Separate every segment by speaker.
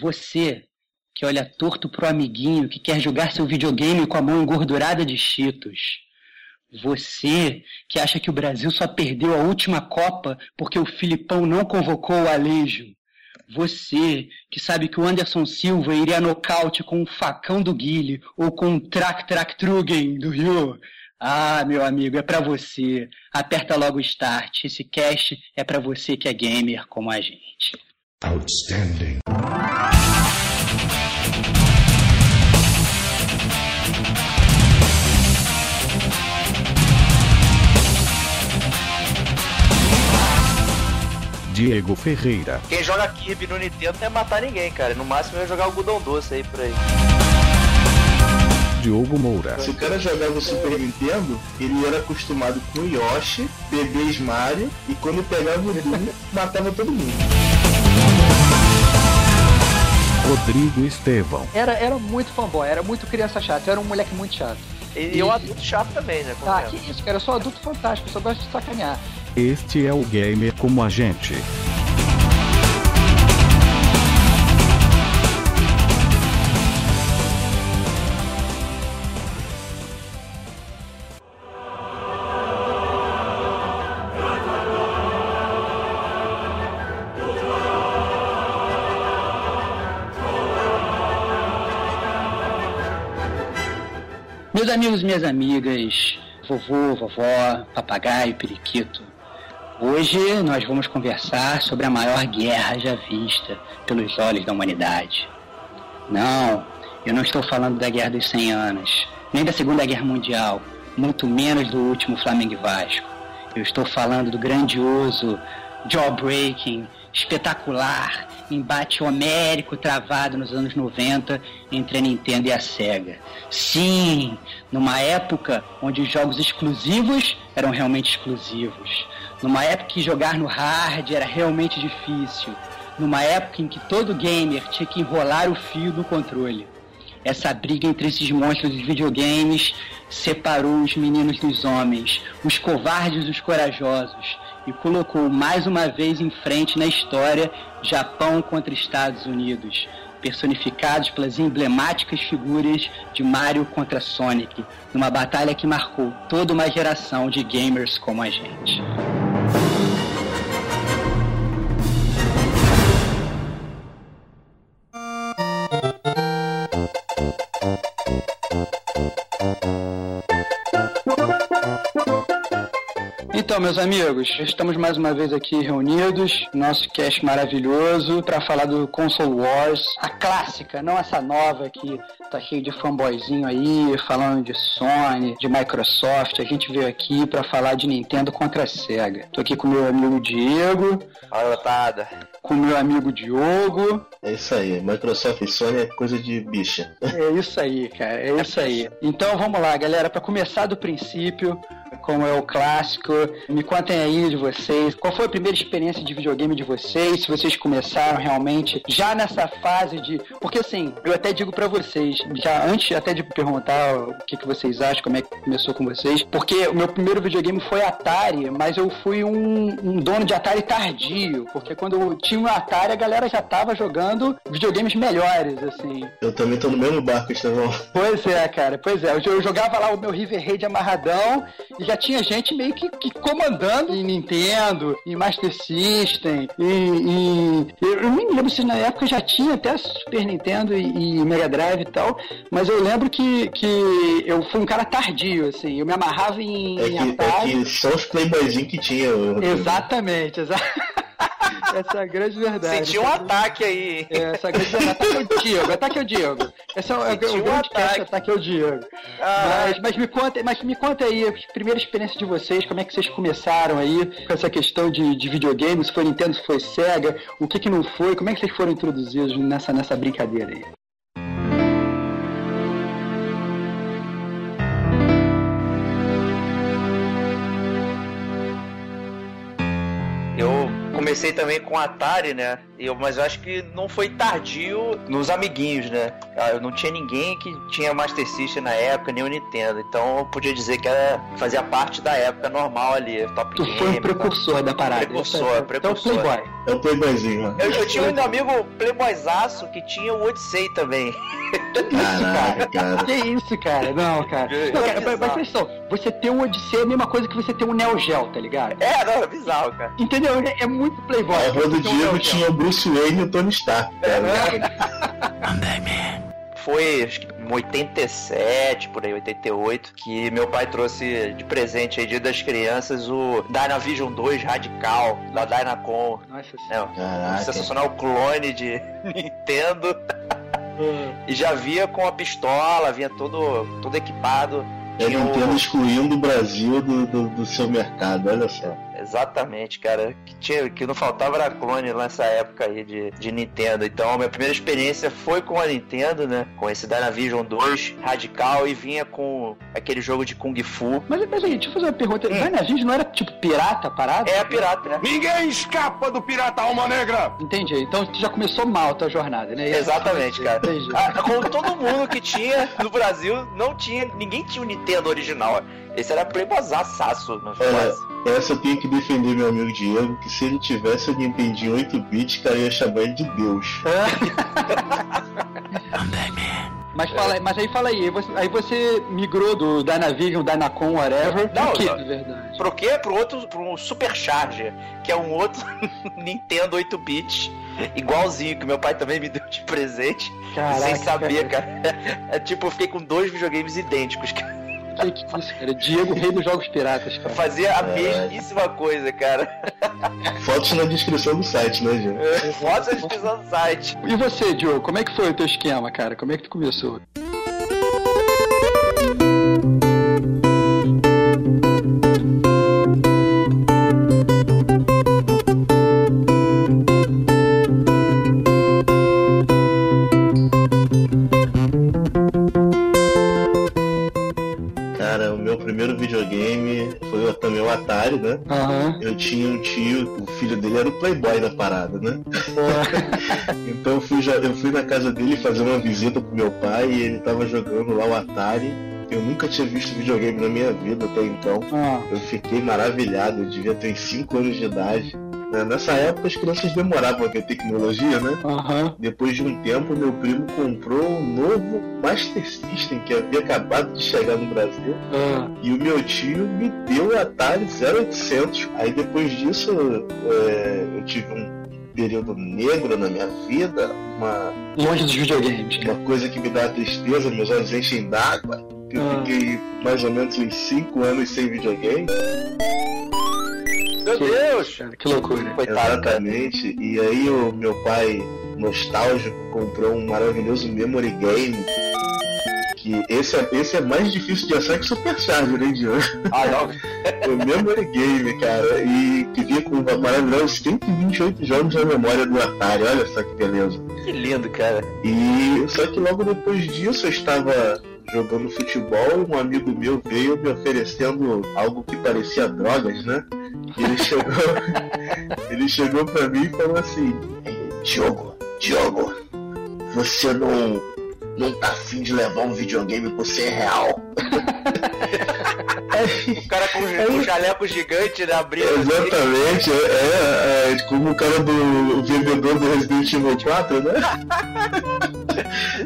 Speaker 1: Você que olha torto pro amiguinho que quer jogar seu videogame com a mão engordurada de cheetos. Você que acha que o Brasil só perdeu a última Copa porque o Filipão não convocou o Alejo. Você que sabe que o Anderson Silva iria nocaute com o facão do Guile ou com o Track Track Trugen do Rio. Ah, meu amigo, é para você. Aperta logo o start. Esse cast é para você que é gamer como a gente. Outstanding.
Speaker 2: Diego Ferreira.
Speaker 3: Quem joga Kirby no Nintendo não é matar ninguém, cara. No máximo é jogar o Gudon Doce aí por aí.
Speaker 2: Diogo Moura.
Speaker 4: Se o cara jogava o Super Nintendo, ele era acostumado com Yoshi, bebês Mario e quando pegava o Doom, matava todo mundo.
Speaker 2: Rodrigo Estevão.
Speaker 5: Era, era muito fanboy, era muito criança chata, era um moleque muito chato.
Speaker 3: E, e um adulto chato também, né?
Speaker 5: Ah, que isso, cara, eu sou adulto fantástico, eu só gosto de sacanear.
Speaker 2: Este é o Gamer como a gente.
Speaker 1: Amigos, minhas amigas, vovô, vovó, papagaio, periquito. Hoje nós vamos conversar sobre a maior guerra já vista pelos olhos da humanidade. Não, eu não estou falando da Guerra dos 100 Anos, nem da Segunda Guerra Mundial, muito menos do último Flamengo e Vasco. Eu estou falando do grandioso, jawbreaking, espetacular embate homérico travado nos anos 90 entre a Nintendo e a Sega. Sim, numa época onde os jogos exclusivos eram realmente exclusivos. Numa época que jogar no hard era realmente difícil. Numa época em que todo gamer tinha que enrolar o fio do controle. Essa briga entre esses monstros dos videogames separou os meninos dos homens, os covardes dos corajosos, e colocou mais uma vez em frente na história Japão contra Estados Unidos, personificados pelas emblemáticas figuras de Mario contra Sonic, numa batalha que marcou toda uma geração de gamers como a gente. Meus amigos, estamos mais uma vez aqui reunidos, nosso cast maravilhoso, para falar do Console Wars, a clássica, não essa nova que tá cheio de fanboyzinho aí, falando de Sony, de Microsoft. A gente veio aqui para falar de Nintendo contra a Sega. Tô aqui com meu amigo Diego.
Speaker 3: Fala, otada.
Speaker 1: Com meu amigo Diogo.
Speaker 4: É isso aí, Microsoft e Sony é coisa de bicha.
Speaker 1: É isso aí, cara, é isso aí. Então vamos lá, galera, para começar do princípio, como é o clássico. Me contem aí de vocês. Qual foi a primeira experiência de videogame de vocês? Se vocês começaram realmente já nessa fase de. Porque assim, eu até digo para vocês, já antes até de perguntar o que, que vocês acham, como é que começou com vocês, porque o meu primeiro videogame foi Atari, mas eu fui um, um dono de Atari tardio, porque quando eu tinha um Atari a galera já tava jogando videogames melhores, assim.
Speaker 4: Eu também tô no mesmo barco, Estevão.
Speaker 1: Pois é, cara, pois é. Eu, jogava lá o meu River Raid amarradão e já tinha gente meio que, que comandando em Nintendo, em Master System, e, e eu nem lembro se na época já tinha até Super Nintendo e, e, Mega Drive e tal, mas eu lembro que, que eu fui um cara tardio, assim, eu me amarrava em,
Speaker 4: é
Speaker 1: em
Speaker 4: que,
Speaker 1: Atari.
Speaker 4: É que só os playboyzinhos que tinha.
Speaker 1: Exatamente, exatamente. Essa é a grande verdade.
Speaker 3: Senti um ataque aí.
Speaker 1: É, essa é a grande verdade. Ataque ao Diego, ataque ao Diego. Esse é o, é o grande
Speaker 3: um
Speaker 1: cast,
Speaker 3: ataque.
Speaker 1: ataque ao Diego.
Speaker 3: Ah.
Speaker 1: Mas, mas, me conta, mas me conta aí, a primeira experiência de vocês, como é que vocês começaram aí com essa questão de, de videogame, se foi Nintendo, se foi Sega, o que que não foi, como é que vocês foram introduzidos nessa, nessa brincadeira aí?
Speaker 3: Comecei também com Atari, né? Eu, mas eu acho que não foi tardio nos amiguinhos, né? Ah, Eu não tinha ninguém que tinha Master System na época, nem o Nintendo. Então eu podia dizer que era, fazia parte da época normal ali. Top
Speaker 1: Tu
Speaker 3: Game,
Speaker 1: foi um precursor da parada.
Speaker 3: Precursor,
Speaker 1: Então,
Speaker 3: precursor.
Speaker 1: Playboy.
Speaker 4: É o Playboyzinho, mano.
Speaker 3: Eu, eu tinha um amigo playboyzaço que tinha o Odyssey também.
Speaker 4: Caraca, cara.
Speaker 5: Que isso, cara? Não, cara. Não, cara, mas atenção, você ter um Odyssey é a mesma coisa que você ter um Neo Geo, tá ligado?
Speaker 3: É, não, é bizarro, cara.
Speaker 5: Entendeu? É, é muito Playboy.
Speaker 4: A rua do
Speaker 5: Você ter um
Speaker 4: Diego tinha o Bruce Wayne e o Tony Stark, cara.
Speaker 3: Foi acho que em 87, por aí, 88, que meu pai trouxe de presente aí, Dia das Crianças, o Dynavision 2 Radical, da Dynacon.
Speaker 5: Nossa
Speaker 3: É, um sensacional clone de Nintendo. E já via com a pistola, vinha todo, todo equipado.
Speaker 4: É a
Speaker 3: Tinha o-
Speaker 4: Nintendo excluindo o Brasil do, do, do seu mercado, olha só.
Speaker 3: Exatamente, cara. Que, tinha, que não faltava era clone lá nessa época aí de, de Nintendo. Então, a minha primeira experiência foi com a Nintendo, né? Com esse Dynavision 2 radical e vinha com aquele jogo de Kung Fu.
Speaker 5: Mas, mas aí, deixa eu fazer uma pergunta. Hum. Dynavision não era tipo pirata a parada?
Speaker 3: É a pirata, né?
Speaker 6: Ninguém escapa do pirata Alma Negra!
Speaker 5: Entendi. Então tu já começou mal a tua jornada, né?
Speaker 3: Exatamente, cara.
Speaker 5: Entendi.
Speaker 3: Ah, como todo mundo que tinha no Brasil, não tinha. Ninguém tinha o Nintendo original. Esse era playboyzaço, mas
Speaker 4: Olha,
Speaker 3: quase.
Speaker 4: essa eu tenho que defender meu amigo Diego, que se ele tivesse o Nintendinho 8-bit, cara, eu ia chamar ele de Deus.
Speaker 5: Mas, fala, mas aí fala aí, aí você, aí você migrou do Dynavision, Dynacon, whatever.
Speaker 3: Não,
Speaker 5: pro que,
Speaker 3: não.
Speaker 5: de verdade?
Speaker 3: Pro quê? Pro outro, pro Supercharger, que é um outro Nintendo 8-bit, igualzinho, que meu pai também me deu de presente,
Speaker 5: Caraca,
Speaker 3: sem saber, cara. É tipo, eu fiquei com dois videogames idênticos, cara.
Speaker 5: Que, que isso, cara? Diego, rei dos jogos piratas, cara.
Speaker 3: Fazia a
Speaker 4: É.
Speaker 3: mesmíssima coisa, cara.
Speaker 4: Fotos na descrição do site, né, Diego?
Speaker 3: Mostra a descrição do site.
Speaker 5: E você, Diogo, como é que foi o teu esquema, cara? Como é que tu começou?
Speaker 4: Né?
Speaker 5: Aham.
Speaker 4: Eu tinha um tio, o filho dele era o playboy da parada, né? Então eu fui, já, eu fui na casa dele fazer uma visita pro meu pai e ele tava jogando lá o Atari. Eu nunca tinha visto videogame na minha vida até então.
Speaker 5: Ah,
Speaker 4: Eu fiquei maravilhado, eu devia ter 5 anos de idade. Né, Nessa época as crianças demoravam a ter tecnologia, né?
Speaker 5: Aham.
Speaker 4: Depois de um tempo, meu primo comprou um novo Master System que havia acabado de chegar no Brasil.
Speaker 5: ah.
Speaker 4: E o meu tio me deu o Atari 0800. Aí depois disso, é, eu tive um período negro na minha vida, uma,
Speaker 5: Longe dos videogames,
Speaker 4: uma coisa que me dá tristeza, meus olhos enchem d'água. Eu
Speaker 5: Ah.
Speaker 4: fiquei mais ou menos uns 5 anos sem videogame.
Speaker 3: Meu
Speaker 5: Que-
Speaker 3: Deus!
Speaker 5: Cara, que loucura.
Speaker 3: Coitado, cara.
Speaker 4: Exatamente. E aí o meu pai, nostálgico, comprou um maravilhoso memory game. Que esse é, esse é mais difícil de achar que Supercharger, né, Diogo?
Speaker 3: Ah, não.
Speaker 4: o memory game, cara. E que vinha com maravilhosos 128 jogos na memória do Atari. Olha só que beleza.
Speaker 3: Que lindo, cara.
Speaker 4: E só que logo depois disso eu estava jogando futebol um amigo meu veio me oferecendo algo que parecia drogas, né? Ele chegou, ele chegou pra mim e falou assim: Diogo, Diogo, você não não tá afim de levar um videogame por 100 real?
Speaker 3: O cara com, com um jaleco gigante na briga.
Speaker 4: Exatamente, é, é, é como o cara do o vendedor do Resident Evil 4, né?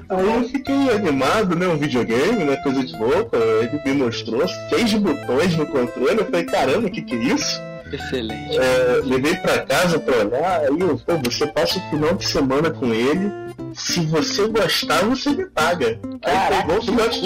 Speaker 4: Aí eu fiquei animado, né? Um videogame, né? Coisa de louco. Ele me mostrou seis botões no controle. Eu falei, caramba, o que, que é isso?
Speaker 5: Excelente.
Speaker 4: É, levei pra casa pra olhar. Aí eu, pô, você passa o final de semana com ele. Se você gostar, você me paga. Aí foi igual filhote,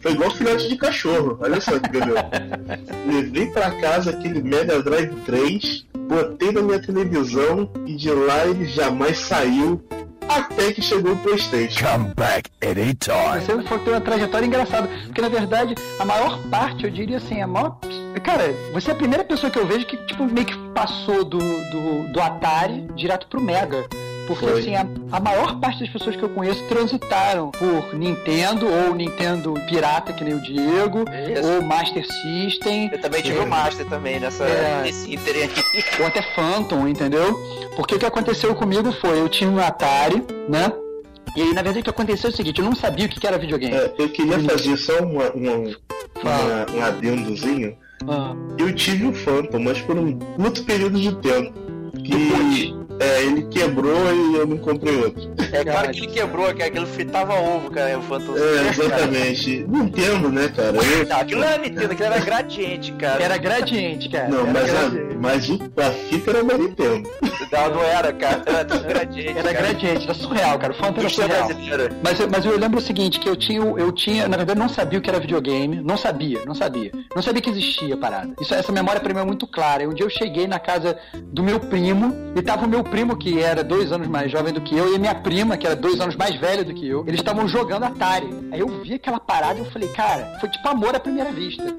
Speaker 4: foi igual filhote de cachorro. Olha só que beleza. Levei pra casa aquele Mega Drive 3, botei na minha televisão e de lá ele jamais saiu até que chegou o Playstation.
Speaker 6: Come back anytime.
Speaker 5: Você foi ter uma trajetória engraçada. Porque na verdade, a maior parte, eu diria assim, a maior. Cara, você é a primeira pessoa que eu vejo que, tipo, meio que passou do, do, do Atari direto pro Mega. Porque,
Speaker 4: Foi.
Speaker 5: assim, a, a maior parte das pessoas que eu conheço transitaram por Nintendo, ou Nintendo pirata, que nem o Diego,
Speaker 3: Isso.
Speaker 5: ou Master System,
Speaker 3: Eu também tive o Master também nessa,
Speaker 5: É.
Speaker 3: nesse ínter aí.
Speaker 5: ou até Phantom, entendeu? Porque o que aconteceu comigo foi, eu tinha um Atari, né? E aí, na verdade, o que aconteceu é o seguinte, eu não sabia o que era videogame.
Speaker 4: É, eu queria fazer só uma, uma, uma- um adendozinho.
Speaker 5: Ah,
Speaker 4: Eu tive o Phantom, mas por um curto período de tempo. que é, ele quebrou e eu não comprei outro.
Speaker 3: É claro que ele quebrou, que aquilo fritava ovo, cara, o Phantom
Speaker 4: É, exatamente. Nintendo, né, cara? Eu-
Speaker 3: Não, aquilo não era Nintendo, aquilo era gradiente, cara.
Speaker 5: Era gradiente, cara.
Speaker 4: Não,
Speaker 5: era
Speaker 4: mas, a,
Speaker 5: gradiente.
Speaker 4: mas o, a fita era da Nintendo.
Speaker 3: Não, não era, cara. Era gradiente.
Speaker 5: Era
Speaker 3: cara.
Speaker 5: gradiente, era surreal, cara. O Phantom era surreal.
Speaker 3: brasileira.
Speaker 5: Mas, eu- mas eu lembro o seguinte, que eu tinha, eu tinha, na verdade, não sabia o que era videogame, não sabia, não sabia. Não sabia que existia a parada. Isso, essa memória pra mim é muito clara. Um dia eu cheguei na casa do meu primo, e tava o meu primo, que era dois anos mais jovem do que eu, e minha prima, que era dois anos mais velha do que eu, eles estavam jogando Atari. Aí eu vi aquela parada e eu falei, cara, foi tipo amor à primeira vista.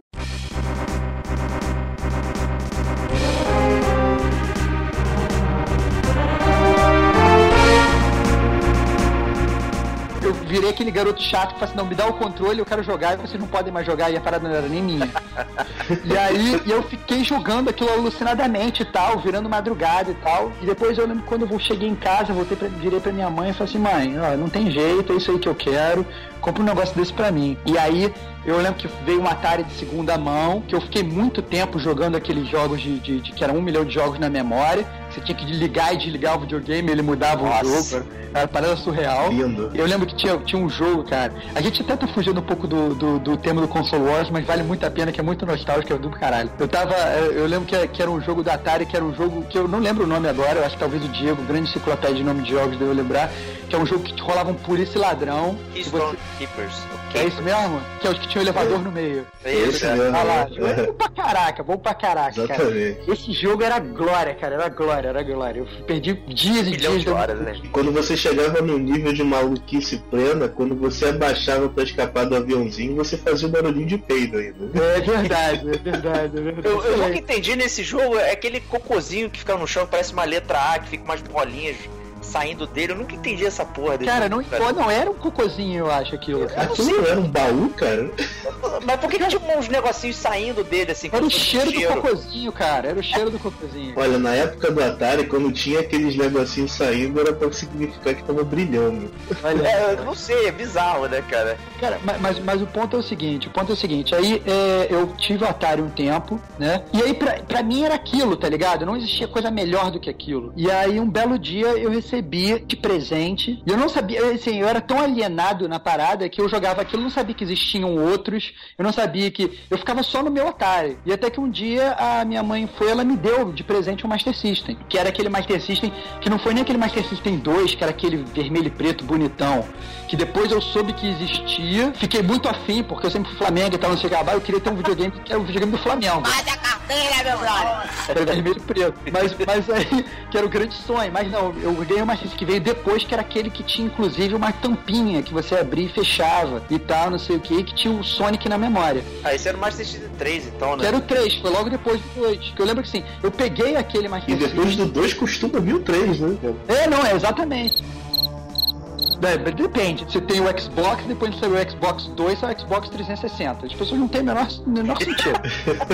Speaker 5: Virei aquele garoto chato que fala assim, não, me dá o controle, eu quero jogar, e vocês não podem mais jogar, e a parada não era nem minha. e aí eu fiquei jogando aquilo alucinadamente e tal, virando madrugada e tal. E depois eu lembro quando eu cheguei em casa, eu voltei pra, virei pra minha mãe e falei assim, mãe, ó, não tem jeito, é isso aí que eu quero, compra um negócio desse pra mim. E aí eu lembro que veio um Atari de segunda mão, que eu fiquei muito tempo jogando aqueles jogos de, de- de- que eram um milhão de jogos na memória. Você tinha que ligar e desligar o videogame, ele mudava
Speaker 3: Nossa.
Speaker 5: o jogo. Era parada surreal.
Speaker 4: Lindo.
Speaker 5: Eu lembro que tinha, tinha um jogo, cara. A gente até tá fugindo um pouco do, do, do tema do Console Wars, mas vale muito a pena, que é muito nostálgico, é do caralho. Eu tava. Eu eu lembro que, que era um jogo da Atari, que era um jogo que eu não lembro o nome agora, eu acho que talvez o Diego, grande enciclopédia de nome de jogos, deve lembrar, que é um jogo que rolava um polícia e ladrão.
Speaker 3: Keystone
Speaker 5: você-
Speaker 3: Keepers.
Speaker 5: É isso mesmo? Que é os que tinha o elevador no meio.
Speaker 3: É isso, cara.
Speaker 4: mesmo.
Speaker 5: Ah lá,
Speaker 4: É.
Speaker 5: pra caraca, bom pra caraca, cara.
Speaker 4: Exatamente.
Speaker 5: Esse jogo era glória, cara, era glória, era glória. Eu perdi dias e
Speaker 3: Milhão
Speaker 5: dias
Speaker 3: de horas, né?
Speaker 4: Quando você chegava no nível de maluquice plena, quando você abaixava pra escapar do aviãozinho, você fazia um barulhinho de peido ainda.
Speaker 5: É verdade, é verdade, é verdade.
Speaker 3: Eu, eu nunca entendi nesse jogo, é aquele cocôzinho que fica no chão, parece uma letra A, que fica umas bolinhas saindo dele. Eu nunca entendi essa porra desse
Speaker 5: Cara, não, pô, não era um cocôzinho, eu acho, aquilo. cara.
Speaker 4: Aquilo não era um baú, cara?
Speaker 3: Mas por que, que tinha uns negocinhos saindo dele, assim?
Speaker 5: Era o
Speaker 3: fosse
Speaker 5: cheiro do cocôzinho, cara. Era o cheiro do cocôzinho.
Speaker 4: Olha, na época do Atari, quando tinha aqueles negocinhos saindo, era pra significar que tava brilhando.
Speaker 5: Olha,
Speaker 3: É, eu não sei, é bizarro, né, cara?
Speaker 5: Cara, ma- mas, mas o ponto é o seguinte, o ponto é o seguinte, aí é, eu tive o Atari um tempo, né? E aí pra, pra mim era aquilo, tá ligado? Não existia coisa melhor do que aquilo. E aí um belo dia eu recebi de presente, e eu não sabia, assim, eu era tão alienado na parada que eu jogava aquilo, não sabia que existiam outros, eu não sabia que... Eu ficava só no meu Atari. E até que um dia a minha mãe foi, ela me deu de presente um Master System, que era aquele Master System que não foi nem aquele Master System 2, que era aquele vermelho e preto bonitão, que depois eu soube que existia, fiquei muito afim, porque eu sempre fui Flamengo e tal, não lá, eu queria ter um videogame que era o videogame do Flamengo.
Speaker 7: Faz a carteira, meu brother.
Speaker 5: Era vermelho e preto. Mas, mas aí, que era o grande sonho. Mas não, eu ganhei uma Master que veio depois, que era aquele que tinha inclusive uma tampinha que você abria e fechava e tal, não sei o que, que tinha o Sonic na memória.
Speaker 3: Ah, esse era o Master System 3, então,
Speaker 5: Que
Speaker 3: né?
Speaker 5: era o 3, foi logo depois do 2. Que eu lembro que assim, eu peguei aquele Master
Speaker 4: E depois do 2 costuma vir o 3, né?
Speaker 5: É, não, é exatamente. É, depende. Você tem o Xbox, depois saiu o Xbox 2 ou o Xbox 360. As pessoas não têm o menor, menor sentido.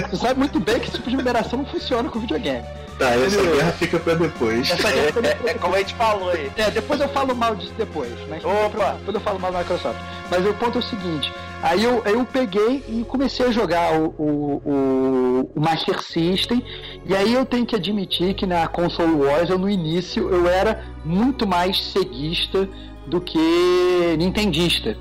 Speaker 5: Você sabe muito bem que esse tipo de numeração não funciona com videogame.
Speaker 4: Tá, essa guerra fica pra depois.
Speaker 5: Essa guerra foi
Speaker 3: É,
Speaker 5: depois.
Speaker 3: é como a gente falou aí.
Speaker 5: É, depois eu falo mal disso depois. Mas
Speaker 3: Opa!
Speaker 5: Depois eu falo mal da Microsoft. Mas o ponto é o seguinte: aí eu, eu peguei e comecei a jogar o, o, o- o Master System. E aí eu tenho que admitir que na Console Wars, eu no início, eu era muito mais ceguista do que nintendista.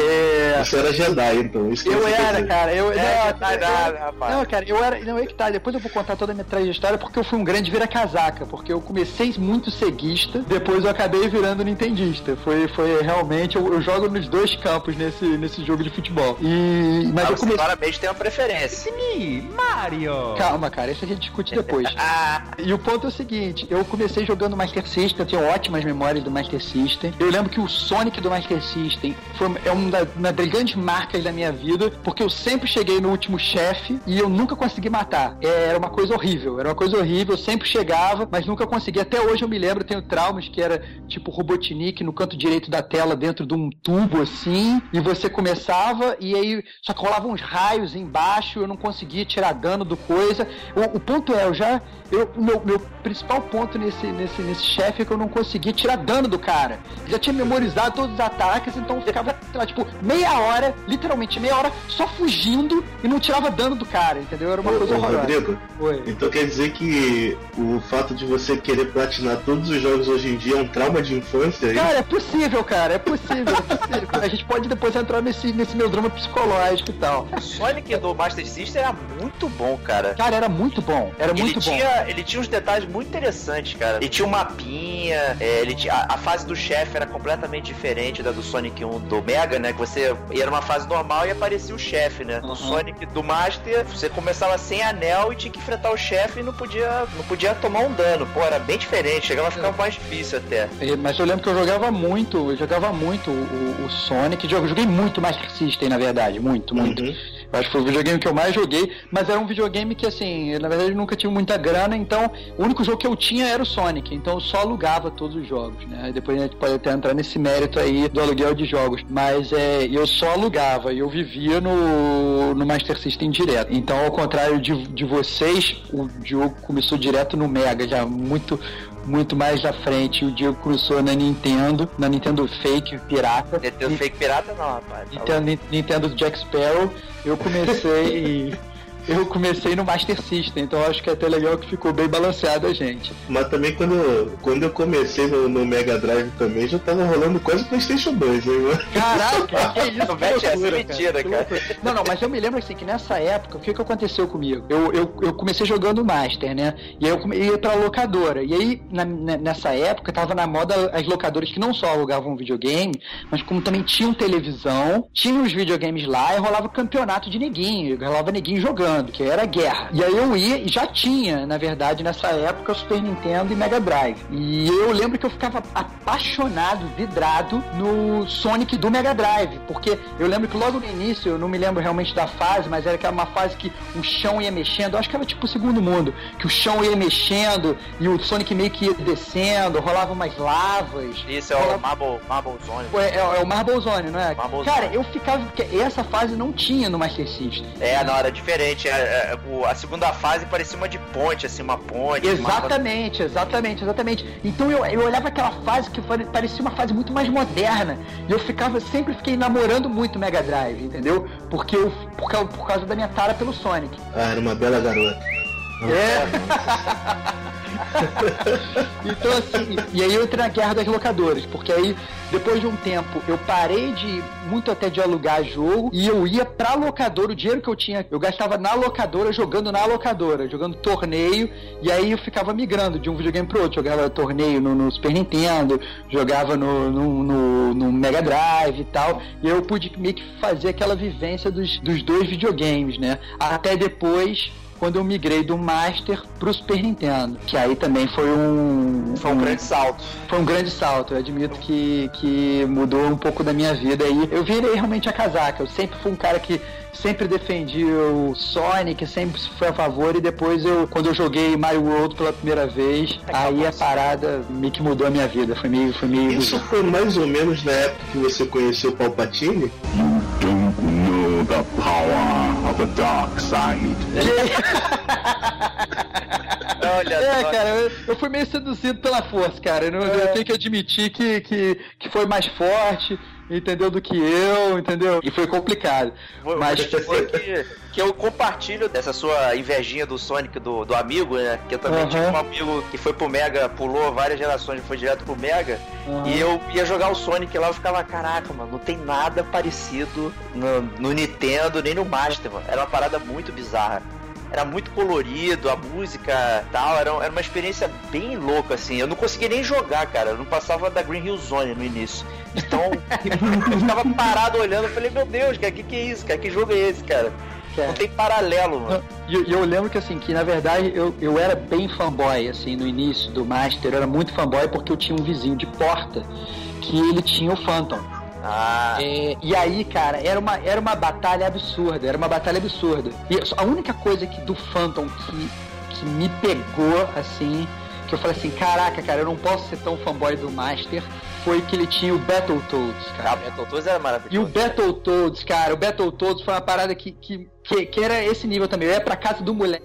Speaker 5: É,
Speaker 4: Você era Jedi, então. Isso
Speaker 5: eu era, cara. Eu,
Speaker 3: É,
Speaker 5: não, eu-
Speaker 3: nada, rapaz.
Speaker 5: não, cara, eu era. Não, é que tá. Depois eu vou contar toda a minha trajetória porque eu fui um grande vira-casaca. Porque eu comecei muito ceguista, depois eu acabei virando nintendista. Foi, foi realmente. Eu, eu jogo nos dois campos nesse, nesse jogo de futebol. E. Mas
Speaker 3: Ah,
Speaker 5: eu comecei.
Speaker 3: claramente tem uma preferência.
Speaker 5: Calma, cara, isso a gente discute depois.
Speaker 3: Ah,
Speaker 5: E o ponto é o seguinte, eu comecei jogando Master System, eu tenho ótimas memórias do Master System. Eu lembro que o Sonic do Master System foi é uma, da- uma das grandes marcas da minha vida, porque eu sempre cheguei no último chefe e eu nunca consegui matar. É, Era uma coisa horrível, era uma coisa horrível, eu sempre chegava, mas nunca consegui. Até hoje eu me lembro, tenho traumas que era tipo Robotnik no canto direito da tela, dentro de um tubo assim, e você começava e aí só que rolavam uns raios embaixo, eu não conseguia tirar dano do coisa. O, o ponto é, eu já. Eu, meu, meu principal ponto nesse, nesse, nesse chefe é que eu não conseguia tirar dano do cara. Já tinha memorizado todos os ataques, então ficava, lá, tipo, meia hora, literalmente meia hora, só fugindo e não tirava dano do cara, entendeu? Era uma
Speaker 4: Ô,
Speaker 5: coisa
Speaker 4: ô,
Speaker 5: horrorosa.
Speaker 4: Rodrigo,
Speaker 5: Oi.
Speaker 4: então quer dizer que o fato de você querer platinar todos os jogos hoje em dia é um trauma de infância? é isso?
Speaker 5: Cara, é possível, cara, é possível, é possível. A gente pode depois entrar nesse, nesse meu drama psicológico e tal.
Speaker 3: O Sonic do Master System era muito bom, cara.
Speaker 5: Cara, era muito bom, era
Speaker 3: ele
Speaker 5: muito bom.
Speaker 3: tinha, ele tinha uns detalhes muito interessantes, cara. Ele tinha um mapinha, é, ele tinha, a, a fase do chefe era completamente diferente da do Sonic 1 do Mega, né? Que você ia numa fase normal e aparecia o chefe, né? No
Speaker 5: Uhum.
Speaker 3: Sonic do Master, você começava sem anel e tinha que enfrentar o chefe e não podia, não podia tomar um dano. Pô, era bem diferente, chegava a ficar mais difícil até.
Speaker 5: É, Mas eu lembro que eu jogava muito, eu jogava muito o, o Sonic, eu joguei muito Master System, na verdade, muito, muito.
Speaker 4: Uhum.
Speaker 5: Acho que foi o videogame que eu mais joguei, mas era um videogame que, assim, eu, na verdade eu nunca tive muita grana, então o único jogo que eu tinha era o Sonic, então eu só alugava todos os jogos, né? Depois a gente pode até entrar nesse mérito aí do aluguel de jogos, mas é, eu só alugava e eu vivia no, no Master System direto. Então, ao contrário de, de vocês, o jogo começou direto no Mega, já muito muito mais à frente. O Diego começou na Nintendo, na Nintendo Fake Pirata.
Speaker 3: Nintendo Fake Pirata não, rapaz. Tá
Speaker 5: Nintendo, Nintendo Jack Sparrow, eu comecei. eu comecei no Master System, então eu acho que é até legal que ficou bem balanceado a gente.
Speaker 4: Mas também quando, quando eu comecei no, no Mega Drive também já tava rolando quase Playstation 2, hein, mano?
Speaker 5: Caraca, que isso? Que
Speaker 3: essa mentira, cara.
Speaker 5: Não, não, mas eu me lembro assim que nessa época, o que, que aconteceu comigo? Eu, eu, eu comecei jogando Master, né? E aí eu come- ia pra locadora. E aí, na- na- nessa época, tava na moda as locadoras que não só alugavam videogame, mas como também tinham televisão, tinham os videogames lá e rolava campeonato de neguinho, rolava neguinho jogando, que era guerra. E aí eu ia e já tinha, na verdade, nessa época, Super Nintendo e Mega Drive. E eu lembro que eu ficava apaixonado, vidrado no Sonic do Mega Drive, porque eu lembro que logo no início, eu não me lembro realmente da fase, mas era aquela uma fase que o chão ia mexendo, eu acho que era tipo o segundo mundo, que o chão ia mexendo e o Sonic meio que ia descendo, rolavam umas lavas.
Speaker 3: Isso é o
Speaker 5: rolava-
Speaker 3: Marble, Marble Zone.
Speaker 5: é, é, é o Marble Zone, não é?
Speaker 3: Marble
Speaker 5: Cara,
Speaker 3: Zone.
Speaker 5: eu ficava. Essa fase não tinha no Master System.
Speaker 3: É, não, era diferente. É, é, o- a segunda fase parecia uma de ponte, assim, uma ponte. uma-
Speaker 5: Exatamente, exatamente, exatamente. Então eu, eu olhava aquela fase que pare- parecia uma fase muito mais moderna. E eu ficava, sempre fiquei namorando muito o Mega Drive, entendeu? Porque eu, por, causa, por causa da minha tara pelo Sonic.
Speaker 4: Ah, era uma bela garota.
Speaker 5: É. então assim, e aí eu entrei na guerra das locadoras, porque aí depois de um tempo eu parei de muito até de alugar jogo e eu ia pra locadora, o dinheiro que eu tinha, eu gastava na locadora jogando na locadora, jogando torneio, e aí eu ficava migrando de um videogame pro outro, jogava torneio no, no Super Nintendo, jogava no, no, no- Mega Drive e tal, e eu pude meio que fazer aquela vivência dos, dos dois videogames, né? Até depois quando eu migrei do Master pro Super Nintendo. Que aí também foi um.
Speaker 3: Foi um grande salto.
Speaker 5: Foi um grande salto. Eu admito que, que mudou um pouco da minha vida aí. Eu virei realmente a casaca. Eu sempre fui um cara que sempre defendi o Sonic, sempre fui a favor. E depois eu, quando eu joguei Mario World pela primeira vez, aí a parada meio que mudou a minha vida. Foi meio. Foi meio
Speaker 4: Isso foi mais ou menos na época que você conheceu o Palpatine?
Speaker 6: Don't the power of the dark side.
Speaker 3: Olha
Speaker 5: É,
Speaker 3: só.
Speaker 5: cara, eu, eu fui meio seduzido pela força, cara. Eu, não- eu tenho que admitir que, que, que foi mais forte, entendeu? Do que eu, entendeu? E foi complicado.
Speaker 3: Vou,
Speaker 5: Mas
Speaker 3: vou que, que eu compartilho dessa sua invejinha do Sonic do, do amigo, né? Que eu também
Speaker 5: Aham.
Speaker 3: tive um amigo que foi pro Mega, pulou várias gerações, foi direto pro Mega. E eu ia jogar o Sonic lá, eu ficava, caraca, mano, não tem nada parecido no, no Nintendo nem no Master, mano. Era uma parada muito bizarra. Era muito colorido, a música tal, era, era uma experiência bem louca, assim. Eu não conseguia nem jogar, cara. Eu não passava da Green Hill Zone no início. Então, eu ficava parado olhando, eu falei, meu Deus, cara, que que é isso, cara? Que jogo é esse, cara? Não tem paralelo, mano.
Speaker 5: E e eu, lembro que assim, que na verdade eu, eu era bem fanboy, assim, no início do Master, eu era muito fanboy porque eu tinha um vizinho de porta que ele tinha o Phantom.
Speaker 3: Ah,
Speaker 5: É, e aí, cara, era uma, era uma batalha absurda, era uma batalha absurda. E a única coisa que do Phantom que, que me pegou, assim, que eu falei assim, caraca, cara, eu não posso ser tão fanboy do Master, foi que ele tinha o Battletoads, cara.
Speaker 3: ah, Battletoads era maravilhoso.
Speaker 5: E o Battletoads, cara, o Battletoads foi uma parada que, que, que, que era esse nível também. Eu ia pra casa do moleque,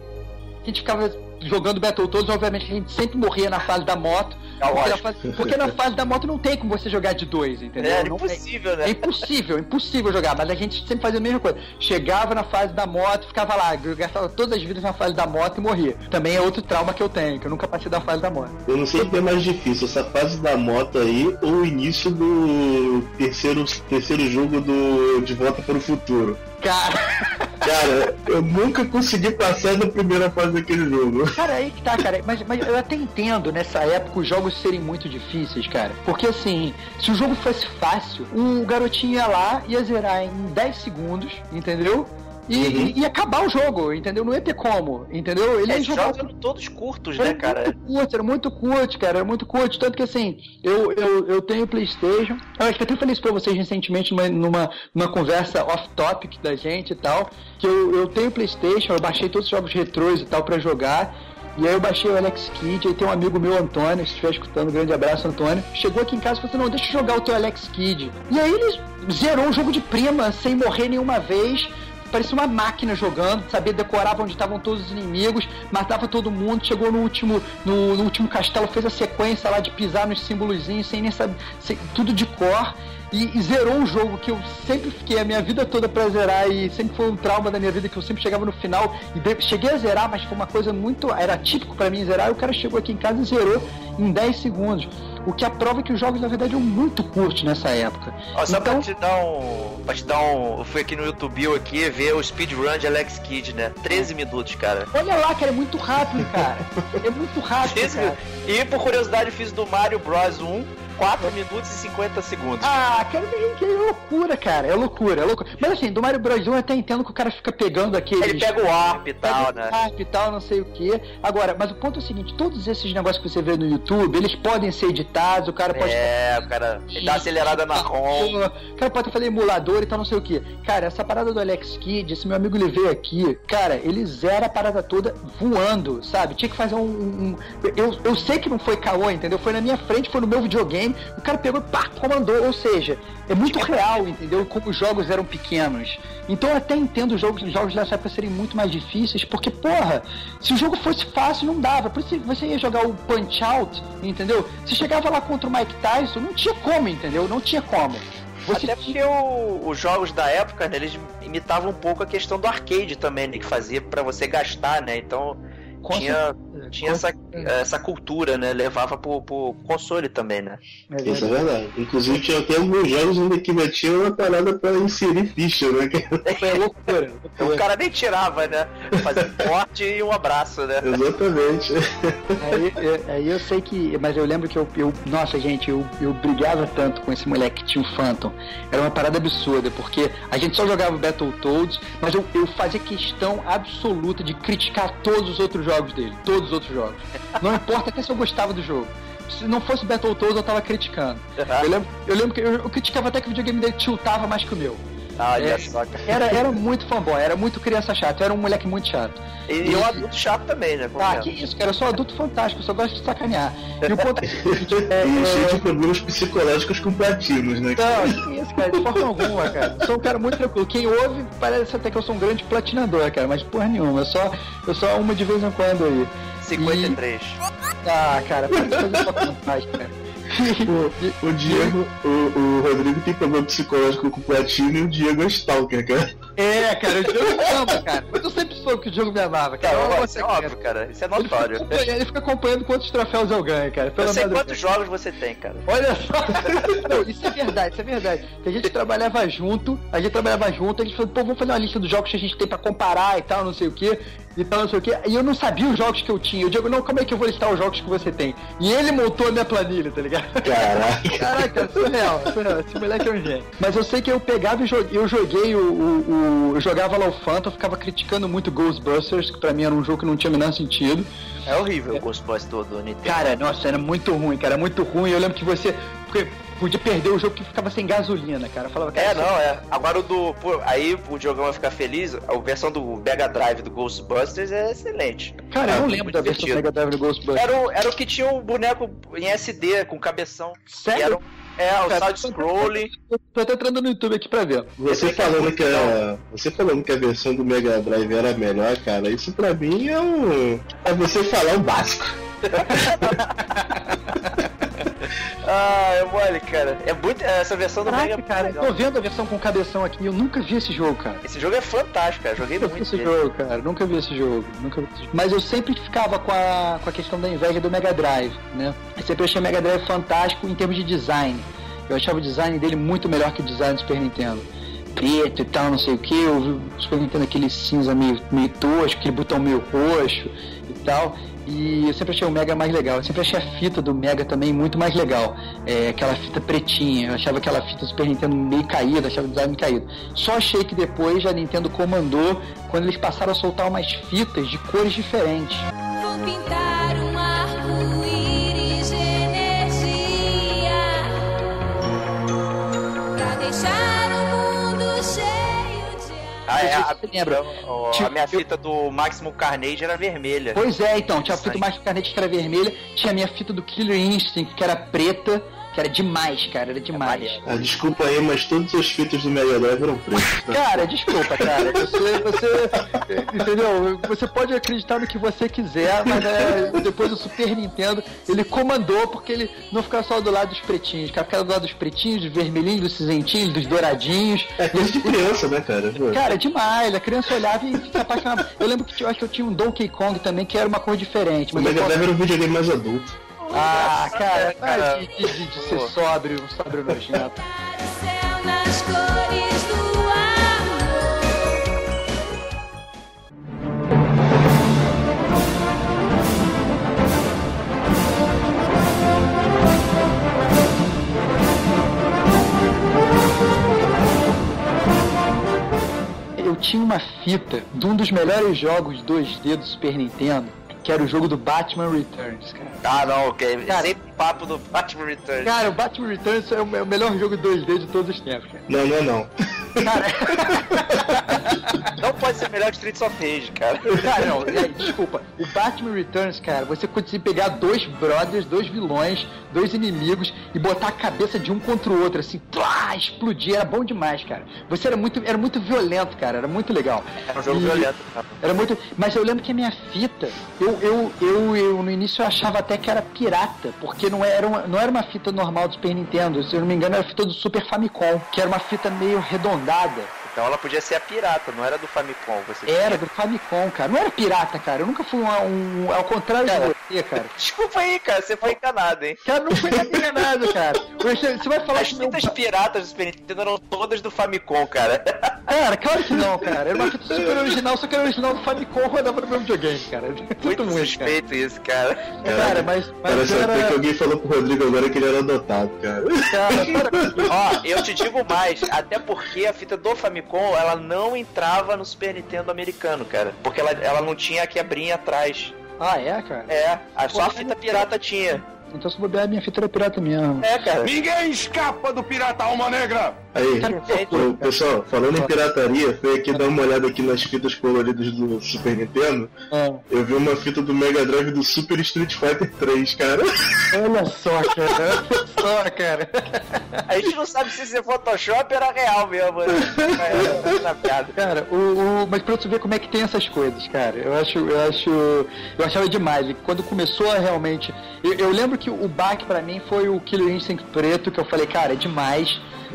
Speaker 5: a gente ficava jogando Battletoads, obviamente a gente sempre morria na fase da moto.
Speaker 3: É
Speaker 5: Porque na, fase, porque na fase da moto não tem como você jogar de dois, entendeu?
Speaker 3: É
Speaker 5: Não
Speaker 3: impossível,
Speaker 5: é
Speaker 3: né?
Speaker 5: impossível, impossível jogar, mas a gente sempre fazia a mesma coisa. Chegava na fase da moto, ficava lá, gastava todas as vidas na fase da moto e morria. Também é outro trauma que eu tenho, que eu nunca passei da fase da moto.
Speaker 4: Eu não sei o que é mais difícil, essa fase da moto aí ou o início do terceiro, terceiro jogo do De Volta para o Futuro.
Speaker 5: Cara,
Speaker 4: Cara, eu nunca consegui passar da primeira fase daquele jogo.
Speaker 5: cara, aí que tá, cara. Mas, mas eu até entendo nessa época os jogos serem muito difíceis, cara. Porque assim, se o jogo fosse fácil, o garotinho ia lá, ia zerar em 10 segundos, entendeu? E,
Speaker 4: Uhum.
Speaker 5: e- e acabar o jogo, entendeu? Não ia ter como, entendeu? Ele
Speaker 3: É,
Speaker 5: jogar
Speaker 3: jogos eram todos curtos,
Speaker 5: Era
Speaker 3: né, cara?
Speaker 5: muito curto, era muito curto, cara, era muito curto. Tanto que assim, eu, eu, eu tenho Playstation. Eu acho que eu até falei isso pra vocês recentemente numa, numa, numa conversa off-topic da gente e tal. Que eu, eu tenho Playstation, eu baixei todos os jogos retrôs e tal pra jogar. E aí eu baixei o Alex Kidd, aí tem um amigo meu, Antônio, se estiver escutando, grande abraço, Antônio. Chegou aqui em casa e falou assim, não, deixa eu jogar o teu Alex Kidd. E aí ele zerou o jogo de prima, sem morrer nenhuma vez. Parecia uma máquina jogando, sabia decorar onde estavam todos os inimigos, matava todo mundo, chegou no último, no, no último castelo, fez a sequência lá de pisar nos símbolozinhos sem nem saber, sem- tudo de cor. E, e zerou um jogo que eu sempre fiquei a minha vida toda pra zerar e sempre foi um trauma da minha vida que eu sempre chegava no final e de- cheguei a zerar, mas foi uma coisa muito. Era típico pra mim zerar e o cara chegou aqui em casa e zerou em 10 segundos. O que aprova que os jogos, na verdade, eram muito curtos nessa época.
Speaker 3: Ó, só
Speaker 5: Então-
Speaker 3: pra te dar um. Pra te dar um. Eu fui aqui no YouTube aqui ver o speedrun de Alex Kidd, né? 13 minutos, cara.
Speaker 5: Olha lá, cara, é muito rápido, cara. É muito rápido,
Speaker 3: 13
Speaker 5: cara.
Speaker 3: E por curiosidade, eu fiz do Mario Bros 1 4 minutos e 50 segundos.
Speaker 5: Ah, cara, que é loucura, cara. É loucura, é loucura. Mas assim, do Mario Bros 1 eu até entendo que o cara fica pegando aqueles.
Speaker 3: Ele pega o Warp e tal,
Speaker 5: pega
Speaker 3: né?
Speaker 5: o hype e tal, não sei o que. Agora, mas o ponto é o seguinte: todos esses negócios que você vê no YouTube, eles podem ser editados, o cara pode.
Speaker 3: É, o cara ele dá acelerada na ROM.
Speaker 5: O cara pode fazer emulador e tal, não sei o que. Cara, essa parada do Alex Kidd, esse meu amigo ele veio aqui, cara, ele zera a parada toda voando, sabe? Tinha que fazer um. um- eu, eu sei que não foi caô, entendeu? Foi na minha frente, foi no meu videogame, o cara pegou e pá, comandou. Ou seja, é muito real, entendeu? Como os jogos eram pequenos. Então eu até entendo os jogos, os jogos dessa época serem muito mais difíceis, porque, porra, se o jogo fosse fácil, não dava. Por isso você ia jogar o Punch Out, entendeu? Se chegava lá contra o Mike Tyson, não tinha como, entendeu? Não tinha como. Você
Speaker 3: Até porque o- os jogos da época, né, eles imitavam um pouco a questão do arcade também, né, que fazia pra você gastar, né? Então
Speaker 5: Com
Speaker 3: tinha, tinha essa, essa cultura, né? Levava pro, pro console também, né?
Speaker 5: É
Speaker 4: Isso é
Speaker 5: verdade.
Speaker 4: Inclusive tinha até alguns jogos onde que tinha uma parada pra inserir ficha, né?
Speaker 5: Foi loucura.
Speaker 3: O cara nem tirava, né? Fazia um corte e um abraço, né?
Speaker 4: Exatamente.
Speaker 5: Aí, eu- aí eu sei que. Mas eu lembro que eu. eu- nossa, gente, eu, eu brigava tanto com esse moleque que tinha o Phantom. Era uma parada absurda, porque a gente só jogava Battletoads, mas eu, eu fazia questão absoluta de criticar todos os outros jogos dele. Todos os outros jogos. Não importa até se eu gostava do jogo. Se não fosse Battletoads, eu tava criticando. Eu lembro, eu lembro que eu, eu criticava até que o videogame dele tiltava mais que o meu.
Speaker 3: Olha
Speaker 5: É.
Speaker 3: só, cara.
Speaker 5: Era, era muito fanboy, era muito criança chata, eu era um moleque muito chato.
Speaker 3: E, e um adulto chato também, né?
Speaker 5: Ah, que isso, cara, eu sou adulto fantástico, eu só gosto de sacanear. E o ponto é, é,
Speaker 4: E cheio
Speaker 5: é,
Speaker 4: de problemas psicológicos com platinos, né?
Speaker 5: Não, que isso, cara, de forma alguma, cara. Eu sou um cara muito tranquilo. Quem ouve parece até que eu sou um grande platinador, cara, mas porra nenhuma. Eu só, eu só uma de vez em quando aí.
Speaker 3: 53.
Speaker 5: Ah, cara, para de fazer essa vantagem, cara.
Speaker 4: O, o Diego, o, o Rodrigo tem problema psicológico com o platino e o Diego é stalker, cara.
Speaker 5: É, cara, o Diogo me ama, cara. Mas eu sempre soube que o Diogo me amava, cara. Eu amo
Speaker 3: isso é óbvio, cara. Isso é
Speaker 5: Ele fica,
Speaker 3: notório.
Speaker 5: ele fica acompanhando quantos troféus eu ganho, cara. Pelo
Speaker 3: Eu sei quantos jogos você tem, cara.
Speaker 5: Olha só. Não, isso é verdade, isso é verdade. Que a gente trabalhava junto, a gente trabalhava junto, a gente falou, pô, vamos fazer uma lista dos jogos que a gente tem pra comparar e tal, não sei o que, e tal, não sei o que. E eu não sabia os jogos que eu tinha. Eu digo, não, como é que eu vou listar os jogos que você tem? E ele montou a minha planilha, tá ligado?
Speaker 4: Caraca.
Speaker 5: Caraca, surreal, surreal. Esse moleque é um gênio. Mas eu sei que eu pegava e joguei, eu joguei o, o- Eu jogava lá o Phantom, eu ficava criticando muito Ghostbusters, que pra mim era um jogo que não tinha o menor sentido.
Speaker 3: É horrível o Ghostbusters do Nintendo.
Speaker 5: Cara, nossa, era muito ruim, cara, muito ruim. Eu lembro que você porque podia perder o jogo que ficava sem gasolina, cara. Eu falava, cara,
Speaker 3: É, não, é. Agora o do. pô, aí o Diogão vai ficar feliz. A versão do Mega Drive do Ghostbusters é excelente.
Speaker 5: Cara, eu
Speaker 3: É,
Speaker 5: não lembro da versão do
Speaker 3: divertido.
Speaker 5: Mega Drive do Ghostbusters.
Speaker 3: Era o, era o que tinha o boneco em SD com cabeção.
Speaker 5: Sério?
Speaker 3: É, o
Speaker 5: Cara,
Speaker 3: side-scrolling.
Speaker 5: Tô até entrando no YouTube aqui pra ver.
Speaker 4: Você
Speaker 3: Esse é
Speaker 4: falando
Speaker 3: muito
Speaker 4: que a, você falando que a versão do Mega Drive era melhor, cara, isso pra mim é um. É você falar o básico.
Speaker 3: Ah, é mole, cara. É muito. Essa versão do Mega
Speaker 5: Caraca,
Speaker 3: é muito
Speaker 5: cara,
Speaker 3: legal.
Speaker 5: tô vendo a versão com cabeção aqui. Eu nunca vi esse jogo, cara.
Speaker 3: Esse jogo é fantástico, cara. Joguei
Speaker 5: Nunca
Speaker 3: muito.
Speaker 5: esse
Speaker 3: nele.
Speaker 5: jogo, cara. Nunca vi esse jogo. Nunca vi esse jogo. Mas eu sempre ficava com a, com a questão da inveja do Mega Drive, né? Eu sempre achei o Mega Drive fantástico em termos de design. Eu achava o design dele muito melhor que o design do Super Nintendo. Preto e tal, não sei o que. Eu vi o Super Nintendo aquele cinza meio, meio tosco, aquele botão meio roxo e tal. E eu sempre achei o Mega mais legal. Eu sempre achei a fita do Mega também muito mais legal. É, aquela fita pretinha. Eu achava aquela fita do Super Nintendo meio caída, achava o design caído. Só achei que depois a Nintendo comandou quando eles passaram a soltar umas fitas de cores diferentes.
Speaker 8: Vou pintar
Speaker 3: Ah, é, a,
Speaker 5: lembra?
Speaker 3: a- a
Speaker 5: Tipo,
Speaker 3: minha fita do Maximum Carnage era vermelha.
Speaker 5: Pois é, então, tinha a fita
Speaker 3: Sai.
Speaker 5: mais caneta que era vermelha, tinha a minha fita do Killer Instinct, que era preta, que era demais, cara, era demais.
Speaker 3: maneiro.
Speaker 4: Ah, desculpa aí, mas todas as fitas do Mega Drive eram pretas. tá?
Speaker 5: Cara, desculpa, cara. Você, você, entendeu? Você pode acreditar no que você quiser, mas é, depois o Super Nintendo ele comandou porque ele não ficava só do lado dos pretinhos, cara, ficava do lado dos pretinhos, dos vermelhinhos, dos cinzentinhos, dos douradinhos.
Speaker 4: É coisa de criança, né, cara?
Speaker 5: Cara, é demais. A criança olhava e se apaixonava. Eu lembro que eu acho que eu tinha um Donkey Kong também, que era uma cor diferente.
Speaker 4: o Mega Drive era um videogame mais adulto.
Speaker 5: Ah, cara,
Speaker 3: cara.
Speaker 5: de, de- de- ser sóbrio, um sóbrio nojento.
Speaker 8: nas cores do.
Speaker 5: Eu tinha uma fita de um dos melhores jogos 2D do Super Nintendo, que era o jogo do Batman Returns, cara.
Speaker 3: Ah, não, ok.
Speaker 5: Cara-
Speaker 3: Sempre papo do Batman Returns.
Speaker 5: Cara, o Batman Returns é o, é melhor jogo 2D de todos os tempos, cara.
Speaker 4: Não, não é não.
Speaker 5: Cara,
Speaker 3: Não pode ser melhor que Streets of Rage, cara.
Speaker 5: cara, não, é, desculpa. O Batman Returns, cara, você conseguia pegar dois brothers, dois vilões, dois inimigos e botar a cabeça de um contra o outro, assim, plá, explodir, era bom demais, cara. Você era muito, era muito violento, cara, era muito legal.
Speaker 3: É um jogo
Speaker 5: E-
Speaker 3: violento, cara.
Speaker 5: Era muito. Mas eu lembro que a minha fita, eu, eu, eu, eu no início eu achava até que era pirata, porque não era, uma, não era uma fita normal do Super Nintendo, se eu não me engano era a fita do Super Famicom, que era uma fita meio arredondada.
Speaker 3: Então ela podia ser a pirata, não era do Famicom. Você
Speaker 5: Era do Famicom, cara. Não era pirata, cara. Eu nunca fui um. um- ao contrário
Speaker 3: Cara.
Speaker 5: de você, cara.
Speaker 3: Desculpa aí, cara, você foi enganado, hein?
Speaker 5: Cara, não foi enganado, cara. Você, você vai falar
Speaker 3: As
Speaker 5: que meu.
Speaker 3: fitas piratas do Super Nintendo eram todas do Famicom, cara.
Speaker 5: Cara, claro que não, cara. Era uma fita super original, só que era original do Famicom rodava no meu videogame, cara. Muito,
Speaker 3: Muito
Speaker 5: cara.
Speaker 3: suspeito isso, cara.
Speaker 5: Cara, mas, mas
Speaker 4: até que
Speaker 5: era.
Speaker 4: alguém falou pro Rodrigo agora que ele era adotado, cara.
Speaker 5: Cara, para-
Speaker 3: Ó, eu te digo mais, até porque a fita do Famicom, ela não entrava no Super Nintendo americano, cara. Porque ela, ela não tinha a quebrinha atrás.
Speaker 5: Ah, é, cara?
Speaker 3: É, a- só a fita pirata tinha.
Speaker 5: Então se bobear, minha fita era pirata mesmo.
Speaker 3: É, cara.
Speaker 6: Ninguém escapa do pirata Alma Negra!
Speaker 4: Aí, ô, pessoal, falando em pirataria, fui aqui dar uma olhada aqui nas fitas coloridas do Super Nintendo.
Speaker 5: Ah,
Speaker 4: Eu vi uma fita do Mega Drive do Super Street Fighter 3, cara.
Speaker 5: olha só, cara. Olha só, cara.
Speaker 3: A gente não sabe se isso é Photoshop ou era real mesmo, né? É.
Speaker 5: Cara, o, o- mas pra você ver como é que tem essas coisas, cara. Eu acho, eu acho, eu achava demais. Quando começou a realmente, eu, eu lembro que o baque pra mim foi o Killer Instinct preto, que eu falei, cara, é demais.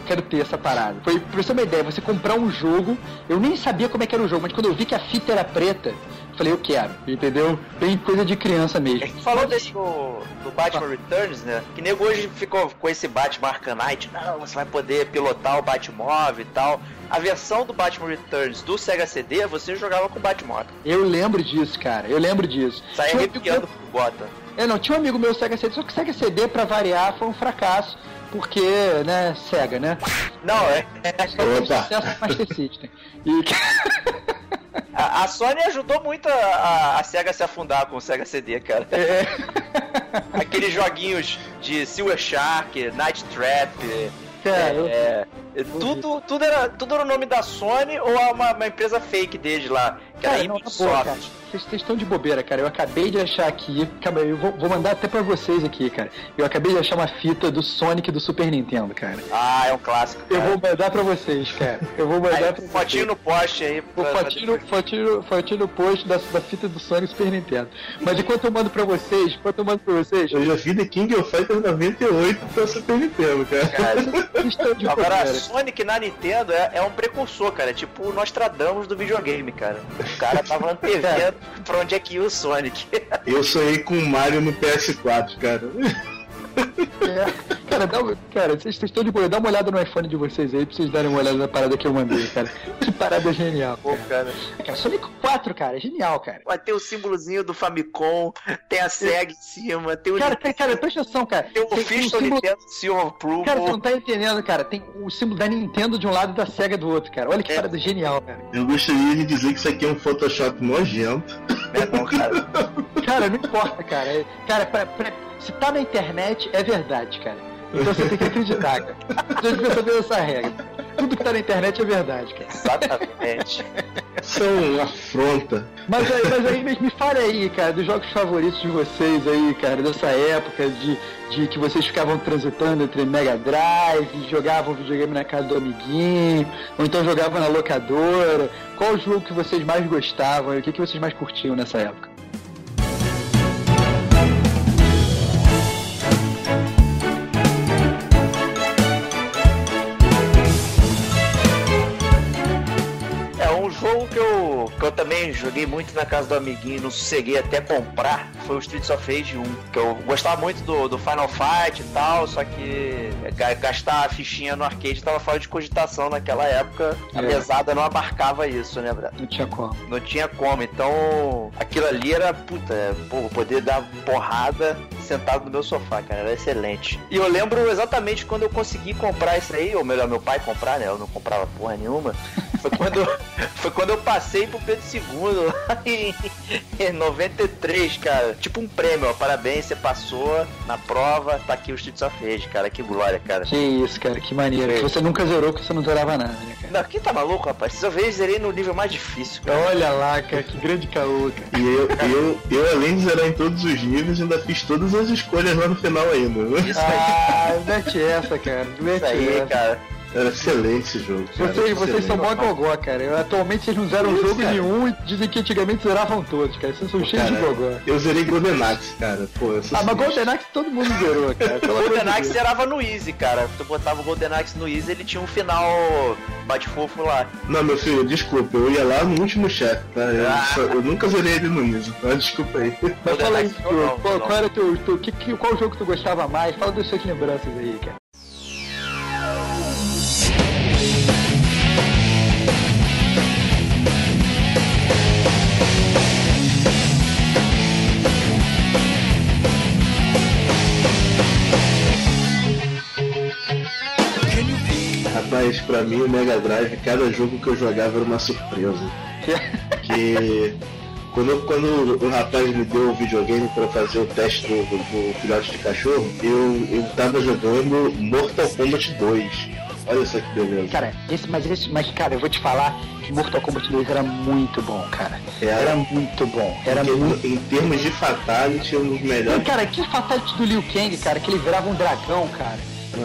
Speaker 5: Quero ter essa parada. Foi, pra você ter uma ideia, você comprar um jogo, eu nem sabia como é que era o jogo, mas quando eu vi que a fita era preta, falei, eu quero, entendeu? Bem coisa de criança mesmo.
Speaker 3: Falou desse do, do Batman Returns, né? Que nego hoje ficou com esse Batman Arcanite. Não, você vai poder pilotar o Batmóvel e tal. A versão do Batman Returns do Sega CD, você jogava com o Batmóvel.
Speaker 5: Eu lembro disso, cara. Eu lembro disso.
Speaker 3: Saia arrepiando pro Gotham.
Speaker 5: É, não, tinha um amigo meu Sega CD, só que Sega CD, pra variar, foi um fracasso. Porque, né, Sega, né?
Speaker 3: Não, é.
Speaker 4: Opa.
Speaker 5: sucesso no Master System. E,
Speaker 3: A, a Sony ajudou muito a, a- a SEGA a se afundar com o Sega CD, cara.
Speaker 5: é,
Speaker 3: Aqueles joguinhos de Silver Shark, Night Trap,
Speaker 5: cara, eu-
Speaker 3: é, Tudo, tudo, era, tudo era o nome da Sony ou uma, uma empresa fake deles lá, que
Speaker 5: Cara,
Speaker 3: era
Speaker 5: não, tá.
Speaker 3: Ubisoft.
Speaker 5: Vocês estão de bobeira, cara. Eu acabei de achar aqui. Calma aí, eu vou, vou mandar até pra vocês aqui, cara. Eu acabei de achar uma fita do Sonic do Super Nintendo, cara.
Speaker 3: Ah, é um clássico.
Speaker 5: Eu
Speaker 3: cara.
Speaker 5: vou mandar pra vocês, cara. Eu vou mandar
Speaker 3: Aí,
Speaker 5: pra vocês.
Speaker 3: fotinho no poste aí.
Speaker 5: O
Speaker 3: pra-
Speaker 5: fotinho, fotinho, fotinho no post da, da fita do Sonic Super Nintendo. Mas enquanto eu mando pra vocês, enquanto eu mando pra vocês,
Speaker 4: Eu já vi The King of Fighters 98 pra Super Nintendo, cara.
Speaker 3: Cara, Agora, a
Speaker 5: bobeira.
Speaker 3: Sonic na Nintendo é, é um precursor, cara. É tipo o Nostradamus do videogame, cara. O cara tava antevendo pra onde é que ia o Sonic.
Speaker 4: Eu sonhei com o Mario no PS4, cara.
Speaker 5: É. Cara, dá, cara, vocês estão de boa. Dá uma olhada no iPhone de vocês aí pra vocês darem uma olhada na parada que eu mandei, cara. Que parada genial.
Speaker 3: Pô, cara.
Speaker 5: Cara, Sonic 4, cara, é genial, cara.
Speaker 3: Vai ter o símbolozinho do Famicom, tem a SEG em cima, tem o,
Speaker 5: Cara, cara, cara, presta atenção, cara.
Speaker 3: tem o
Speaker 5: Tem- tem símbolo-
Speaker 3: Nintendo Seal of Approval.
Speaker 5: Cara, você não tá entendendo, cara. Tem o símbolo da Nintendo de um lado e da SEGA do outro, cara. Olha que
Speaker 3: É.
Speaker 5: parada genial, cara.
Speaker 4: Eu gostaria de dizer que isso aqui é um Photoshop nojento.
Speaker 3: É, não, cara.
Speaker 5: Cara, não importa, cara. É- Cara, pra- pra- se tá na internet, é verdade, cara. Então você tem que acreditar, cara. Você devia saber essa regra. Tudo que tá na internet é verdade, cara.
Speaker 3: Exatamente.
Speaker 4: Isso é uma afronta.
Speaker 5: Mas aí, mas aí me, me fale aí, cara, dos jogos favoritos de vocês aí, cara, dessa época de, de que vocês ficavam transitando entre Mega Drive, jogavam videogame na casa do amiguinho, ou então jogavam na locadora. Qual o jogo que vocês mais gostavam e o que, que vocês mais curtiam nessa época?
Speaker 3: Joguei muito na casa do amiguinho não sosseguei até comprar. Foi o Streets of Rage 1. Que eu gostava muito do, do Final Fight e tal, só que ga- gastar a fichinha no arcade tava fora de cogitação naquela época. A
Speaker 5: É.
Speaker 3: mesada não abarcava isso, né, Brad?
Speaker 5: Não tinha como.
Speaker 3: Não tinha como. Então, aquilo ali era, puta, é, pô, poder dar porrada sentado no meu sofá, cara. Era excelente. E eu lembro exatamente quando eu consegui comprar isso aí, ou melhor, meu pai comprar, né? Eu não comprava porra nenhuma. Foi quando, foi quando eu passei pro Pedro II lá em, em 93, cara. Tipo um prêmio, ó. Parabéns, você passou na prova. Tá aqui o Streets of Rage, cara. Que glória, cara.
Speaker 5: Que isso, cara, que maneiro. Que você nunca zerou porque você não zerava nada, né, cara?
Speaker 3: Não, quem tá maluco, rapaz? Streets of Rage zerei no nível mais difícil, cara.
Speaker 5: Olha lá, cara, que grande caô, cara.
Speaker 4: E eu, eu, eu, além de zerar em todos os níveis, ainda fiz todas as escolhas lá no final ainda.
Speaker 3: Isso aí,
Speaker 5: Ah, mete essa, cara. Mete
Speaker 3: isso aí,
Speaker 5: essa.
Speaker 3: cara.
Speaker 4: Era excelente esse jogo. Cara,
Speaker 5: Vocês, vocês são mó gogó, cara. Eu- atualmente vocês não zeram
Speaker 4: Isso,
Speaker 5: jogo
Speaker 4: cara.
Speaker 5: nenhum e dizem que antigamente zeravam todos, cara. Vocês são cheios de gogó.
Speaker 4: Eu zerei Golden Axe, cara. Pô, eu sou
Speaker 5: Ah, mas. Golden Axe todo mundo zerou, cara.
Speaker 3: Golden Axe zerava no Easy, cara. Tu botava o Golden Axe no Easy, ele tinha um final bate-fofo lá.
Speaker 4: Não, meu filho, desculpa, eu ia lá no último chefe, tá? Eu,
Speaker 3: Ah.
Speaker 4: só- eu nunca zerei ele no Easy, tá? Desculpa aí.
Speaker 5: Mas
Speaker 3: Golden
Speaker 5: fala aí,
Speaker 3: não,
Speaker 5: qual,
Speaker 3: não.
Speaker 5: qual era teu, teu que, que- qual jogo que tu gostava mais? Fala das suas lembranças aí, cara.
Speaker 4: Rapaz, pra mim o Mega Drive, cada jogo que eu jogava era uma surpresa. Que quando, quando o rapaz me deu o videogame pra fazer o teste do, do- do filhote de cachorro, eu, eu tava jogando Mortal Kombat 2. Olha só que beleza.
Speaker 5: Cara, esse, mas esse, mas cara, eu vou te falar que Mortal Kombat 2 era muito bom, cara.
Speaker 4: Era.
Speaker 5: Era muito bom. Era
Speaker 4: Porque,
Speaker 5: muito.
Speaker 4: Em termos de fatality, um dos
Speaker 5: E,
Speaker 4: melhores.
Speaker 5: cara, que fatality do Liu Kang, cara, que ele virava um dragão, cara.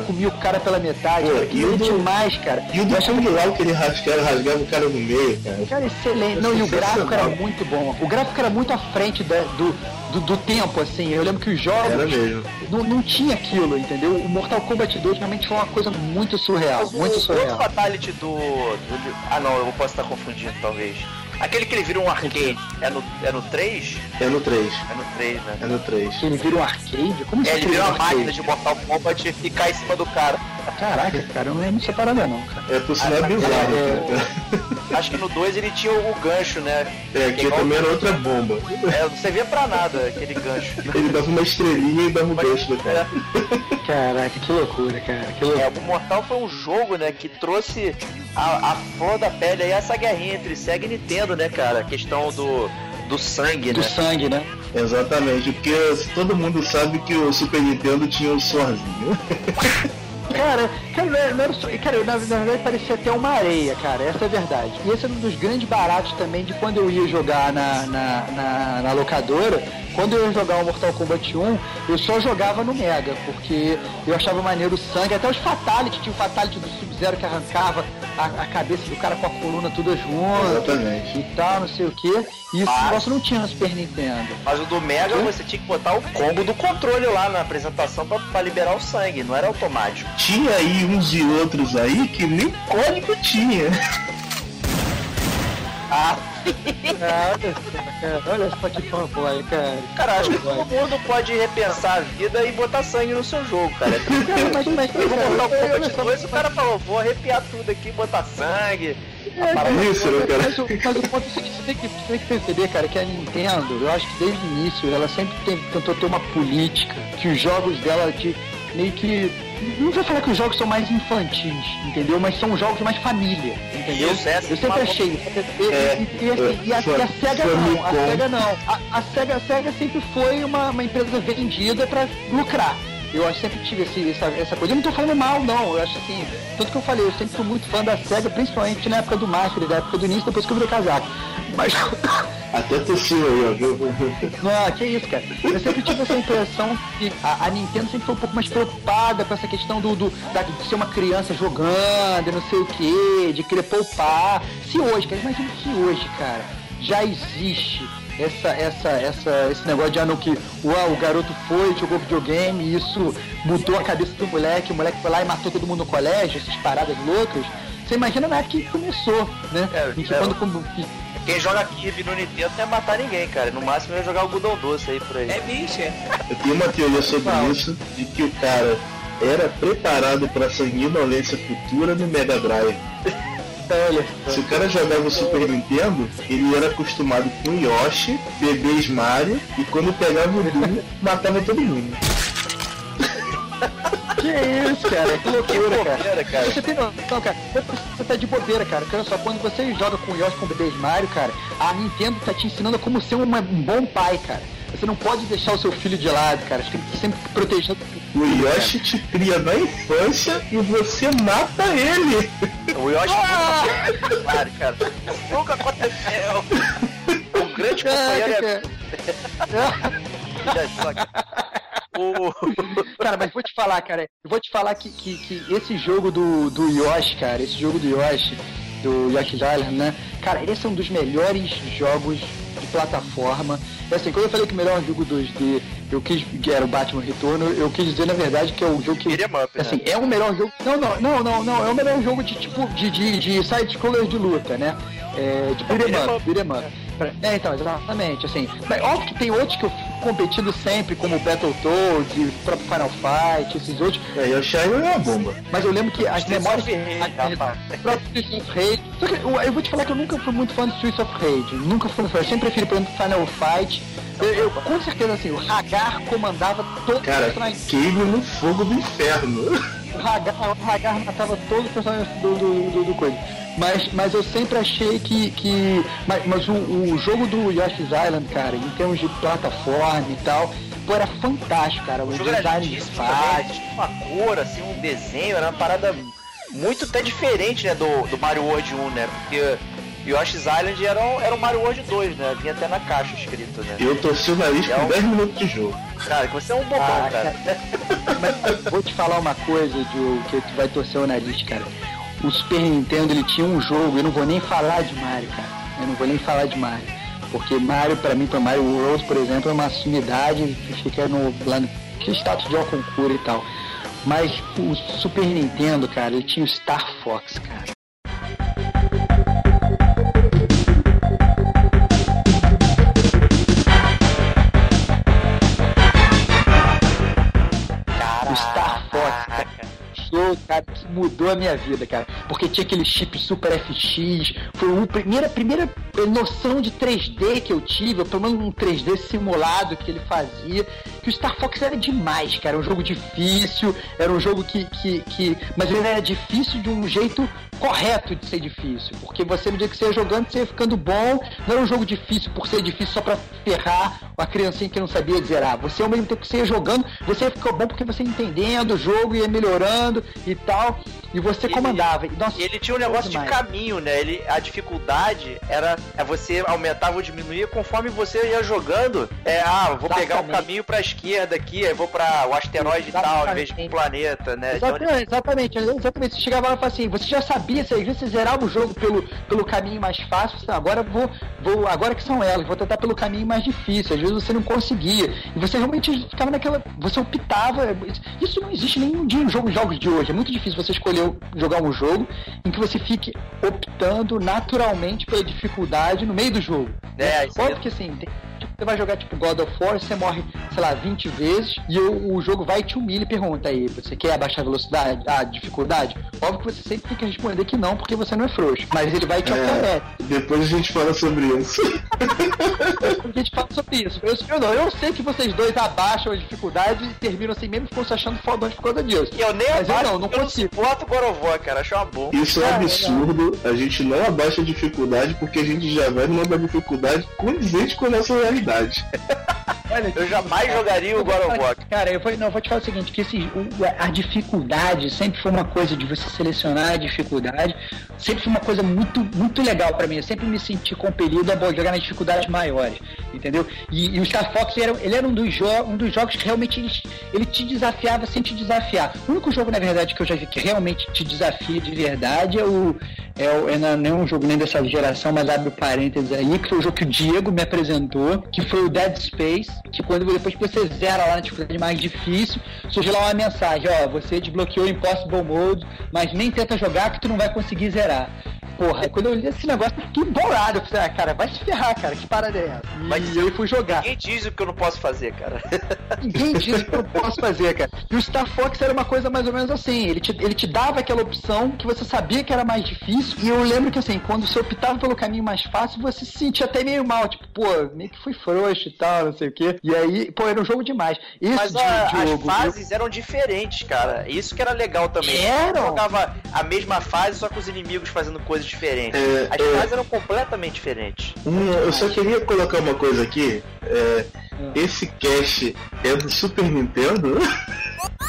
Speaker 5: Comia o cara pela metade,
Speaker 4: Pô,
Speaker 5: cara.
Speaker 4: e o do-
Speaker 5: demais, cara.
Speaker 4: E o do Kung Lao que ele rasgava, rasgava o cara no meio, cara.
Speaker 5: Cara, excelente. Não, e o gráfico era muito bom. O gráfico era muito à frente da- do, do, do tempo, assim. Eu lembro que os jogos
Speaker 4: Era mesmo.
Speaker 5: não, não tinha aquilo, entendeu? O Mortal Kombat 2 realmente foi uma coisa muito surreal.
Speaker 3: Mas o-
Speaker 5: Muito
Speaker 3: o
Speaker 5: surreal.
Speaker 3: Fatality do, do- Ah não, eu posso estar confundindo talvez. Aquele que ele vira um arcade, é no, é no 3?
Speaker 4: É no 3.
Speaker 3: É no 3, né?
Speaker 4: É no 3.
Speaker 5: Que ele vira um arcade? Como
Speaker 3: É,
Speaker 5: assim
Speaker 3: ele vira uma
Speaker 5: um arcade?
Speaker 3: máquina de Mortal Kombat e cai em cima do cara.
Speaker 5: Caraca, cara, eu não lembro dessa parada não, cara.
Speaker 4: É por sinal
Speaker 3: Ah,
Speaker 4: bizarro.
Speaker 5: é-
Speaker 4: cara.
Speaker 3: Acho que no 2 ele tinha o gancho, né?
Speaker 4: É,
Speaker 3: Que
Speaker 4: aqui
Speaker 3: igual-
Speaker 4: também era outra bomba.
Speaker 3: É, não servia pra nada aquele gancho.
Speaker 4: Ele dava uma estrelinha e dava um gancho no cara.
Speaker 5: Caraca, que loucura, cara. Que
Speaker 3: É,
Speaker 5: loucura.
Speaker 3: o Mortal foi um jogo, né, que trouxe a, a flor da pele aí essa guerrinha entre Sega e Nintendo, né, cara? A questão do, do sangue,
Speaker 5: Do
Speaker 3: né?
Speaker 5: sangue, né?
Speaker 4: Exatamente, porque todo mundo sabe que o Super Nintendo tinha o sorzinho.
Speaker 5: Cara, cara, não era- só- cara, na, na verdade parecia até uma areia, cara, essa é a verdade. E esse é um dos grandes baratos também de quando eu ia jogar na, na, na, na locadora. Quando eu ia jogar o Mortal Kombat 1, eu só jogava no Mega, porque eu achava maneiro o sangue, até os Fatality, tinha o Fatality do Sub-Zero que arrancava a, a cabeça do cara com a coluna toda junto
Speaker 4: Exatamente.
Speaker 5: e tal, não sei o que. E isso
Speaker 3: Mas-
Speaker 5: negócio não tinha no Super Nintendo.
Speaker 3: Mas o do Mega você tinha que botar o combo do controle lá na apresentação pra, pra liberar o sangue, não era automático.
Speaker 4: Tinha aí uns e outros aí que nem código tinha.
Speaker 3: Ah,
Speaker 5: Olha só, cara, olha só que fanboy, cara.
Speaker 3: cara, acho que todo mundo pode repensar a vida e botar sangue no seu jogo, cara.
Speaker 5: Cara, mas, mas,
Speaker 3: Eu vou botar o
Speaker 5: cara, olha
Speaker 3: Kombat
Speaker 5: só,
Speaker 3: 2 o cara falou, vou arrepiar tudo aqui, botar sangue.
Speaker 5: É,
Speaker 4: Isso, né, cara?
Speaker 5: Mas, o- mas o ponto é o seguinte, você tem, que, você tem que perceber, cara, que a Nintendo, eu acho que desde o início, ela sempre tem- tentou ter uma política que os jogos dela de meio que. Não vou falar que os jogos são mais infantis, entendeu? Mas são jogos mais família, entendeu?
Speaker 3: Isso, essa
Speaker 5: eu sempre
Speaker 3: uma-
Speaker 5: achei. E,
Speaker 4: É,
Speaker 5: e- e- assim, e a, e SEGA não, a. SEGA não. A, a SEGA, a SEGA sempre foi uma, uma empresa vendida pra lucrar. Eu acho que sempre tive esse, essa, essa coisa. Eu não tô falando mal, não. Eu acho assim. Tanto que eu falei, eu sempre fui muito fã da SEGA, principalmente na época do Master, da época do início, depois que eu virei casaco. Mas.
Speaker 4: Até tossiu aí, ó. viu?
Speaker 5: Não, que isso, cara. Eu sempre tive essa impressão que a, a Nintendo sempre foi um pouco mais preocupada com essa questão do, do da- de ser uma criança jogando, não sei o que, de querer poupar. Se hoje, cara, imagina se hoje, cara, já existe essa, essa, essa, esse negócio de ah, não, que uau, o garoto foi, jogou videogame e isso mudou a cabeça do moleque, o moleque foi lá e matou todo mundo no colégio, essas paradas loucas. Você imagina na época que começou, né?
Speaker 3: É,
Speaker 5: que
Speaker 3: é.
Speaker 5: quando, quando- que-
Speaker 3: Quem joga Kirby no Nintendo não é matar ninguém, cara. No máximo é jogar algodão doce aí por aí.
Speaker 9: É bicho, é.
Speaker 4: Eu tenho uma teoria sobre isso, de que o cara era preparado para sanguinolência futura no Mega Drive. Se o cara jogava o Super Nintendo, ele era acostumado com Yoshi, bebês Mario, e quando pegava o Doom, matava todo mundo.
Speaker 5: Que isso, cara? Que loucura, cara.
Speaker 3: bobeira, cara.
Speaker 5: Você tem noção, cara? Você tá de bobeira, cara. Olha só, quando você joga com o Yoshi com o bebês Mario, cara, a Nintendo tá te ensinando como ser uma- um bom pai, cara. Você não pode deixar o seu filho de lado, cara. Você tem que sempre proteger.
Speaker 4: O Yoshi te cria na infância e você mata ele.
Speaker 3: O Yoshi nunca claro, cara. Nunca aconteceu. O grande companheiro é. Já só que- O...
Speaker 5: Cara, mas vou te falar, cara. Eu vou te falar que, que, que esse jogo do, do Yoshi, cara, esse jogo do Yoshi, do Yoshi's Island, né? Cara, esse é um dos melhores jogos de plataforma. E assim, quando eu falei que o melhor jogo 2D, eu quis que era o Batman Retorno, eu quis dizer na verdade que é o jogo que.
Speaker 3: Beat 'em up, né?
Speaker 5: Assim, é o melhor jogo. Não, não, não, não, não. É o melhor jogo de tipo de, de, de side-scroller de luta, né? É, de beat'em up,
Speaker 3: up.
Speaker 5: beat'em up. É, então, exatamente, assim. Mas óbvio que tem outros que eu fico competindo sempre, como Battletoads, e o próprio Final Fight, esses outros.
Speaker 4: É, Yoshi Island é uma bomba.
Speaker 5: Mas eu lembro que as memórias. Streets of Rage. Só que eu, eu vou te falar que eu nunca fui muito fã de Streets of Rage. Nunca fui fã. Eu sempre preferi, por exemplo, Final Fight. Eu, eu, com certeza, assim, o Hagar comandava todos os
Speaker 4: Cara,
Speaker 5: personagens.
Speaker 4: queime no fogo do inferno.
Speaker 5: O Hagar, o Hagar matava todos os personagens do, do, do, do coisa. Mas, mas eu sempre achei que. que mas mas o, o jogo do Yoshi's Island, cara, em termos de plataforma e tal, pô, era fantástico, cara. O,
Speaker 3: O jogo
Speaker 5: design de fase.
Speaker 3: tinha uma cor, assim, um desenho, era uma parada muito até diferente, né, do, do Mario World 1, né? Porque Yoshi's Island era um, era um Mario World 2, né? Vinha até na caixa escrito, né?
Speaker 4: Eu torci o nariz
Speaker 3: É
Speaker 4: com
Speaker 3: um-
Speaker 4: 10 minutos de jogo.
Speaker 3: Cara, que você é um bobão,
Speaker 5: Ah,
Speaker 3: cara.
Speaker 5: Mas vou te falar uma coisa, Diogo, que tu vai torcer o nariz, cara. O Super Nintendo, ele tinha um jogo, eu não vou nem falar de Mario, cara. Eu não vou nem falar de Mario. Porque Mario, pra mim, pra Mario World, por exemplo, é uma sumidade que fica no, lá no que status de concura e tal. Mas o Super Nintendo, cara, ele tinha o Star Fox, cara. Cara. Que mudou a minha vida, cara. Porque tinha aquele chip Super FX, foi a primeira, primeira noção de 3D que eu tive, pelo menos um 3D simulado que ele fazia. Que o Star Fox era demais, cara. Era um jogo difícil, era um jogo que. que, que mas ele era difícil de um jeito correto de ser difícil. Porque você, no dia que você ia jogando, você ia ficando bom. Não era um jogo difícil por ser difícil só pra ferrar a criancinha que não sabia zerar. Você, ao mesmo tempo que você ia jogando, você ficar bom porque você ia entendendo o jogo, ia melhorando e tal. E você
Speaker 3: Ele-
Speaker 5: comandava. E, nossa,
Speaker 3: ele tinha um negócio de caminho, né? Ele, a dificuldade era é você aumentava ou diminuía conforme você ia jogando. É, ah, vou pegar o
Speaker 5: Exatamente.
Speaker 3: caminho pra esquerda aqui, aí vou pra o asteroide e tal, em vez de pro planeta, né? Então, ele-
Speaker 5: Exatamente, exatamente, exatamente. Você chegava lá e falava assim, você já sabia, você, às vezes você zerava o jogo pelo, pelo caminho mais fácil, você, "Não, agora vou, vou, agora que são elas, vou tentar pelo caminho mais difícil. Às vezes você não conseguia. E você realmente ficava naquela. Você optava. Isso não existe nenhum dia em jogo- jogos de hoje. É muito difícil você escolher jogar um jogo em que você fique optando naturalmente pela dificuldade no meio do jogo.
Speaker 3: É, isso
Speaker 5: Óbvio que assim, tem- você vai jogar tipo God of War, você morre, sei lá, 20 vezes e o, o jogo vai te humilha e pergunta aí, você quer abaixar a velocidade, a dificuldade? Óbvio que você sempre tem que responder que não, porque você não é frouxo. Mas ele vai e te
Speaker 4: É. Depois a gente fala sobre isso.
Speaker 5: A gente fala sobre isso. Eu, eu não, eu sei que vocês dois abaixam a dificuldade e terminam assim mesmo ficam se achando fodões por causa disso.
Speaker 3: E eu nem
Speaker 5: Mas eu
Speaker 3: abaixo,
Speaker 5: não, não
Speaker 3: eu
Speaker 5: consigo.
Speaker 3: God of War, cara. Acho uma boa.
Speaker 4: Isso é
Speaker 5: Ah,
Speaker 4: absurdo. A gente não abaixa a dificuldade porque a gente já vai numa dificuldade condizente com a nossa realidade idade.
Speaker 5: Olha,
Speaker 3: Eu jamais jogaria o God of War.
Speaker 1: Cara, eu vou, não, vou te falar o seguinte, que esse, a dificuldade sempre foi uma coisa de você selecionar a dificuldade, sempre foi uma coisa muito, muito legal pra mim. Eu sempre me senti compelido a jogar nas dificuldades maiores, entendeu? E, e o Star Fox ele era, ele era um, dos um dos jogos que realmente ele, ele te desafiava sem te desafiar. O único jogo, na verdade, que eu já vi que realmente te desafia de verdade é o. É, o, é não, não é um jogo nem dessa geração, mas abre o parênteses aí, que foi o jogo que o Diego me apresentou, que foi o Dead Space, que quando depois que você zera lá na dificuldade mais difícil, surge lá uma mensagem, ó, você desbloqueou o Impossible Mode, mas nem tenta jogar que tu não vai conseguir zerar. Porra, quando eu li esse negócio, eu fiquei bolado. Eu falei, ah, cara, vai se ferrar, cara, que parada é essa?
Speaker 3: Mas
Speaker 5: e eu fui jogar.
Speaker 3: Ninguém diz o que eu não posso fazer, cara.
Speaker 5: Ninguém diz o que eu posso fazer, cara. E o Star Fox era uma coisa mais ou menos assim. Ele te, ele te dava aquela opção que você sabia que era mais difícil. E eu lembro que assim, quando você optava pelo caminho mais fácil, você se sentia até meio mal. Tipo, pô, meio que fui frouxo e tal, não sei o quê. E aí, pô, era um jogo demais. Esse
Speaker 3: Mas
Speaker 5: de-
Speaker 3: as
Speaker 5: jogo,
Speaker 3: fases eram diferentes, cara. Isso que era legal também.
Speaker 5: Eram?
Speaker 3: Eu jogava a mesma fase, só com os inimigos fazendo coisas diferentes.
Speaker 4: É,
Speaker 3: As
Speaker 4: é.
Speaker 3: fases eram completamente diferentes.
Speaker 4: Um, eu só queria colocar uma coisa aqui. É, esse cast é do Super Nintendo?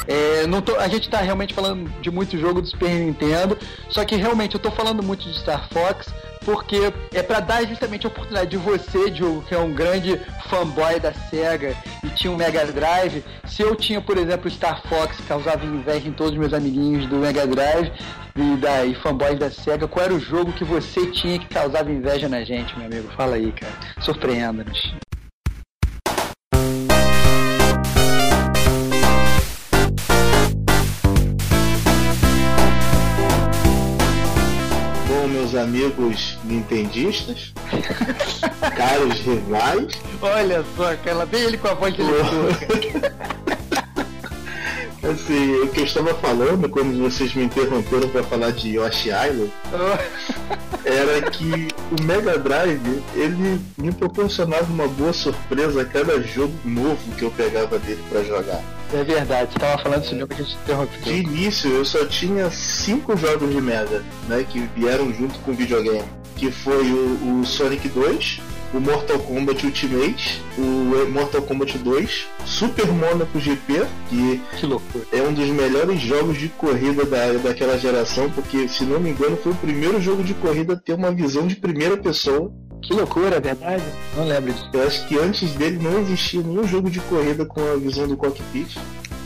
Speaker 5: É, não tô- a gente tá realmente falando de muito jogo do Super Nintendo, só que realmente eu tô falando muito de Star Fox porque é pra dar justamente a oportunidade de você, Diogo, que é um grande fanboy da SEGA e tinha um Mega Drive, se eu tinha, por exemplo, Star Fox, causava inveja em todos os meus amiguinhos do Mega Drive e, da, e fanboys da SEGA, qual era o jogo que você tinha que causava inveja na gente, meu amigo? Fala aí, cara. Surpreenda-nos.
Speaker 4: Amigos nintendistas, caros rivais,
Speaker 5: Olha só, cara, vem ele com a voz de leitor.
Speaker 4: assim, o que eu estava falando quando vocês me interromperam para falar de Yoshi Island era que o Mega Drive ele me proporcionava uma boa surpresa a cada jogo novo que eu pegava dele para jogar.
Speaker 5: É verdade, você tava falando isso mesmo que a gente
Speaker 4: De
Speaker 5: interrompeu.
Speaker 4: início eu só tinha cinco jogos de Mega, né, que vieram junto com o videogame, que foi o, o Sonic 2, o Mortal Kombat Ultimate, o Mortal Kombat 2, Super Monaco GP, que
Speaker 5: Que
Speaker 4: é um dos melhores jogos de corrida da, daquela geração, porque se não me engano foi o primeiro jogo de corrida a ter uma visão de primeira pessoa.
Speaker 5: Que loucura, é verdade? Não lembro disso.
Speaker 4: Eu acho que antes dele não existia nenhum jogo de corrida com a visão do cockpit.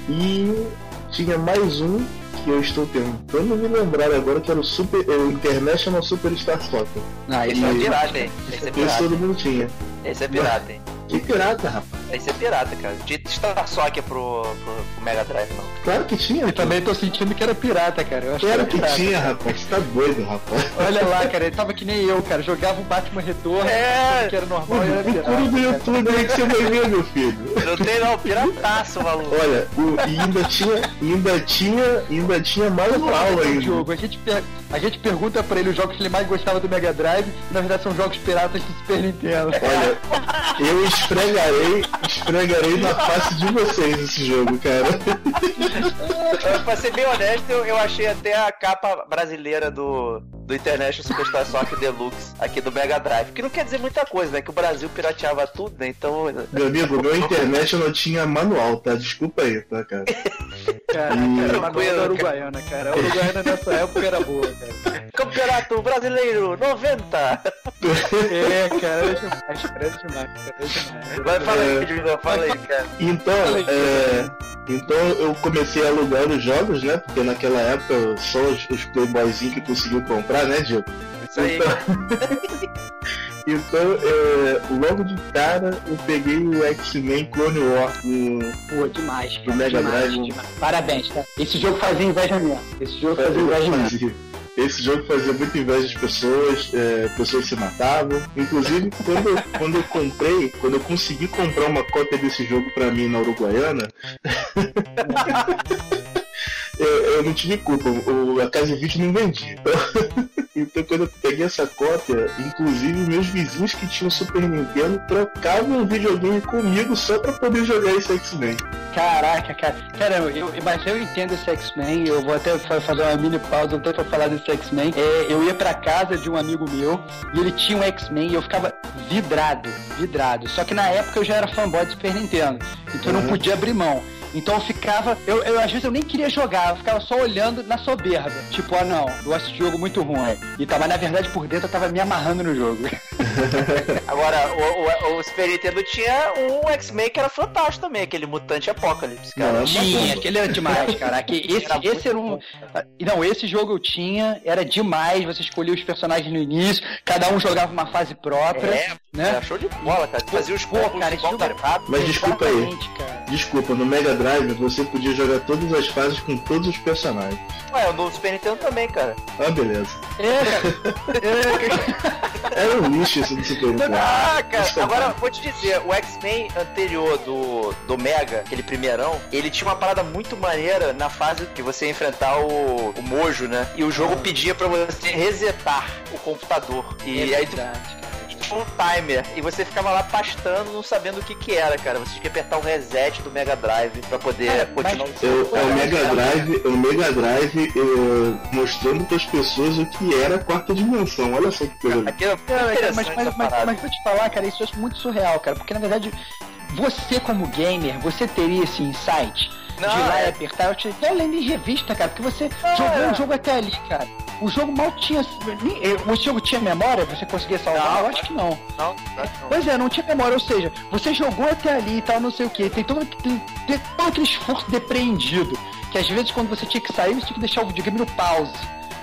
Speaker 4: E tinha mais um que eu estou tentando me lembrar agora que era o Super, é, o International Superstar Soccer.
Speaker 5: Ah,
Speaker 3: Esse é
Speaker 4: E-
Speaker 3: pirata, hein? Esse é
Speaker 4: Esse
Speaker 3: pirata.
Speaker 4: todo mundo tinha.
Speaker 3: Esse é pirata, hein?
Speaker 4: Que pirata, rapaz.
Speaker 3: Isso é pirata, cara. De Star Soccer pro, pro, pro Mega Drive, não.
Speaker 4: Claro que tinha.
Speaker 5: Eu também tô sentindo que era pirata, cara. Eu acho
Speaker 4: Claro
Speaker 5: que pirata.
Speaker 4: tinha, rapaz. Você tá doido, rapaz.
Speaker 5: Olha lá, cara, ele tava que nem eu, cara. Jogava o Batman Retorno,
Speaker 3: É.
Speaker 5: que era normal e era pirata.
Speaker 4: Procura no
Speaker 5: cara.
Speaker 4: YouTube aí que você vai ver, meu filho.
Speaker 3: Não tem não, pirataço, maluco.
Speaker 4: Olha, o, e ainda tinha, ainda tinha, ainda tinha manual
Speaker 5: Esse
Speaker 4: ainda.
Speaker 5: jogo. A gente, per- a gente pergunta pra ele os jogos que ele mais gostava do Mega Drive, e na verdade são jogos piratas do Super Nintendo.
Speaker 4: Olha, eu esfregarei, esfregarei na face de vocês esse jogo, cara.
Speaker 3: Pra ser bem honesto, eu, eu achei até a capa brasileira do, do International Superstar Soccer Deluxe aqui do Mega Drive. Que não quer dizer muita coisa, né? Que o Brasil pirateava tudo, né? Então.
Speaker 4: Meu amigo, meu internet não tinha manual, tá? Desculpa aí, tá, cara?
Speaker 5: Cara,
Speaker 4: Hum.
Speaker 5: cara, não era Uruguaiana, cara. A Uruguaiana nessa época era boa, cara.
Speaker 3: Campeonato Brasileiro 90!
Speaker 5: É, cara, era demais, cara, era demais, cara, era demais.
Speaker 3: Vai, fala
Speaker 4: É.
Speaker 3: aí, Fala aí, cara.
Speaker 4: Então, é, então eu comecei a alugar os jogos, né? Porque naquela época só os, os playboyzinhos que conseguiu comprar, né, Diego?
Speaker 3: Isso aí.
Speaker 4: Então, é, logo de cara, eu peguei o X-Men Clone War do
Speaker 1: Pô, demais, cara.
Speaker 4: Do Mega
Speaker 1: demais,
Speaker 4: Drive.
Speaker 1: demais. Parabéns, tá? Esse jogo fazia inveja mesmo. Esse jogo fazia inveja mesmo.
Speaker 4: Esse jogo fazia muita inveja das pessoas, é, pessoas se matavam. Inclusive, quando, quando eu comprei, quando eu consegui comprar uma cópia desse jogo pra mim na Uruguaiana, eu, eu não tive culpa, o, a Casa Vídeo não vendia. Então, então, quando eu peguei essa cópia, inclusive meus vizinhos que tinham Super Nintendo trocavam um videogame comigo só pra poder jogar esse X-Men.
Speaker 5: Caraca, cara. Cara, eu, eu- mas eu entendo esse X-Men, eu vou até fa- fazer uma mini pausa até pra falar desse X-Men. É, eu ia pra casa de um amigo meu e ele tinha um X-Men e eu ficava vidrado, vidrado. Só que na época eu já era fanboy de Super Nintendo, então eu não
Speaker 4: Uhum.
Speaker 5: podia abrir mão. Então eu ficava, eu, eu às vezes eu nem queria jogar, eu ficava só olhando na soberba. Tipo, ah não, eu acho esse jogo muito ruim. E tava, na verdade, por dentro eu tava me amarrando no jogo.
Speaker 3: Agora, o, o, o Super Nintendo tinha um X-Men que era fantástico também, aquele Mutante Apocalipse, cara.
Speaker 4: Não,
Speaker 5: Tinha, aquele era demais, cara. Que esse,
Speaker 3: Era
Speaker 5: esse era um.
Speaker 3: bom,
Speaker 5: Não, esse jogo eu tinha, era demais. Você escolhia os personagens no início, cada um jogava uma fase própria,
Speaker 3: É,
Speaker 5: né?
Speaker 3: Era show de bola, cara. Fazia os combos
Speaker 5: cara,
Speaker 3: igual rápido.
Speaker 4: Mas desculpa aí.
Speaker 5: Cara.
Speaker 4: Desculpa, no Mega Drive você podia jogar todas as fases com todos os personagens.
Speaker 3: Ué, no Super Nintendo também, cara.
Speaker 4: Ah, beleza.
Speaker 5: É, cara. É.
Speaker 4: Era um lixo esse do Super Nintendo.
Speaker 3: Ah, cara, agora vou te dizer, o X-Men anterior do, do Mega, aquele primeirão, ele tinha uma parada muito maneira na fase que você ia enfrentar o, o Mojo, né? E o jogo pedia pra você resetar o computador. E
Speaker 5: É
Speaker 3: aí tu um timer e você ficava lá pastando, não sabendo o que que era, cara. Você tinha que apertar o reset do Mega Drive pra poder
Speaker 5: Cara,
Speaker 3: continuar
Speaker 5: mas-
Speaker 3: o
Speaker 4: É, o- é o Mega Drive, é o Mega Drive é, mostrando para as pessoas o que era a quarta dimensão. Olha só que coisa.
Speaker 3: Aqui é
Speaker 5: Cara, cara,
Speaker 3: interessante
Speaker 5: mas, mas, vou te falar, cara, isso eu acho muito surreal, cara, porque na verdade, você como gamer, você teria esse insight
Speaker 3: Não,
Speaker 5: de ir lá
Speaker 3: é-
Speaker 5: e apertar, eu te eu lendo em revista, cara, porque você
Speaker 3: Não,
Speaker 5: jogou
Speaker 3: é.
Speaker 5: o jogo até ali, cara. O jogo mal tinha. eh, O jogo tinha memória? Você conseguia salvar?
Speaker 3: Não,
Speaker 5: eu acho que não.
Speaker 3: Não, não, não.
Speaker 5: Pois é, não tinha memória, ou seja, você jogou até ali e tal, não sei o que. Tem todo, tem, tem todo aquele esforço depreendido. Que às vezes quando você tinha que sair, você tinha que deixar o videogame no pause.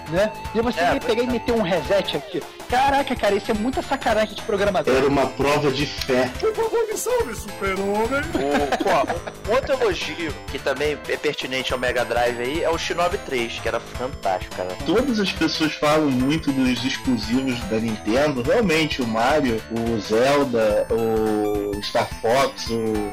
Speaker 5: Né? E você
Speaker 3: É,
Speaker 5: pegar e
Speaker 3: é.
Speaker 5: meter um reset aqui. Caraca, cara, isso é muita sacanagem de programador.
Speaker 4: Era uma prova de fé.
Speaker 3: O, pô, um outro elogio que também é pertinente ao Mega Drive aí é o Shinobi 3, que era fantástico, cara.
Speaker 4: Todas as pessoas falam muito dos exclusivos da Nintendo. Realmente, o Mario, o Zelda, o Star Fox, o,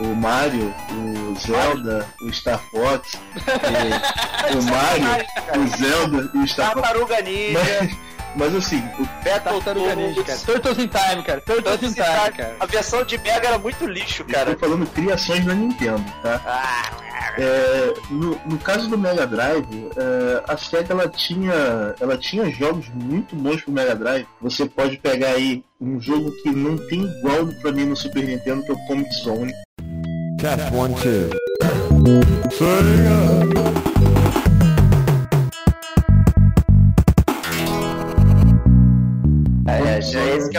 Speaker 4: o Mario, o Zelda, o Star Fox, o, o Mario, o Zelda e o Star Fox.
Speaker 3: Tartaruga Ninja,
Speaker 4: Mas, mas assim, o
Speaker 5: Tartaruga Ninja, cara. Turtles in Time, cara. Turtles in Time, cara.
Speaker 3: A versão de Mega era muito lixo,
Speaker 4: eu
Speaker 3: cara.
Speaker 4: tô falando criações da Nintendo, tá?
Speaker 3: Ah,
Speaker 4: É, no, no caso do Mega Drive, é, a SEGA ela tinha, ela tinha jogos muito bons pro Mega Drive. Você pode pegar aí um jogo que não tem igual pra mim no Super Nintendo, que é o Comic Zone.
Speaker 6: Test one, two.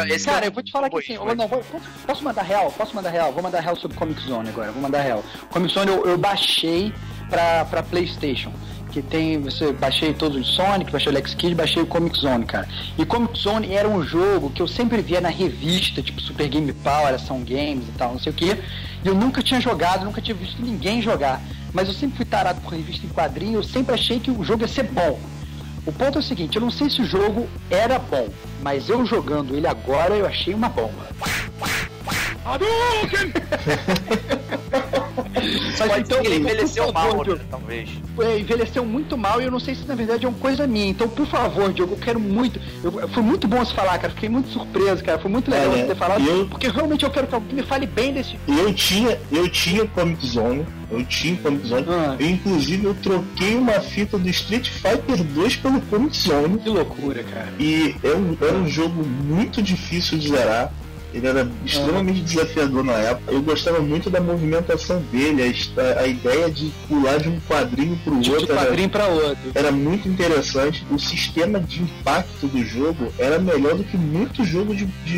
Speaker 3: esse
Speaker 5: Cara, eu vou te falar que assim, não, vou- posso, posso mandar real? Posso mandar real? Vou mandar real sobre Comic Zone agora, vou mandar real. Comic Zone eu, eu baixei pra, pra Playstation. Que tem. Você baixei todos os Sonic, baixei o Lex Kidd, baixei o Comic Zone, cara. E Comic Zone era um jogo que eu sempre via na revista, tipo Super Game Power, Ação Games e tal, não sei o que. E eu nunca tinha jogado, nunca tinha visto ninguém jogar. Mas eu sempre fui tarado por revista em quadrinho, eu sempre achei que o jogo ia ser bom. O ponto é o seguinte, eu não sei se o jogo era bom, mas eu jogando ele agora eu achei uma bomba.
Speaker 3: Mas
Speaker 5: Mas
Speaker 3: então, ele envelheceu
Speaker 5: favor,
Speaker 3: mal,
Speaker 5: Diogo,
Speaker 3: né, talvez.
Speaker 5: é, envelheceu muito mal e eu não sei se na verdade é uma coisa minha. Então, por favor, Diogo, eu quero muito. Eu, foi muito bom você falar, cara. Fiquei muito surpreso, cara. Foi muito legal
Speaker 4: Olha,
Speaker 5: você ter falado.
Speaker 4: eu-
Speaker 5: Porque realmente eu quero que alguém me fale bem desse.
Speaker 4: Eu tinha, eu tinha Comic Zone, eu tinha Comic Zone,
Speaker 5: Ah.
Speaker 4: eu, inclusive eu troquei uma fita do Street Fighter 2 pelo Comic Zone.
Speaker 5: Que loucura, cara.
Speaker 4: E é um- era um jogo muito difícil de zerar. Ele era extremamente desafiador na época. Eu gostava muito da movimentação dele, a, esta- a ideia de pular de um quadrinho pro
Speaker 5: De, de
Speaker 4: outro. era-
Speaker 5: quadrinho pra outro.
Speaker 4: era muito interessante. O sistema de impacto do jogo era melhor do que muito jogo de, de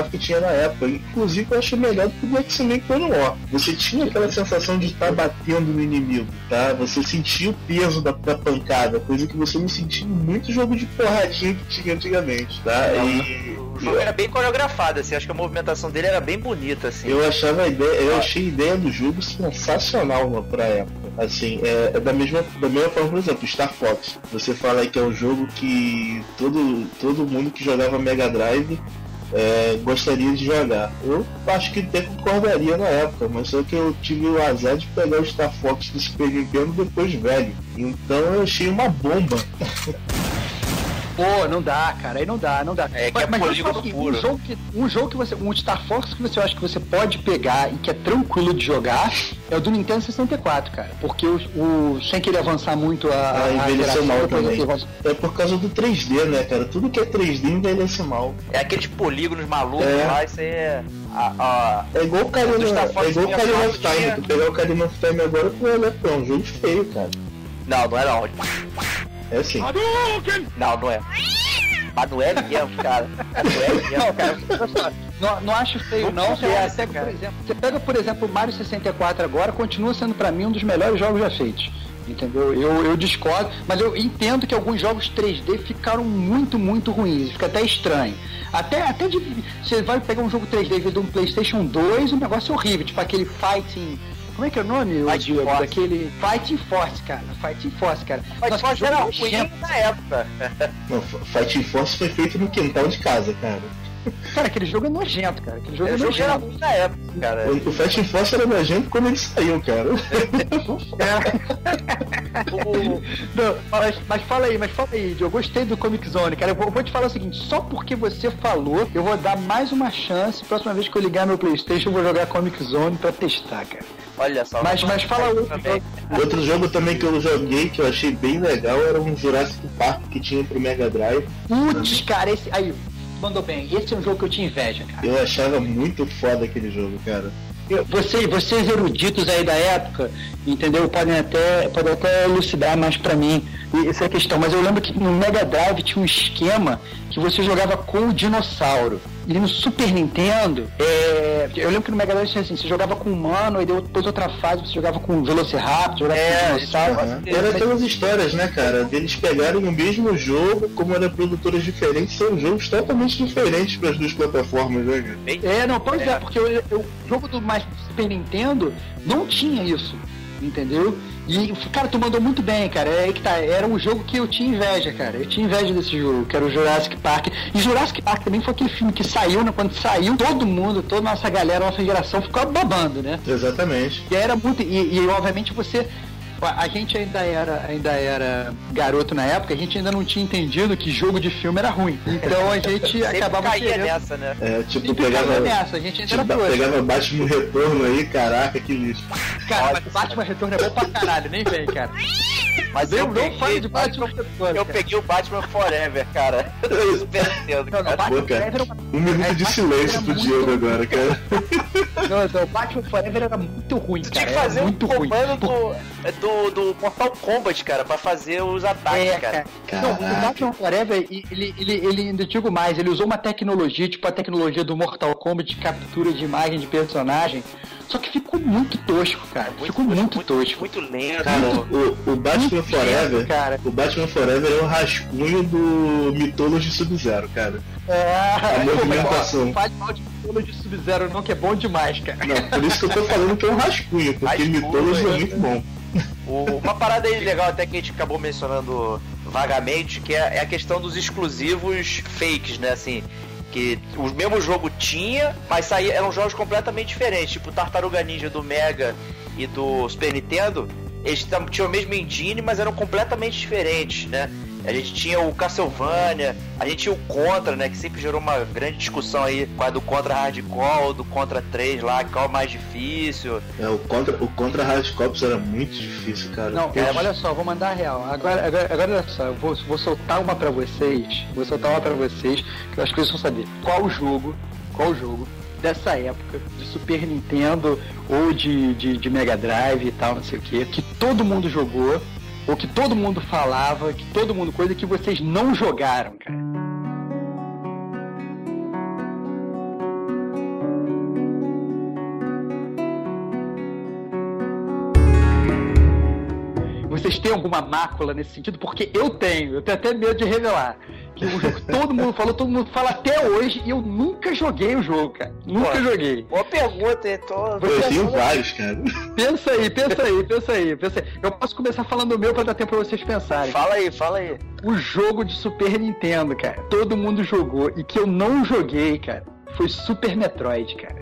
Speaker 4: up que tinha na época. Inclusive, eu acho melhor do que o X-Men Clone War. Você tinha aquela sensação de estar batendo no inimigo, tá? Você sentia o peso da, da pancada, coisa que você não sentia em muito jogo de porradinha que tinha antigamente, tá? E
Speaker 3: O jogo era bem coreografado, assim, acho que a movimentação dele era bem bonita, assim.
Speaker 4: eu achava a ideia, eu achei a ideia do jogo sensacional mano, pra época. Assim, é, é da mesma, da mesma forma, por exemplo, Star Fox. Você fala que é um jogo que todo, todo mundo que jogava Mega Drive é, gostaria de jogar. Eu acho que até concordaria na época, mas só que eu tive o azar de pegar o Star Fox do Super Nintendo depois velho. Então eu achei uma bomba.
Speaker 5: Pô, não dá, cara. Aí não dá, não dá.
Speaker 3: É que é
Speaker 5: deixa eu
Speaker 3: polígono
Speaker 5: aqui,
Speaker 3: puro.
Speaker 5: Um jogo, que, um jogo que você. Um Star Fox que você acha que você pode pegar e que é tranquilo de jogar é o do Nintendo 64, cara. Porque o, o- sem querer avançar muito a.
Speaker 4: Ah,
Speaker 5: a
Speaker 4: envelheceu mal também. É por causa do 3D, né, cara? Tudo que é 3D envelhece mal.
Speaker 3: É aqueles polígonos malucos
Speaker 4: É.
Speaker 3: lá, isso aí é. A, a-
Speaker 4: É igual o Karina,
Speaker 3: Do Star Fox
Speaker 4: é igual o Karina of Time. Tu pegar o Karina of Time agora, tu olha, pô, é um jogo feio, cara.
Speaker 3: Não, não é não.
Speaker 4: É assim.
Speaker 3: Não, não é. Mas não é mesmo, cara. Não é mesmo.
Speaker 5: Não, cara, não, não acho feio,
Speaker 3: Não
Speaker 5: não. Você,
Speaker 3: conhece,
Speaker 5: pega,
Speaker 3: cara.
Speaker 5: por exemplo, você pega, por exemplo, o Mario 64 agora, continua sendo pra mim um dos melhores jogos já feitos. Entendeu? Eu, eu discordo, mas eu entendo que alguns jogos 3D ficaram muito, muito ruins. Fica até estranho. Até, até de. Você vai pegar um jogo 3D de um PlayStation 2, um negócio horrível, tipo aquele Fighting. Como é que é o nome?
Speaker 3: Fighting
Speaker 5: Diego?
Speaker 3: Force.
Speaker 5: Daquele. Fighting Force, cara. Fighting Force, cara.
Speaker 3: Mas
Speaker 5: Nossa, jogo
Speaker 3: era ruim na época.
Speaker 4: Não, Fighting Force foi feito no quintal de casa, cara.
Speaker 5: Cara, aquele jogo é nojento, cara. Aquele jogo é
Speaker 3: O jogo era
Speaker 5: nojento.
Speaker 3: ruim na época, cara.
Speaker 4: O Fighting Force era nojento quando ele saiu, cara.
Speaker 3: O-
Speaker 5: Não, mas, mas fala aí, mas fala aí. Eu gostei do Comic Zone, cara. Eu vou, eu vou te falar o seguinte: só porque você falou, eu vou dar mais uma chance. Próxima vez que eu ligar meu PlayStation, eu vou jogar Comic Zone pra testar, cara.
Speaker 3: Olha só.
Speaker 5: Mas, mas fala outro
Speaker 3: também.
Speaker 5: jogo.
Speaker 4: Outro jogo também que eu joguei, que eu achei bem legal, era um Jurassic Park que tinha pro Mega Drive.
Speaker 5: Putz, cara, esse. Aí, mandou bem. Esse é um jogo que eu tinha inveja, cara.
Speaker 4: Eu achava muito foda aquele jogo, cara.
Speaker 5: Eu- Vocês, vocês eruditos aí da época, entendeu? Podem até, podem até elucidar mais pra mim essa questão. Mas eu lembro que no Mega Drive tinha um esquema que você jogava com o dinossauro. E no Super Nintendo, é, eu lembro que no Mega Drive tinha assim, você jogava com um humano, aí depois outra fase você jogava com o Velociraptor, jogava
Speaker 3: É,
Speaker 5: com o dinossauro.
Speaker 4: Aham. Era aquelas histórias, né, cara? Deles pegarem o mesmo jogo, como eram produtoras diferentes, são jogos totalmente diferentes para as duas plataformas, né, cara?
Speaker 5: É, não, pois é,
Speaker 3: É.
Speaker 5: porque o jogo do mais Super Nintendo não tinha isso, entendeu? E, cara, tu mandou muito bem, cara. É que tá. Era um jogo que eu tinha inveja, cara. Eu tinha inveja desse jogo, que era o Jurassic Park. E Jurassic Park também foi aquele filme que saiu, né? Quando saiu, todo mundo, toda a nossa galera, nossa geração ficou babando, né?
Speaker 4: Exatamente.
Speaker 5: E era muito. E, e, obviamente você. A gente ainda era, ainda era garoto na época, a gente ainda não tinha entendido que jogo de filme era ruim. Então a gente acabava
Speaker 3: caía
Speaker 5: querendo.
Speaker 3: nessa, né?
Speaker 4: É, tipo,
Speaker 5: Sempre
Speaker 4: pegava,
Speaker 5: nessa, a gente ainda
Speaker 4: tipo,
Speaker 5: era
Speaker 4: pegava Batman Retorno aí, caraca, que lixo.
Speaker 5: Cara, mas Batman Retorno é bom pra caralho, nem vem, cara.
Speaker 3: Mas
Speaker 5: Eu
Speaker 3: eu
Speaker 5: não
Speaker 3: peguei,
Speaker 5: falo de Batman Retorno.
Speaker 3: eu
Speaker 5: cara.
Speaker 3: peguei o Batman Forever, cara. Do Super Nintendo,
Speaker 5: Não, não,
Speaker 3: cara.
Speaker 5: Batman
Speaker 4: Pô, cara.
Speaker 5: Forever era
Speaker 4: Um minuto
Speaker 5: É,
Speaker 4: de silêncio pro
Speaker 5: muito-
Speaker 4: Diego agora, cara.
Speaker 5: Não, não, Batman Forever era muito ruim,
Speaker 3: Tinha
Speaker 5: cara.
Speaker 3: que
Speaker 5: Era
Speaker 3: fazer um
Speaker 5: muito ruim.
Speaker 3: comando do, do, do Mortal Kombat, cara, pra fazer os ataques,
Speaker 5: É,
Speaker 3: cara.
Speaker 5: Não, o. Batman Forever, ele, ele, ele, ainda digo mais, ele usou uma tecnologia, tipo a tecnologia do Mortal Kombat de captura de imagem de personagem, só que ficou muito tosco, cara. ficou muito, tosco.
Speaker 3: Muito lento.
Speaker 4: Cara, o, o Batman
Speaker 5: Muito
Speaker 4: Forever.
Speaker 5: lento, cara.
Speaker 4: O Batman Forever é o rascunho do Mythology Sub-Zero, cara.
Speaker 5: É,
Speaker 4: A movimentação.
Speaker 5: Não faz mal de de Sub-Zero não, que é bom demais, cara.
Speaker 4: Não, por isso que eu tô falando que é um rascunho, porque
Speaker 3: Rascunho,
Speaker 4: Mythology é
Speaker 3: é.
Speaker 4: muito bom.
Speaker 3: O- uma parada aí legal até que a gente acabou mencionando vagamente, que é, é a questão dos exclusivos fakes, né? Assim, que o mesmo jogo tinha, mas saía, eram jogos completamente diferentes. Tipo, Tartaruga Ninja do Mega e do Super Nintendo, eles tinham a mesma engine, mas eram completamente diferentes, né? A gente tinha o Castlevania, a gente tinha o Contra, né? Que sempre gerou uma grande discussão aí com a do Contra Hardcore, do Contra 3 lá, qual é o mais difícil.
Speaker 4: É, o Contra, o contra Hard Cops era muito difícil, cara.
Speaker 5: Não,
Speaker 4: Pô,
Speaker 5: é, olha só, vou mandar a real. Agora, agora, agora olha só, eu vou, vou soltar uma pra vocês. Vou soltar uma pra vocês, que eu acho que vocês vão saber. Qual jogo, qual jogo dessa época, de Super Nintendo ou de, de, de Mega Drive e tal, não sei o que, que todo mundo jogou, ou que todo mundo falava, que todo mundo coisa que vocês não jogaram, cara. Vocês têm alguma mácula nesse sentido? Porque eu tenho, eu tenho até medo de revelar. Que um jogo que todo mundo falou, todo mundo fala até hoje, e eu nunca joguei o jogo, cara. Nunca
Speaker 3: Pô.
Speaker 5: eu
Speaker 3: Boa pergunta, hein? Tô...
Speaker 4: eu tenho vários, cara.
Speaker 5: Pensa aí, pensa aí, pensa aí, pensa aí. Eu posso começar falando o meu pra dar tempo pra vocês pensarem.
Speaker 3: Fala aí, fala aí.
Speaker 5: O jogo de Super Nintendo, cara. Todo mundo jogou e que eu não joguei, cara. Foi Super Metroid, cara.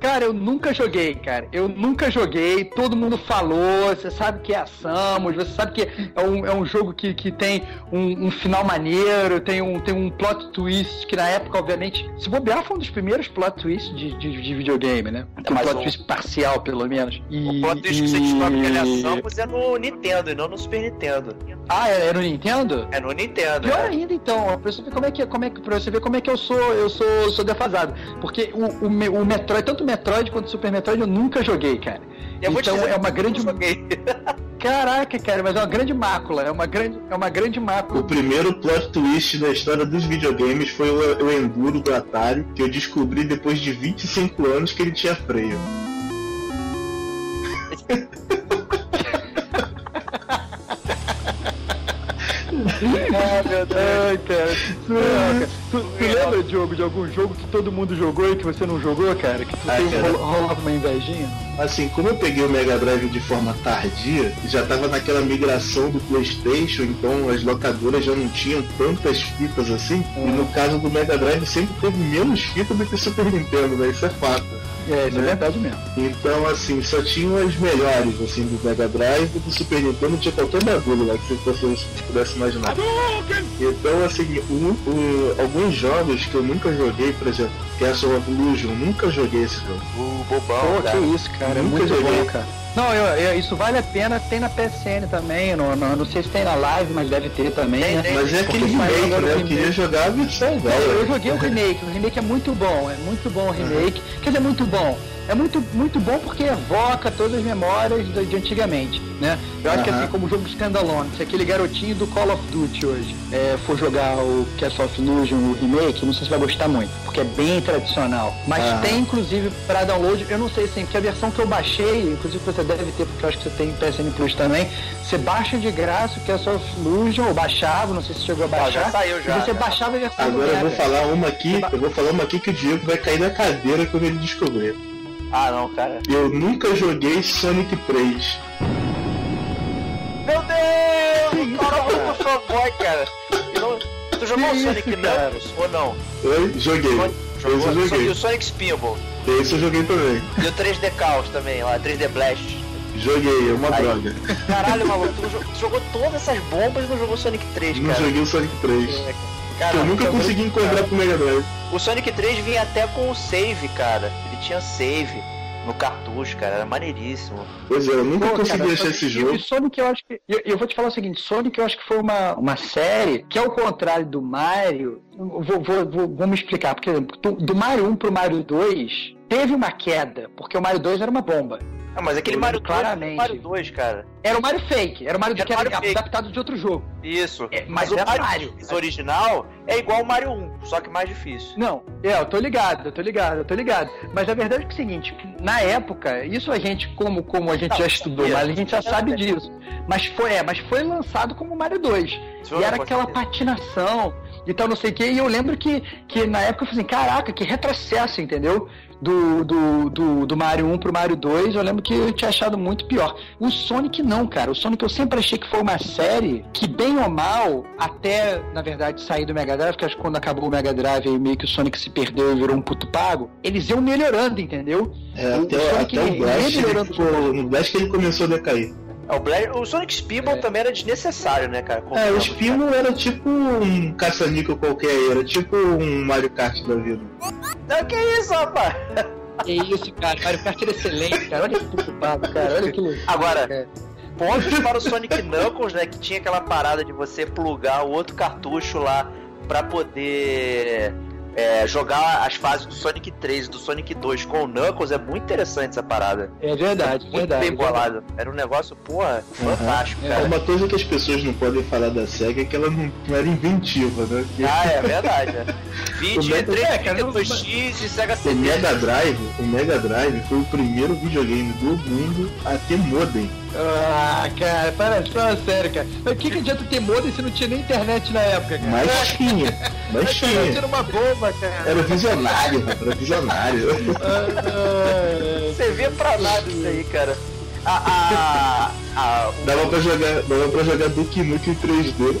Speaker 5: Cara, eu nunca joguei, cara. Eu nunca joguei. Todo mundo falou. Você sabe que é a Samus. Você sabe que é um, é um jogo que, que tem um, um final maneiro. Tem um, tem um plot twist que na época, obviamente, se bobear, foi um dos primeiros plot twists de, de, de videogame, né? Tem um plot
Speaker 3: o-
Speaker 5: twist parcial, pelo menos. E,
Speaker 3: O plot twist que você descobre que ele é
Speaker 5: e-
Speaker 3: Samus é no Nintendo e não no Super Nintendo.
Speaker 5: Ah, era no Nintendo?
Speaker 3: É no Nintendo,
Speaker 5: Pior
Speaker 3: né?
Speaker 5: ainda, então, pra você ver como é que, como é que, pra você ver como é que eu sou, eu sou, sou defasado. Porque o, o, o Metroid, tanto Metroid quanto Super Metroid, eu nunca joguei, cara.
Speaker 3: Eu vou te
Speaker 5: então
Speaker 3: dizer
Speaker 5: é uma
Speaker 3: eu
Speaker 5: grande.
Speaker 3: joguei.
Speaker 5: Caraca, cara, mas é uma grande mácula, é uma grande, é uma grande mácula.
Speaker 4: O primeiro plot twist da história dos videogames foi o, o Enduro do Atari, que eu descobri depois de 25 anos que ele tinha freio.
Speaker 5: Ah, meu Deus. Cara. Tu, tu lembra, Diogo, de algum jogo que todo mundo jogou e que você não jogou, cara? Que tu
Speaker 4: Ah,
Speaker 5: tem,
Speaker 4: cara.
Speaker 5: rolo- rolava uma invejinha?
Speaker 4: Assim, como eu peguei o Mega Drive de forma tardia, já tava naquela migração do Playstation, então as locadoras já não tinham tantas fitas assim. E no caso do Mega Drive sempre teve menos fita do que o Super Nintendo, né? Isso é fato.
Speaker 5: É, isso é
Speaker 4: Né?
Speaker 5: verdade mesmo.
Speaker 4: Então, assim, só tinham as melhores, assim, do Mega Drive e do Super Nintendo, tinha qualquer bagulho lá que você pudesse, pudesse imaginar. Então, assim, o- o- alguns jogos que eu nunca joguei, por exemplo, Castle of Illusion, nunca joguei esse jogo.
Speaker 3: O bobão,
Speaker 5: Pô,
Speaker 3: cara.
Speaker 5: que isso, cara, é
Speaker 4: Nunca
Speaker 5: muito
Speaker 4: joguei.
Speaker 5: bom, cara. Não, eu, eu- isso vale a pena, tem na PSN também, no, no- não sei se tem na live, mas deve ter também,
Speaker 3: Tem,
Speaker 5: né?
Speaker 4: Mas é aquele remake, né? Eu
Speaker 5: remake.
Speaker 4: queria jogar a versão
Speaker 5: Não,
Speaker 4: velha.
Speaker 5: eu joguei o remake, o remake é muito bom, é muito bom o remake. Quer dizer, muito bom. É muito, muito bom porque evoca todas as memórias de, de antigamente, né? Eu acho que
Speaker 4: Aham.
Speaker 5: assim, como jogo standalone, se aquele garotinho do Call of Duty hoje é, for jogar o Castle of Illusion, o remake, não sei se vai gostar muito, porque é bem tradicional. Mas
Speaker 4: Aham.
Speaker 5: tem, inclusive, para download, eu não sei assim, porque a versão que eu baixei, inclusive você deve ter, porque eu acho que você tem PSN Plus também, você baixa de graça o Castle of Illusion, ou baixava, não sei se chegou a
Speaker 3: Ah,
Speaker 5: baixar.
Speaker 3: já saiu já.
Speaker 5: E você
Speaker 3: né?
Speaker 5: baixava a versão
Speaker 4: Agora eu vou falar uma aqui, eu vou falar uma aqui que o Diego vai cair da cadeira quando ele descobrir.
Speaker 3: Ah, não, cara.
Speaker 4: Eu nunca joguei Sonic 3.
Speaker 3: Meu Deus! Eu sou fanboy, cara. Não- Tu jogou o Sonic? Knuckles ou não?
Speaker 4: Eu joguei.
Speaker 3: Sonic-
Speaker 4: Esse eu
Speaker 3: Jogou? E
Speaker 4: joguei.
Speaker 3: o Sonic Spinball.
Speaker 4: Esse eu joguei também.
Speaker 3: E o 3D Chaos também, lá, 3D Blast.
Speaker 4: Joguei, é uma
Speaker 3: Aí.
Speaker 4: droga.
Speaker 3: Caralho, maluco, tu, jo- tu jogou todas essas bombas e não jogou Sonic 3,
Speaker 4: Não
Speaker 3: cara.
Speaker 4: joguei o Sonic 3.
Speaker 3: Cara,
Speaker 4: Que eu nunca
Speaker 3: foi muito-
Speaker 4: consegui encontrar pro Mega Drive.
Speaker 3: O Sonic 3 vinha até com o save, cara. Ele tinha save no cartucho, cara. Era maneiríssimo.
Speaker 4: Pois é, eu nunca
Speaker 5: Pô,
Speaker 4: consegui
Speaker 5: cara,
Speaker 4: achar
Speaker 5: Sonic-
Speaker 4: esse jogo.
Speaker 5: E Sonic eu acho que. Eu, eu vou te falar o seguinte, Sonic eu acho que foi uma, uma série que, ao contrário do Mario, vou, vou, vou, vou me explicar, porque do, do Mario 1 pro Mario 2 teve uma queda, porque o Mario 2 era uma bomba.
Speaker 3: Ah, mas aquele Mario
Speaker 5: lembro
Speaker 3: 2
Speaker 5: claramente.
Speaker 3: Mario 2, cara.
Speaker 5: Era o Mario Fake, era o Mario
Speaker 3: Era
Speaker 5: que era
Speaker 3: Mario Fake.
Speaker 5: adaptado de outro jogo.
Speaker 3: Isso.
Speaker 5: É,
Speaker 3: mas,
Speaker 5: mas
Speaker 3: o
Speaker 5: era
Speaker 3: Mario,
Speaker 5: Mario.
Speaker 3: Original é igual o Mario 1, só que mais difícil.
Speaker 5: Não, é, eu tô ligado, eu tô ligado, eu tô ligado. Mas a verdade é que é o seguinte, na época, isso a gente, como, como a gente
Speaker 3: Não,
Speaker 5: já estudou, mas a gente já sabe disso. Mas foi, é, mas foi lançado como Mario 2.
Speaker 3: Isso
Speaker 5: E era aquela
Speaker 3: certeza.
Speaker 5: patinação e tal, não sei o que. E eu lembro que, que na época eu falei assim, caraca, que retrocesso, entendeu? Do, do, do, do Mario 1 pro Mario 2, eu lembro que eu tinha achado muito pior. O Sonic não, cara. O Sonic eu sempre achei que foi uma série que, bem ou mal, até, na verdade, sair do Mega Drive, que acho que quando acabou o Mega Drive e meio que o Sonic se perdeu e virou um puto pago, eles iam melhorando, entendeu?
Speaker 4: É,
Speaker 5: O
Speaker 4: até,
Speaker 5: Sonic,
Speaker 4: até o Blast, ele no Blast que ele começou a decair.
Speaker 3: É, o, Bla- o Sonic Speedball também era desnecessário, né, cara?
Speaker 4: É, o Spimo era tipo um caça-níquel qualquer, era tipo um Mario Kart da vida.
Speaker 3: Não, que isso, rapaz?
Speaker 5: Que isso, cara. Mario Kart era excelente, cara. Olha que puto pago, cara. Olha que loucura.
Speaker 3: Agora,
Speaker 5: cara.
Speaker 3: pontos para o Sonic Knuckles, né? Que tinha aquela parada de você plugar o outro cartucho lá pra poder é, jogar as fases do Sonic 3 e do Sonic 2 com o Knuckles. É muito interessante essa parada.
Speaker 5: É verdade,
Speaker 3: Muito
Speaker 5: verdade.
Speaker 3: bem bolado. Era um negócio, porra, fantástico,
Speaker 5: É.
Speaker 3: cara.
Speaker 4: Uma coisa que as pessoas não podem falar da SEGA é que ela não, não era inventiva, né? Que
Speaker 3: Ah, é verdade. É. Vídeo
Speaker 4: O Mega-
Speaker 3: 3,
Speaker 5: é, cara, não-
Speaker 3: 32X e Sega
Speaker 4: o
Speaker 3: CD.
Speaker 4: Mega Drive, o Mega Drive foi o primeiro videogame do mundo a ter modem.
Speaker 5: Ah, cara, para, fala sério, cara. Mas o que, que adianta ter modem se não tinha nem internet na época, cara?
Speaker 4: Mas tinha, mas tinha.
Speaker 5: era uma bomba, cara.
Speaker 4: Era visionário, era visionário.
Speaker 5: Ah,
Speaker 3: Você vê pra nada isso aí, cara. A, a, a, o-
Speaker 4: Dava pra jogar, dava pra jogar Duke Nukem em 3D.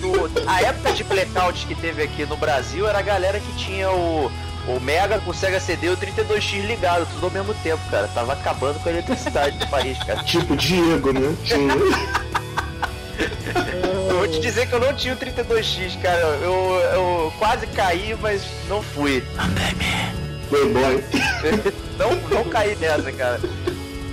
Speaker 3: do- a época de blackout que teve aqui no Brasil era a galera que tinha o, o Mega com o Sega CD e o 32X ligado, tudo ao mesmo tempo, cara. Tava acabando com a eletricidade do país, cara.
Speaker 4: Tipo Diego, né?
Speaker 3: Eu vou te dizer que eu não tinha o 32X, cara. Eu, eu quase caí, mas não fui.
Speaker 4: Playboy.
Speaker 3: não, não caí nessa, cara.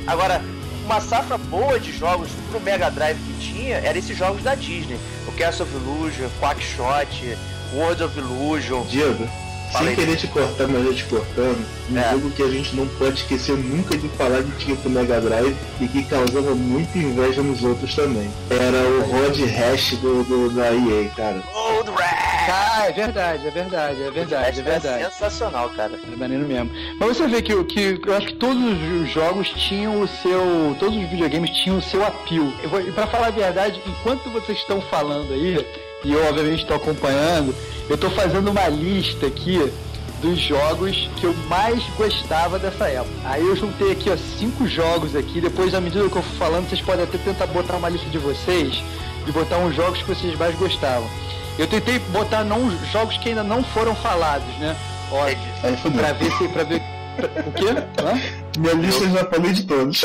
Speaker 3: Agora, uma safra boa de jogos pro Mega Drive que tinha era esses jogos da Disney. O Castle of Illusion, Quackshot, World of Illusion.
Speaker 4: Diego,
Speaker 3: Fala
Speaker 4: sem querer te cortar, mas eu te cortando, um
Speaker 3: É.
Speaker 4: jogo que a gente não pode esquecer nunca de falar que tinha pro Mega Drive e que causava muita inveja nos outros também. Era o Rod Hash do, do- da EA, cara.
Speaker 3: Old Rat!
Speaker 5: Ah, é verdade, é verdade, é verdade, é verdade.
Speaker 3: sensacional, cara.
Speaker 5: É maneiro mesmo. Mas você vê que, o- que eu acho que todos os jogos tinham o seu. Todos os videogames tinham o seu vou, e pra falar a verdade, enquanto vocês estão falando aí, e eu obviamente estou acompanhando, eu tô fazendo uma lista aqui dos jogos que eu mais gostava dessa época. Aí eu juntei aqui, ó, cinco jogos aqui. Depois, à medida que eu for falando, vocês podem até tentar botar uma lista de vocês e botar uns jogos que vocês mais gostavam. Eu tentei botar não, jogos que ainda não foram falados, né? Ó,
Speaker 4: Aí fudeu.
Speaker 5: Pra ver se. Pra ver. pra- o quê? Hã?
Speaker 4: Minha lista eu já falei de todos.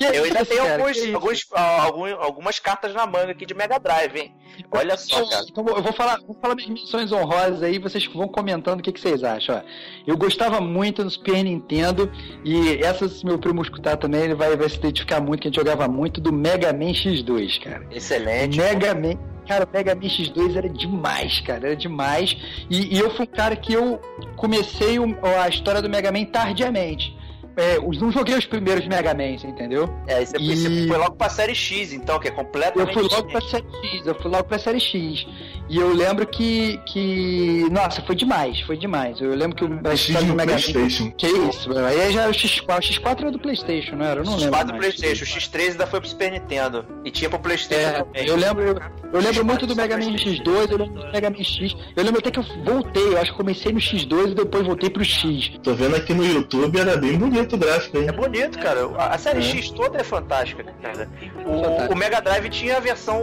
Speaker 3: Eu ainda tenho
Speaker 5: cara?
Speaker 3: alguns, alguns, algum- algumas cartas na manga aqui de Mega Drive, hein? Olha só, cara.
Speaker 5: Então, eu vou falar, vou falar minhas menções honrosas aí, vocês vão comentando o que, que vocês acham. Ó. Eu gostava muito no Super Nintendo, e essa, se meu primo escutar também, ele vai, vai se identificar muito, que a gente jogava muito do Mega Man X2, cara.
Speaker 3: Excelente.
Speaker 5: Mega Man. Cara, o Mega Man X2 era demais, cara, era demais. E, e eu fui um cara que eu comecei o- a história do Mega Man tardiamente. É, eu não joguei os primeiros Mega Man, você entendeu?
Speaker 3: É, você,
Speaker 5: E-
Speaker 3: você foi logo pra série X, então, que é
Speaker 5: Eu
Speaker 3: completamente
Speaker 5: fui logo pra série X, eu fui logo pra série X. E eu lembro que. que nossa, foi demais, foi demais. Eu lembro que o a
Speaker 4: X
Speaker 5: do Mega Man.
Speaker 4: Playstation.
Speaker 5: Que isso, aí já era o X4. O X4 era do Playstation, não era? Eu não lembro.
Speaker 3: X4 do. Playstation, o X3 ainda foi pro Super Nintendo. E tinha pro Playstation
Speaker 5: É,
Speaker 3: também.
Speaker 5: eu lembro, eu, eu lembro muito do Mega Man X2, eu lembro do Mega Man X. Eu lembro até que eu voltei, eu acho que comecei no X2 e depois voltei pro X.
Speaker 4: Tô vendo aqui no YouTube, era bem bonito o gráfico, hein?
Speaker 3: É bonito, cara. A a série
Speaker 4: É.
Speaker 3: X toda é fantástica, cara. O, o Mega Drive tinha a versão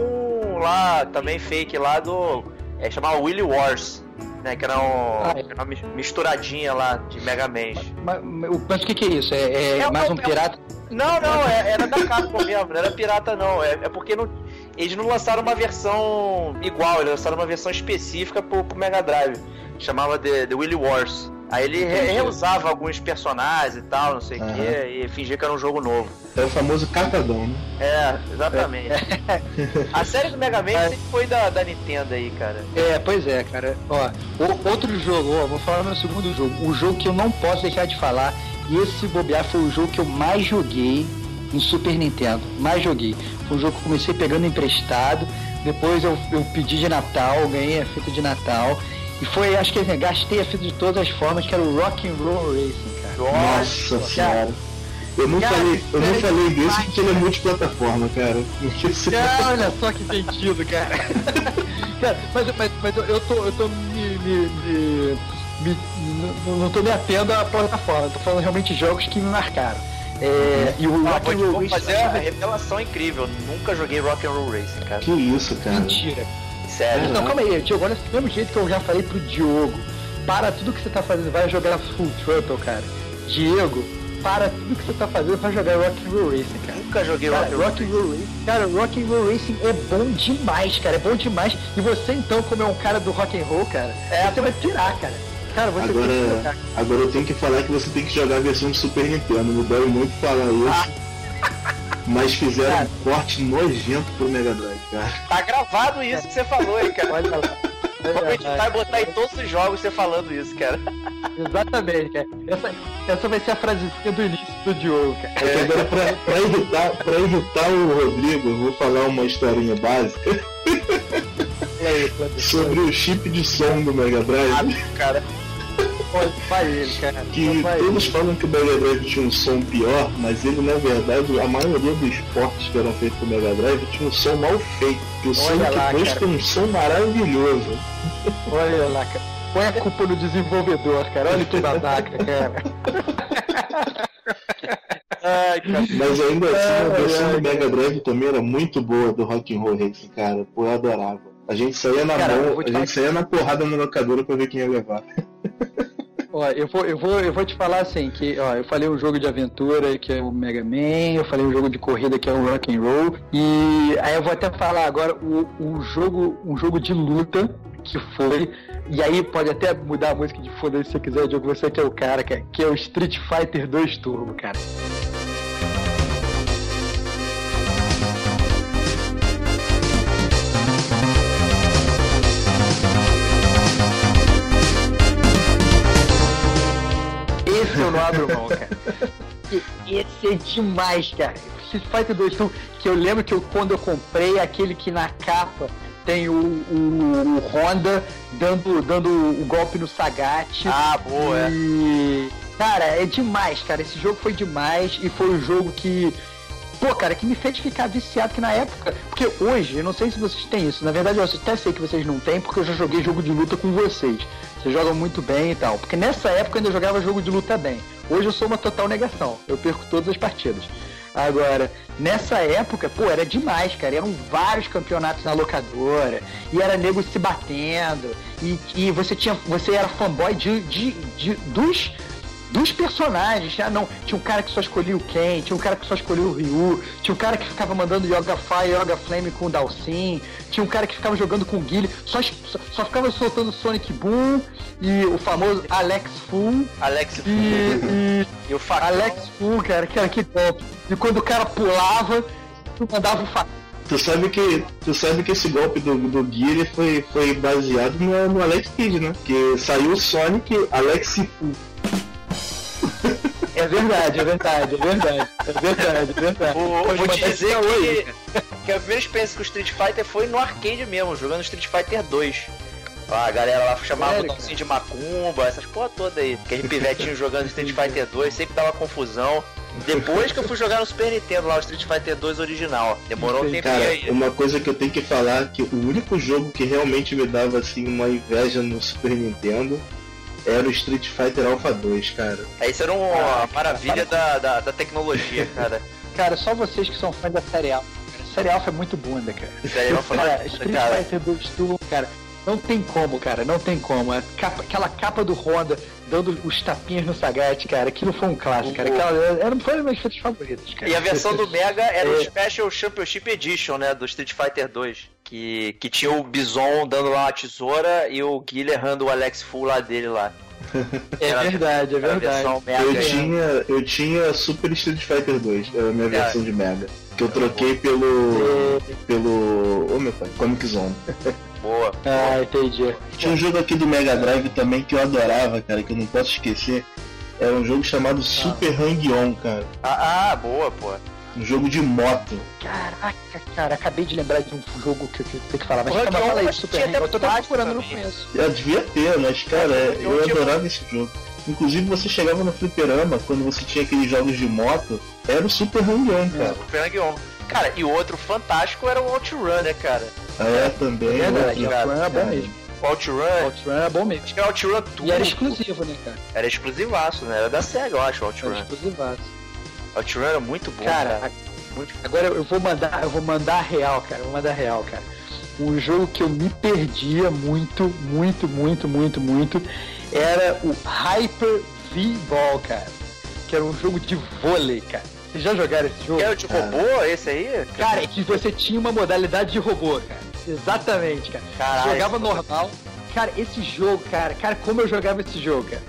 Speaker 3: lá, também fake lá do. É, chamava Willy Wars. Né, que era, um-
Speaker 5: Ah, é.
Speaker 3: uma mis- misturadinha lá de Mega Man.
Speaker 5: Mas, mas o que, que é isso? É, é
Speaker 3: É
Speaker 5: mais um
Speaker 3: é um-
Speaker 5: pirata?
Speaker 3: Não, não, é- era da Capcom mesmo, não era pirata não. É, porque não- eles não lançaram uma versão igual, eles lançaram uma versão específica pro, pro Mega Drive. Chamava The, The Willy Wars. Aí ele re- reusava alguns personagens e tal, não sei o
Speaker 4: Aham.
Speaker 3: quê, e fingia que era um jogo novo.
Speaker 4: É o famoso catadão, né?
Speaker 3: É, exatamente. A série do Mega Man sempre foi da, da Nintendo aí, cara.
Speaker 5: É, pois é, cara. Ó, o- outro jogo, ó, vou falar meu segundo jogo. O jogo que eu não posso deixar de falar, e esse bobear foi o jogo que eu mais joguei no Super Nintendo. Mais joguei. Foi um jogo que eu comecei pegando emprestado, depois eu, eu pedi de Natal, ganhei a fita de Natal. E foi, acho que assim, gastei a fita de todas as formas, que era o Rock and Roll Racing, cara.
Speaker 4: Nossa senhora. Eu não
Speaker 5: Cara,
Speaker 4: falei, eu não falei desse
Speaker 5: vai.
Speaker 4: porque ele é multiplataforma, cara. Porque você-
Speaker 5: Cara, olha só que sentido, cara. cara, mas, mas, mas eu- eu tô, eu tô me, me, me- me- não- tô me atendo à plataforma, tô falando realmente jogos que me marcaram. É, e o
Speaker 3: Ah,
Speaker 5: Rock and Roll Racing-
Speaker 3: fazer a revelação incrível. Nunca joguei Rock and Roll Racing, cara.
Speaker 4: Que isso, cara.
Speaker 5: Mentira.
Speaker 3: Sério.
Speaker 5: Não, calma aí, Diogo, olha do mesmo jeito que eu já falei pro Diogo. Para tudo que você tá fazendo, vai jogar Full Throttle, cara. Diego, para tudo que você tá fazendo, vai jogar Rock and Roll Racing, cara.
Speaker 3: Nunca joguei
Speaker 5: Cara,
Speaker 3: Rock and Roll
Speaker 5: Rock and Roll Racing, cara, Rock and Roll Racing é bom demais, cara, é bom demais. E você então, como é um cara do rock and roll, cara, você vai pirar, cara. Cara, você tem que
Speaker 4: Agora,
Speaker 5: jogar.
Speaker 4: agora eu tenho que falar que você tem que jogar a versão do Super Nintendo. Me dói muito falar isso. Mas fizeram
Speaker 5: Cara.
Speaker 4: um corte nojento pro Mega Drive, cara.
Speaker 3: Tá gravado isso que você falou, hein, cara.
Speaker 5: Olha lá.
Speaker 3: Vamos editar e botar em todos os jogos você falando isso, cara.
Speaker 5: Exatamente, cara. Essa, essa vai ser a frasezinha do início do Diogo, cara.
Speaker 4: É que agora, pra, pra, irritar, pra irritar o Rodrigo, eu vou falar uma historinha básica
Speaker 5: aí,
Speaker 4: sobre o chip de som do Mega Drive.
Speaker 3: Cara,
Speaker 5: Ele, cara.
Speaker 4: Que todos falam que o Mega Drive tinha um som pior, mas ele na verdade, a maioria dos portes que eram feitos com o Mega Drive tinha um som mal feito. Que o Sonic
Speaker 5: lá,
Speaker 4: 2
Speaker 5: cara.
Speaker 4: tem um som maravilhoso.
Speaker 5: Olha lá, cara. Põe a culpa no desenvolvedor, cara. Olha que babaca, cara.
Speaker 3: ai.
Speaker 4: Mas ainda assim, a versão do Mega Drive também era muito boa do Rock and Roll Racing, cara. Pô, eu adorava. A gente saía na
Speaker 5: Cara,
Speaker 4: mão, a gente saía na porrada na locadora pra ver quem ia levar.
Speaker 5: Ó, eu vou, eu vou, eu vou te falar assim, que, ó, eu falei um jogo de aventura que é o Mega Man, eu falei um jogo de corrida que é o Rock and Roll, e aí eu vou até falar agora o, o jogo, um jogo de luta que foi, e aí pode até mudar a música de foda se você quiser, Diogo, você que é o cara, cara, que é o Street Fighter 2 Turbo, cara. Eu não abro mão, cara. Esse é demais, cara. Street Fighter 2 Turbo, que eu lembro que eu, quando eu comprei aquele que na capa tem o, o, o Honda dando, dando o golpe no Sagat.
Speaker 3: Ah, boa, é.
Speaker 5: E, cara, é demais, cara. Esse jogo foi demais e foi o jogo que. Pô, cara, que me fez ficar viciado que na época. Porque hoje, eu não sei se vocês têm isso. Na verdade, eu até sei que vocês não têm, porque eu já joguei jogo de luta com vocês. Vocês jogam muito bem e tal. Porque nessa época eu ainda jogava jogo de luta bem. Hoje eu sou uma total negação. Eu perco todas as partidas. Agora, nessa época, pô, era demais, cara. Eram vários campeonatos na locadora. E era nego se batendo. E, e você tinha. Você era fanboy de, de, de- dos. Dos personagens, ah, não, tinha um cara que só escolhia o Ken, tinha um cara que só escolhia o Ryu, tinha um cara que ficava mandando Yoga Fire, Yoga Flame com o Dalsin, tinha um cara que ficava jogando com o Guile, só, só, só ficava soltando Sonic Boom e o famoso Alex Fu
Speaker 3: Alex
Speaker 5: e, e
Speaker 3: e o Facão.
Speaker 5: Alex Fu, cara, que era que top. E quando o cara pulava, tu mandava o facão.
Speaker 4: Tu sabe que, tu sabe que esse golpe do, do Gui ele foi, foi baseado no, no Alex Kidd, né? Que saiu o Sonic Alex Fu.
Speaker 5: É verdade, é verdade, é verdade, é verdade, é verdade.
Speaker 3: Vou,
Speaker 5: Pode
Speaker 3: vou te dizer
Speaker 5: hoje,
Speaker 3: que, que a primeira experiência com o Street Fighter foi no arcade mesmo, jogando Street Fighter 2. A galera lá chamava
Speaker 5: Sério,
Speaker 3: o de macumba, essas porra toda aí. Que a gente pivetinho jogando Street Fighter 2, sempre dava confusão. Depois que eu fui jogar no Super Nintendo lá, o Street Fighter 2 original. Demorou um
Speaker 4: Cara,
Speaker 3: aí.
Speaker 4: uma coisa que eu tenho que falar que o único jogo que realmente me dava assim uma inveja no Super Nintendo era o Street Fighter Alpha 2, cara.
Speaker 3: Isso era uma maravilha da, da, da tecnologia, cara.
Speaker 5: Cara, só vocês que são fãs da série Alpha. cara. A série Alpha é muito bunda, cara.
Speaker 3: Série Alpha é
Speaker 5: cara, Street
Speaker 3: cara.
Speaker 5: Fighter 2 Turbo, cara, não tem como, cara, não tem como. A capa- aquela capa do Honda dando os tapinhas no Sagat, cara, aquilo foi um clássico, cara. Aquela, era, foi uma das minhas favoritas, cara.
Speaker 3: E a versão do Mega era o
Speaker 5: É.
Speaker 3: Special Championship Edition, né? Do Street Fighter 2. Que, que tinha o Bison dando lá uma tesoura e o Guilherme errando o Alex Full lá dele lá.
Speaker 5: É
Speaker 3: Era-
Speaker 5: verdade, é
Speaker 3: a
Speaker 5: verdade.
Speaker 4: Eu
Speaker 3: aí.
Speaker 4: tinha, eu tinha Super Street Fighter 2, era a minha versão de Mega. Que eu troquei pelo. pelo. Ô meu pai, Comic Zone.
Speaker 3: Boa.
Speaker 5: Ah, entendi.
Speaker 4: Tinha um jogo aqui do Mega Drive também que eu adorava, cara, que eu não posso esquecer. Era um jogo chamado Super Hang-On, cara.
Speaker 3: Ah, ah, boa, pô.
Speaker 4: Um jogo de moto.
Speaker 5: Caraca, cara, acabei de lembrar de um jogo que eu tenho que falar. Mas calma,
Speaker 3: Hang-On
Speaker 5: fala aí, Super
Speaker 3: tinha
Speaker 5: Hang. Eu tô procurando, não conheço.
Speaker 4: Eu devia ter, mas cara,
Speaker 3: É,
Speaker 4: eu adorava esse jogo. Inclusive você chegava no fliperama, quando você tinha aqueles jogos de moto, era o Super Hang-On, cara.
Speaker 3: Super Hang-On. Cara, e o outro fantástico era o Outrun, né, cara?
Speaker 4: Ah, é, também.
Speaker 5: É verdade, Outrun era bom mesmo.
Speaker 3: O Outrun,
Speaker 5: Outrun era bom mesmo.
Speaker 3: acho que era o Outrun Turbo.
Speaker 5: E era exclusivo, né, cara?
Speaker 3: Era exclusivaço, né? Era da SEGA, eu acho, o Outrun.
Speaker 5: Era exclusivaço.
Speaker 3: Outrun era muito bom,
Speaker 5: Cara,
Speaker 3: cara.
Speaker 5: a- agora eu vou mandar, eu vou mandar real, cara. Eu vou mandar real, cara. Um jogo que eu me perdia muito, muito, muito, muito, muito era o Hyper V-Ball, cara. Que era um jogo de vôlei, cara. Vocês já jogaram esse jogo?
Speaker 3: Era o de robô, esse aí?
Speaker 5: Cara, é que você tinha uma modalidade de robô, cara. Exatamente, cara.
Speaker 3: Caralho.
Speaker 5: Jogava normal. Cara, esse jogo, cara, cara, como eu jogava esse jogo, cara.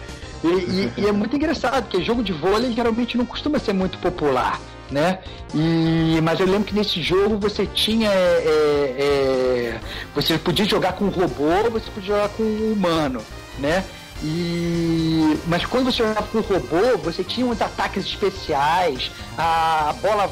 Speaker 5: E, e- e é muito engraçado, porque jogo de vôlei geralmente não costuma ser muito popular, né? E, mas eu lembro que nesse jogo você tinha. é, é, é, você podia jogar com um robô, você podia jogar com um humano, né? E, mas quando você jogava com o robô, você tinha uns ataques especiais, a bola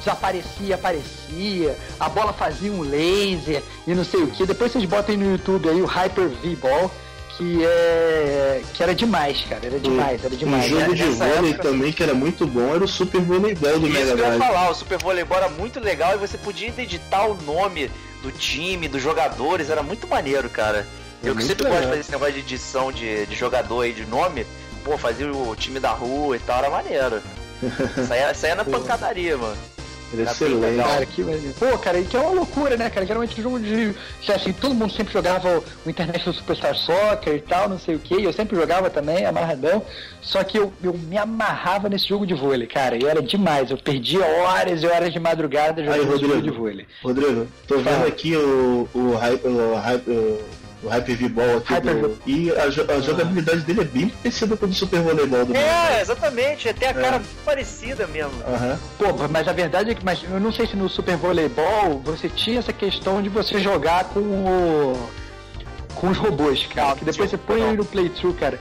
Speaker 5: desaparecia, aparecia, a bola fazia um laser e não sei o que. Depois vocês botem no YouTube aí o Hyper V-Ball, que é. que era demais, cara. Era demais, era
Speaker 4: Um
Speaker 5: demais.
Speaker 4: jogo de
Speaker 3: Nessa
Speaker 4: vôlei
Speaker 3: época-
Speaker 4: também que era muito bom era o Super Voleibol do
Speaker 3: Isso
Speaker 4: Mega
Speaker 3: que eu ia
Speaker 4: Drive.
Speaker 3: falar, o Super Voleibol era muito legal e você podia editar o nome do time, dos jogadores, era muito maneiro, cara.
Speaker 4: É
Speaker 3: eu que sempre gosto de
Speaker 4: legal.
Speaker 3: fazer esse negócio de edição de, de jogador aí, de nome, pô, fazia o time da rua e tal, era maneiro. Saía, saía na pancadaria, mano.
Speaker 4: Era
Speaker 3: Tá bem
Speaker 4: excelente.
Speaker 5: Cara, que. Pô, cara, e que é uma loucura, né, cara? Geralmente o jogo de. Assim, todo mundo sempre jogava o, o International Superstar Soccer e tal, não sei o que. Eu sempre jogava também, amarradão. Só que eu, eu me amarrava nesse jogo de vôlei, cara. E era demais. Eu perdia horas e horas de madrugada jogando
Speaker 4: Aí,
Speaker 5: esse jogo
Speaker 4: Rodrigo.
Speaker 5: de vôlei.
Speaker 4: Rodrigo, tô vendo
Speaker 5: Fala.
Speaker 4: aqui o, o o o Hyper V-Ball aqui
Speaker 5: Hyper
Speaker 4: do,
Speaker 5: V-
Speaker 4: e a, jo- a jogabilidade dele é bem parecida com o do Super Voleibol do
Speaker 3: É,
Speaker 4: Drive.
Speaker 3: exatamente, até a cara muito parecida mesmo.
Speaker 4: Aham.
Speaker 5: Pô, mas a verdade é que, mas eu não sei se no Super Voleibol você tinha essa questão de você jogar com o. com os robôs, cara.
Speaker 3: Não,
Speaker 5: que depois você
Speaker 3: não.
Speaker 5: põe aí no playthrough, cara.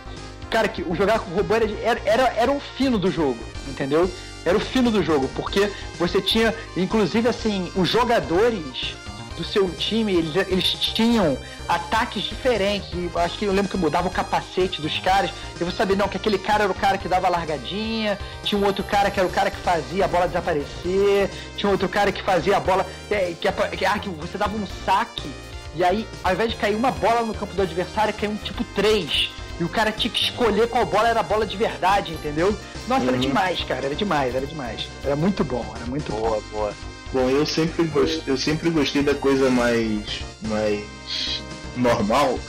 Speaker 5: Cara, que o jogar com o robô era, era, era o fino do jogo, entendeu? Era o fino do jogo, porque você tinha, inclusive assim, os jogadores do seu time, eles, eles tinham ataques diferentes. E acho que eu lembro que mudava o capacete dos caras. Eu vou saber, não, que aquele cara era o cara que dava a largadinha, tinha um outro cara que era o cara que fazia a bola desaparecer, tinha um outro cara que fazia a bola. é, que, apa- que, ah, que você dava um saque, e aí, ao invés de cair uma bola no campo do adversário, caiu um tipo três. E o cara tinha que escolher qual bola era a bola de verdade, entendeu? Nossa, era demais, cara, era demais, era demais. Era muito bom, era muito bom.
Speaker 3: Boa, boa.
Speaker 4: Bom, eu sempre gostei, eu sempre gostei da coisa mais mais normal.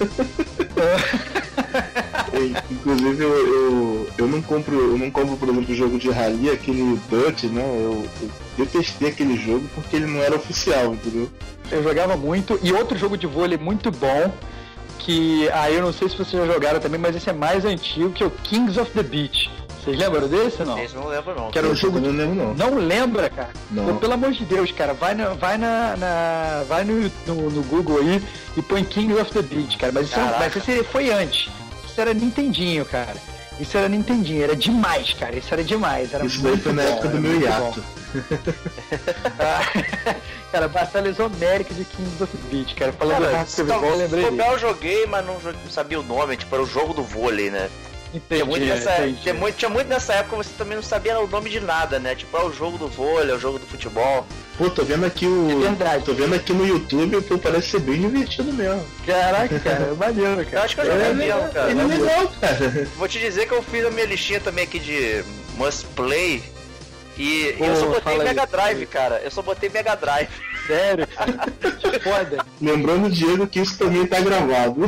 Speaker 4: Inclusive eu, eu, eu não compro, eu não compro, por exemplo, o jogo de rally, aquele Dutch, né? Eu, eu detestei aquele jogo porque ele não era oficial, entendeu?
Speaker 5: Eu jogava muito. E outro jogo de vôlei muito bom, que aí eu não sei se vocês já jogaram também, mas esse é mais antigo, que é o Kings of the Beach. Vocês lembram desse ou não?
Speaker 3: Esse não lembro não.
Speaker 5: Que era um
Speaker 4: Esse
Speaker 5: jogo
Speaker 4: não lembro não.
Speaker 5: Não lembra, cara?
Speaker 4: Não.
Speaker 5: Pô, pelo amor de Deus, cara, vai, na, vai, na, na- vai no, no, no Google aí e põe King of the Beach, cara. Mas isso, é-
Speaker 3: Caraca.
Speaker 5: mas esse foi antes. Isso era Nintendinho, cara. Isso era Nintendinho, era demais, cara. Isso era demais. Era
Speaker 4: Isso daí
Speaker 5: muito
Speaker 4: foi na época do meu hiato.
Speaker 5: cara, batalhas homéricas de Kings of the Beach, cara. Falando
Speaker 3: Cara,
Speaker 5: do eu lembrei
Speaker 3: souber,
Speaker 5: dele.
Speaker 3: eu joguei, mas não, jo- não sabia o nome, tipo, era o jogo do vôlei, né? Tinha muito, nessa,
Speaker 5: entendi.
Speaker 3: tinha, muito, tinha muito nessa época você também não sabia o nome de nada, né? Tipo, é o jogo do vôlei, é o jogo do futebol.
Speaker 4: Pô, tô vendo aqui o.
Speaker 5: É verdade.
Speaker 4: Tô vendo aqui no YouTube que parece ser bem divertido mesmo.
Speaker 5: Caraca, cara, é maneiro, cara.
Speaker 3: Eu acho que eu joguei
Speaker 4: É,
Speaker 3: mesmo, cara.
Speaker 4: Ele é legal, cara.
Speaker 3: Vou te dizer que eu fiz a minha listinha também aqui de must play. E
Speaker 5: Pô,
Speaker 3: eu só botei Mega
Speaker 5: aí.
Speaker 3: Drive, cara. Eu só botei Mega Drive.
Speaker 5: Sério, que foda.
Speaker 4: Lembrando, Diego, que isso também tá gravado.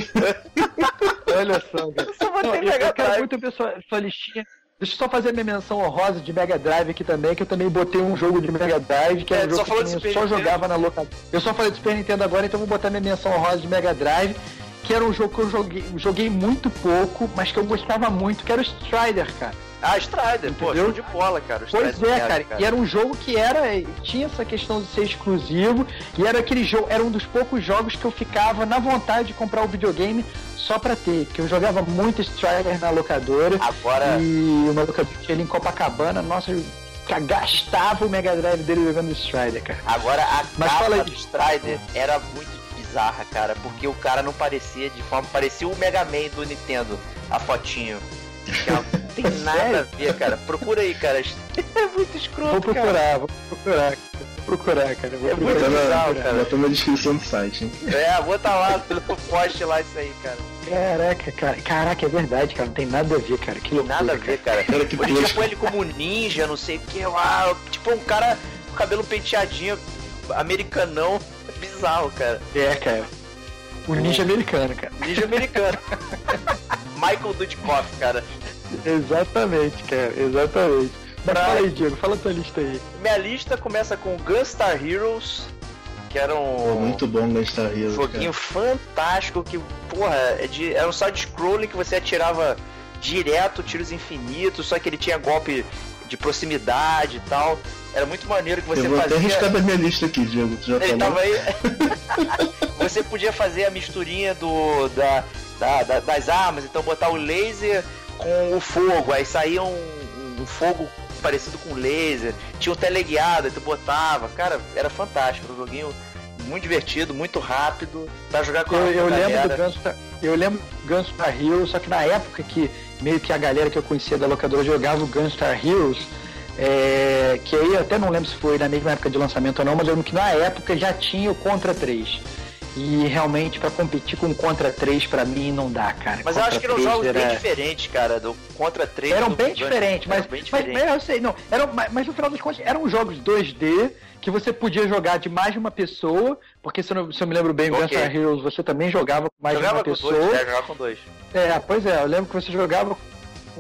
Speaker 5: Olha só, cara.
Speaker 3: Só botei
Speaker 5: Não, eu,
Speaker 3: Mega
Speaker 5: eu quero muito ver sua, sua listinha. Deixa eu só fazer minha menção honrosa de Mega Drive aqui também, que eu também botei um jogo de Mega Drive, que
Speaker 3: É,
Speaker 5: era um
Speaker 3: só
Speaker 5: jogo que eu só jogava na locadora. Eu só falei do Super Nintendo agora, então eu vou botar minha menção honrosa de Mega Drive, que era um jogo que eu joguei, joguei muito pouco, mas que eu gostava muito, que era o Strider, cara.
Speaker 3: Ah, Strider, pô,
Speaker 5: Entendeu?
Speaker 3: show de bola, cara.
Speaker 5: Pois é,
Speaker 3: merda,
Speaker 5: cara. E era um jogo que era. Tinha essa questão de ser exclusivo. E era aquele jogo. Era um dos poucos jogos que eu ficava na vontade de comprar o videogame só pra ter. Que eu jogava muito Strider na locadora.
Speaker 3: Agora,
Speaker 5: E uma locadora ali em Copacabana, nossa, gastava o Mega Drive dele jogando Strider, cara.
Speaker 3: agora a
Speaker 5: Mas fala
Speaker 3: capa
Speaker 5: aí.
Speaker 3: do Strider era muito bizarra, cara, porque o cara não parecia de forma. Parecia o Mega Man do Nintendo, a fotinho. Não tem nada a ver, cara. Procura aí, cara. É muito
Speaker 5: Vou
Speaker 3: escroto, cara.
Speaker 5: procurar, vou procurar. cara. Vou procurar, cara. Vou
Speaker 3: É muito
Speaker 5: procurar.
Speaker 3: bizarro,
Speaker 4: na,
Speaker 3: cara.
Speaker 4: botou na descrição do site, hein?
Speaker 3: É, bota lá no post lá isso aí, cara.
Speaker 5: Caraca, cara. Caraca, é verdade, cara. Não tem nada a ver, cara. Que
Speaker 3: Tem
Speaker 5: loucura,
Speaker 3: nada a ver, cara.
Speaker 4: Cara, que
Speaker 3: pôr ele como ninja, não sei o que lá. Tipo um cara com cabelo penteadinho, americanão. Bizarro, cara.
Speaker 5: É, cara. O ninja americano, cara.
Speaker 3: Ninja americano. Michael Dudikoff, cara.
Speaker 5: Exatamente, cara. Exatamente. Mas
Speaker 3: Pra-
Speaker 5: fala aí, Diego. Fala a tua lista aí.
Speaker 3: Minha lista começa com Gunstar Heroes, que era um
Speaker 4: Pô, muito bom Gunstar Heroes,
Speaker 3: joguinho fantástico que, porra, é de, era um side-scrolling que você atirava direto, tiros infinitos, só que ele tinha golpe de proximidade e tal. Era muito maneiro que você
Speaker 4: Eu vou até
Speaker 3: fazia.
Speaker 4: riscar da minha lista aqui, Diego. Tu já
Speaker 3: Ele
Speaker 4: falou?
Speaker 3: tava aí. você podia fazer a misturinha do da, da- da- das armas, então botar o laser com o fogo, aí saía um, um- fogo parecido com laser, tinha um teleguiado, aí tu botava, cara, era fantástico, um joguinho muito divertido, muito rápido, pra jogar com a
Speaker 5: Eu, eu
Speaker 3: a
Speaker 5: lembro do. Gunstar, eu lembro do Gunstar Heroes, só que na época que meio que a galera que eu conhecia da locadora jogava o Gunstar Heroes, é, que aí eu até não lembro se foi na mesma época de lançamento ou não, mas eu lembro que na época já tinha o Contra 3. E realmente pra competir com o Contra 3 pra mim não dá, cara.
Speaker 3: Mas eu
Speaker 5: Contra
Speaker 3: acho que eram
Speaker 5: 3
Speaker 3: jogos bem
Speaker 5: era-
Speaker 3: diferentes, cara, do Contra 3
Speaker 5: Eram bem diferentes, mas,
Speaker 3: bem
Speaker 5: mas, mas eu sei, não. Eram, mas, mas no final das contas eram jogos 2D que você podia jogar de mais de uma pessoa, porque se eu, não- se eu me lembro bem, o
Speaker 3: Ok.
Speaker 5: Gunstar Heroes você também jogava com mais
Speaker 3: jogava
Speaker 5: de uma pessoa.
Speaker 3: dois, né? Jogava com dois.
Speaker 5: É, pois é, eu lembro que você jogava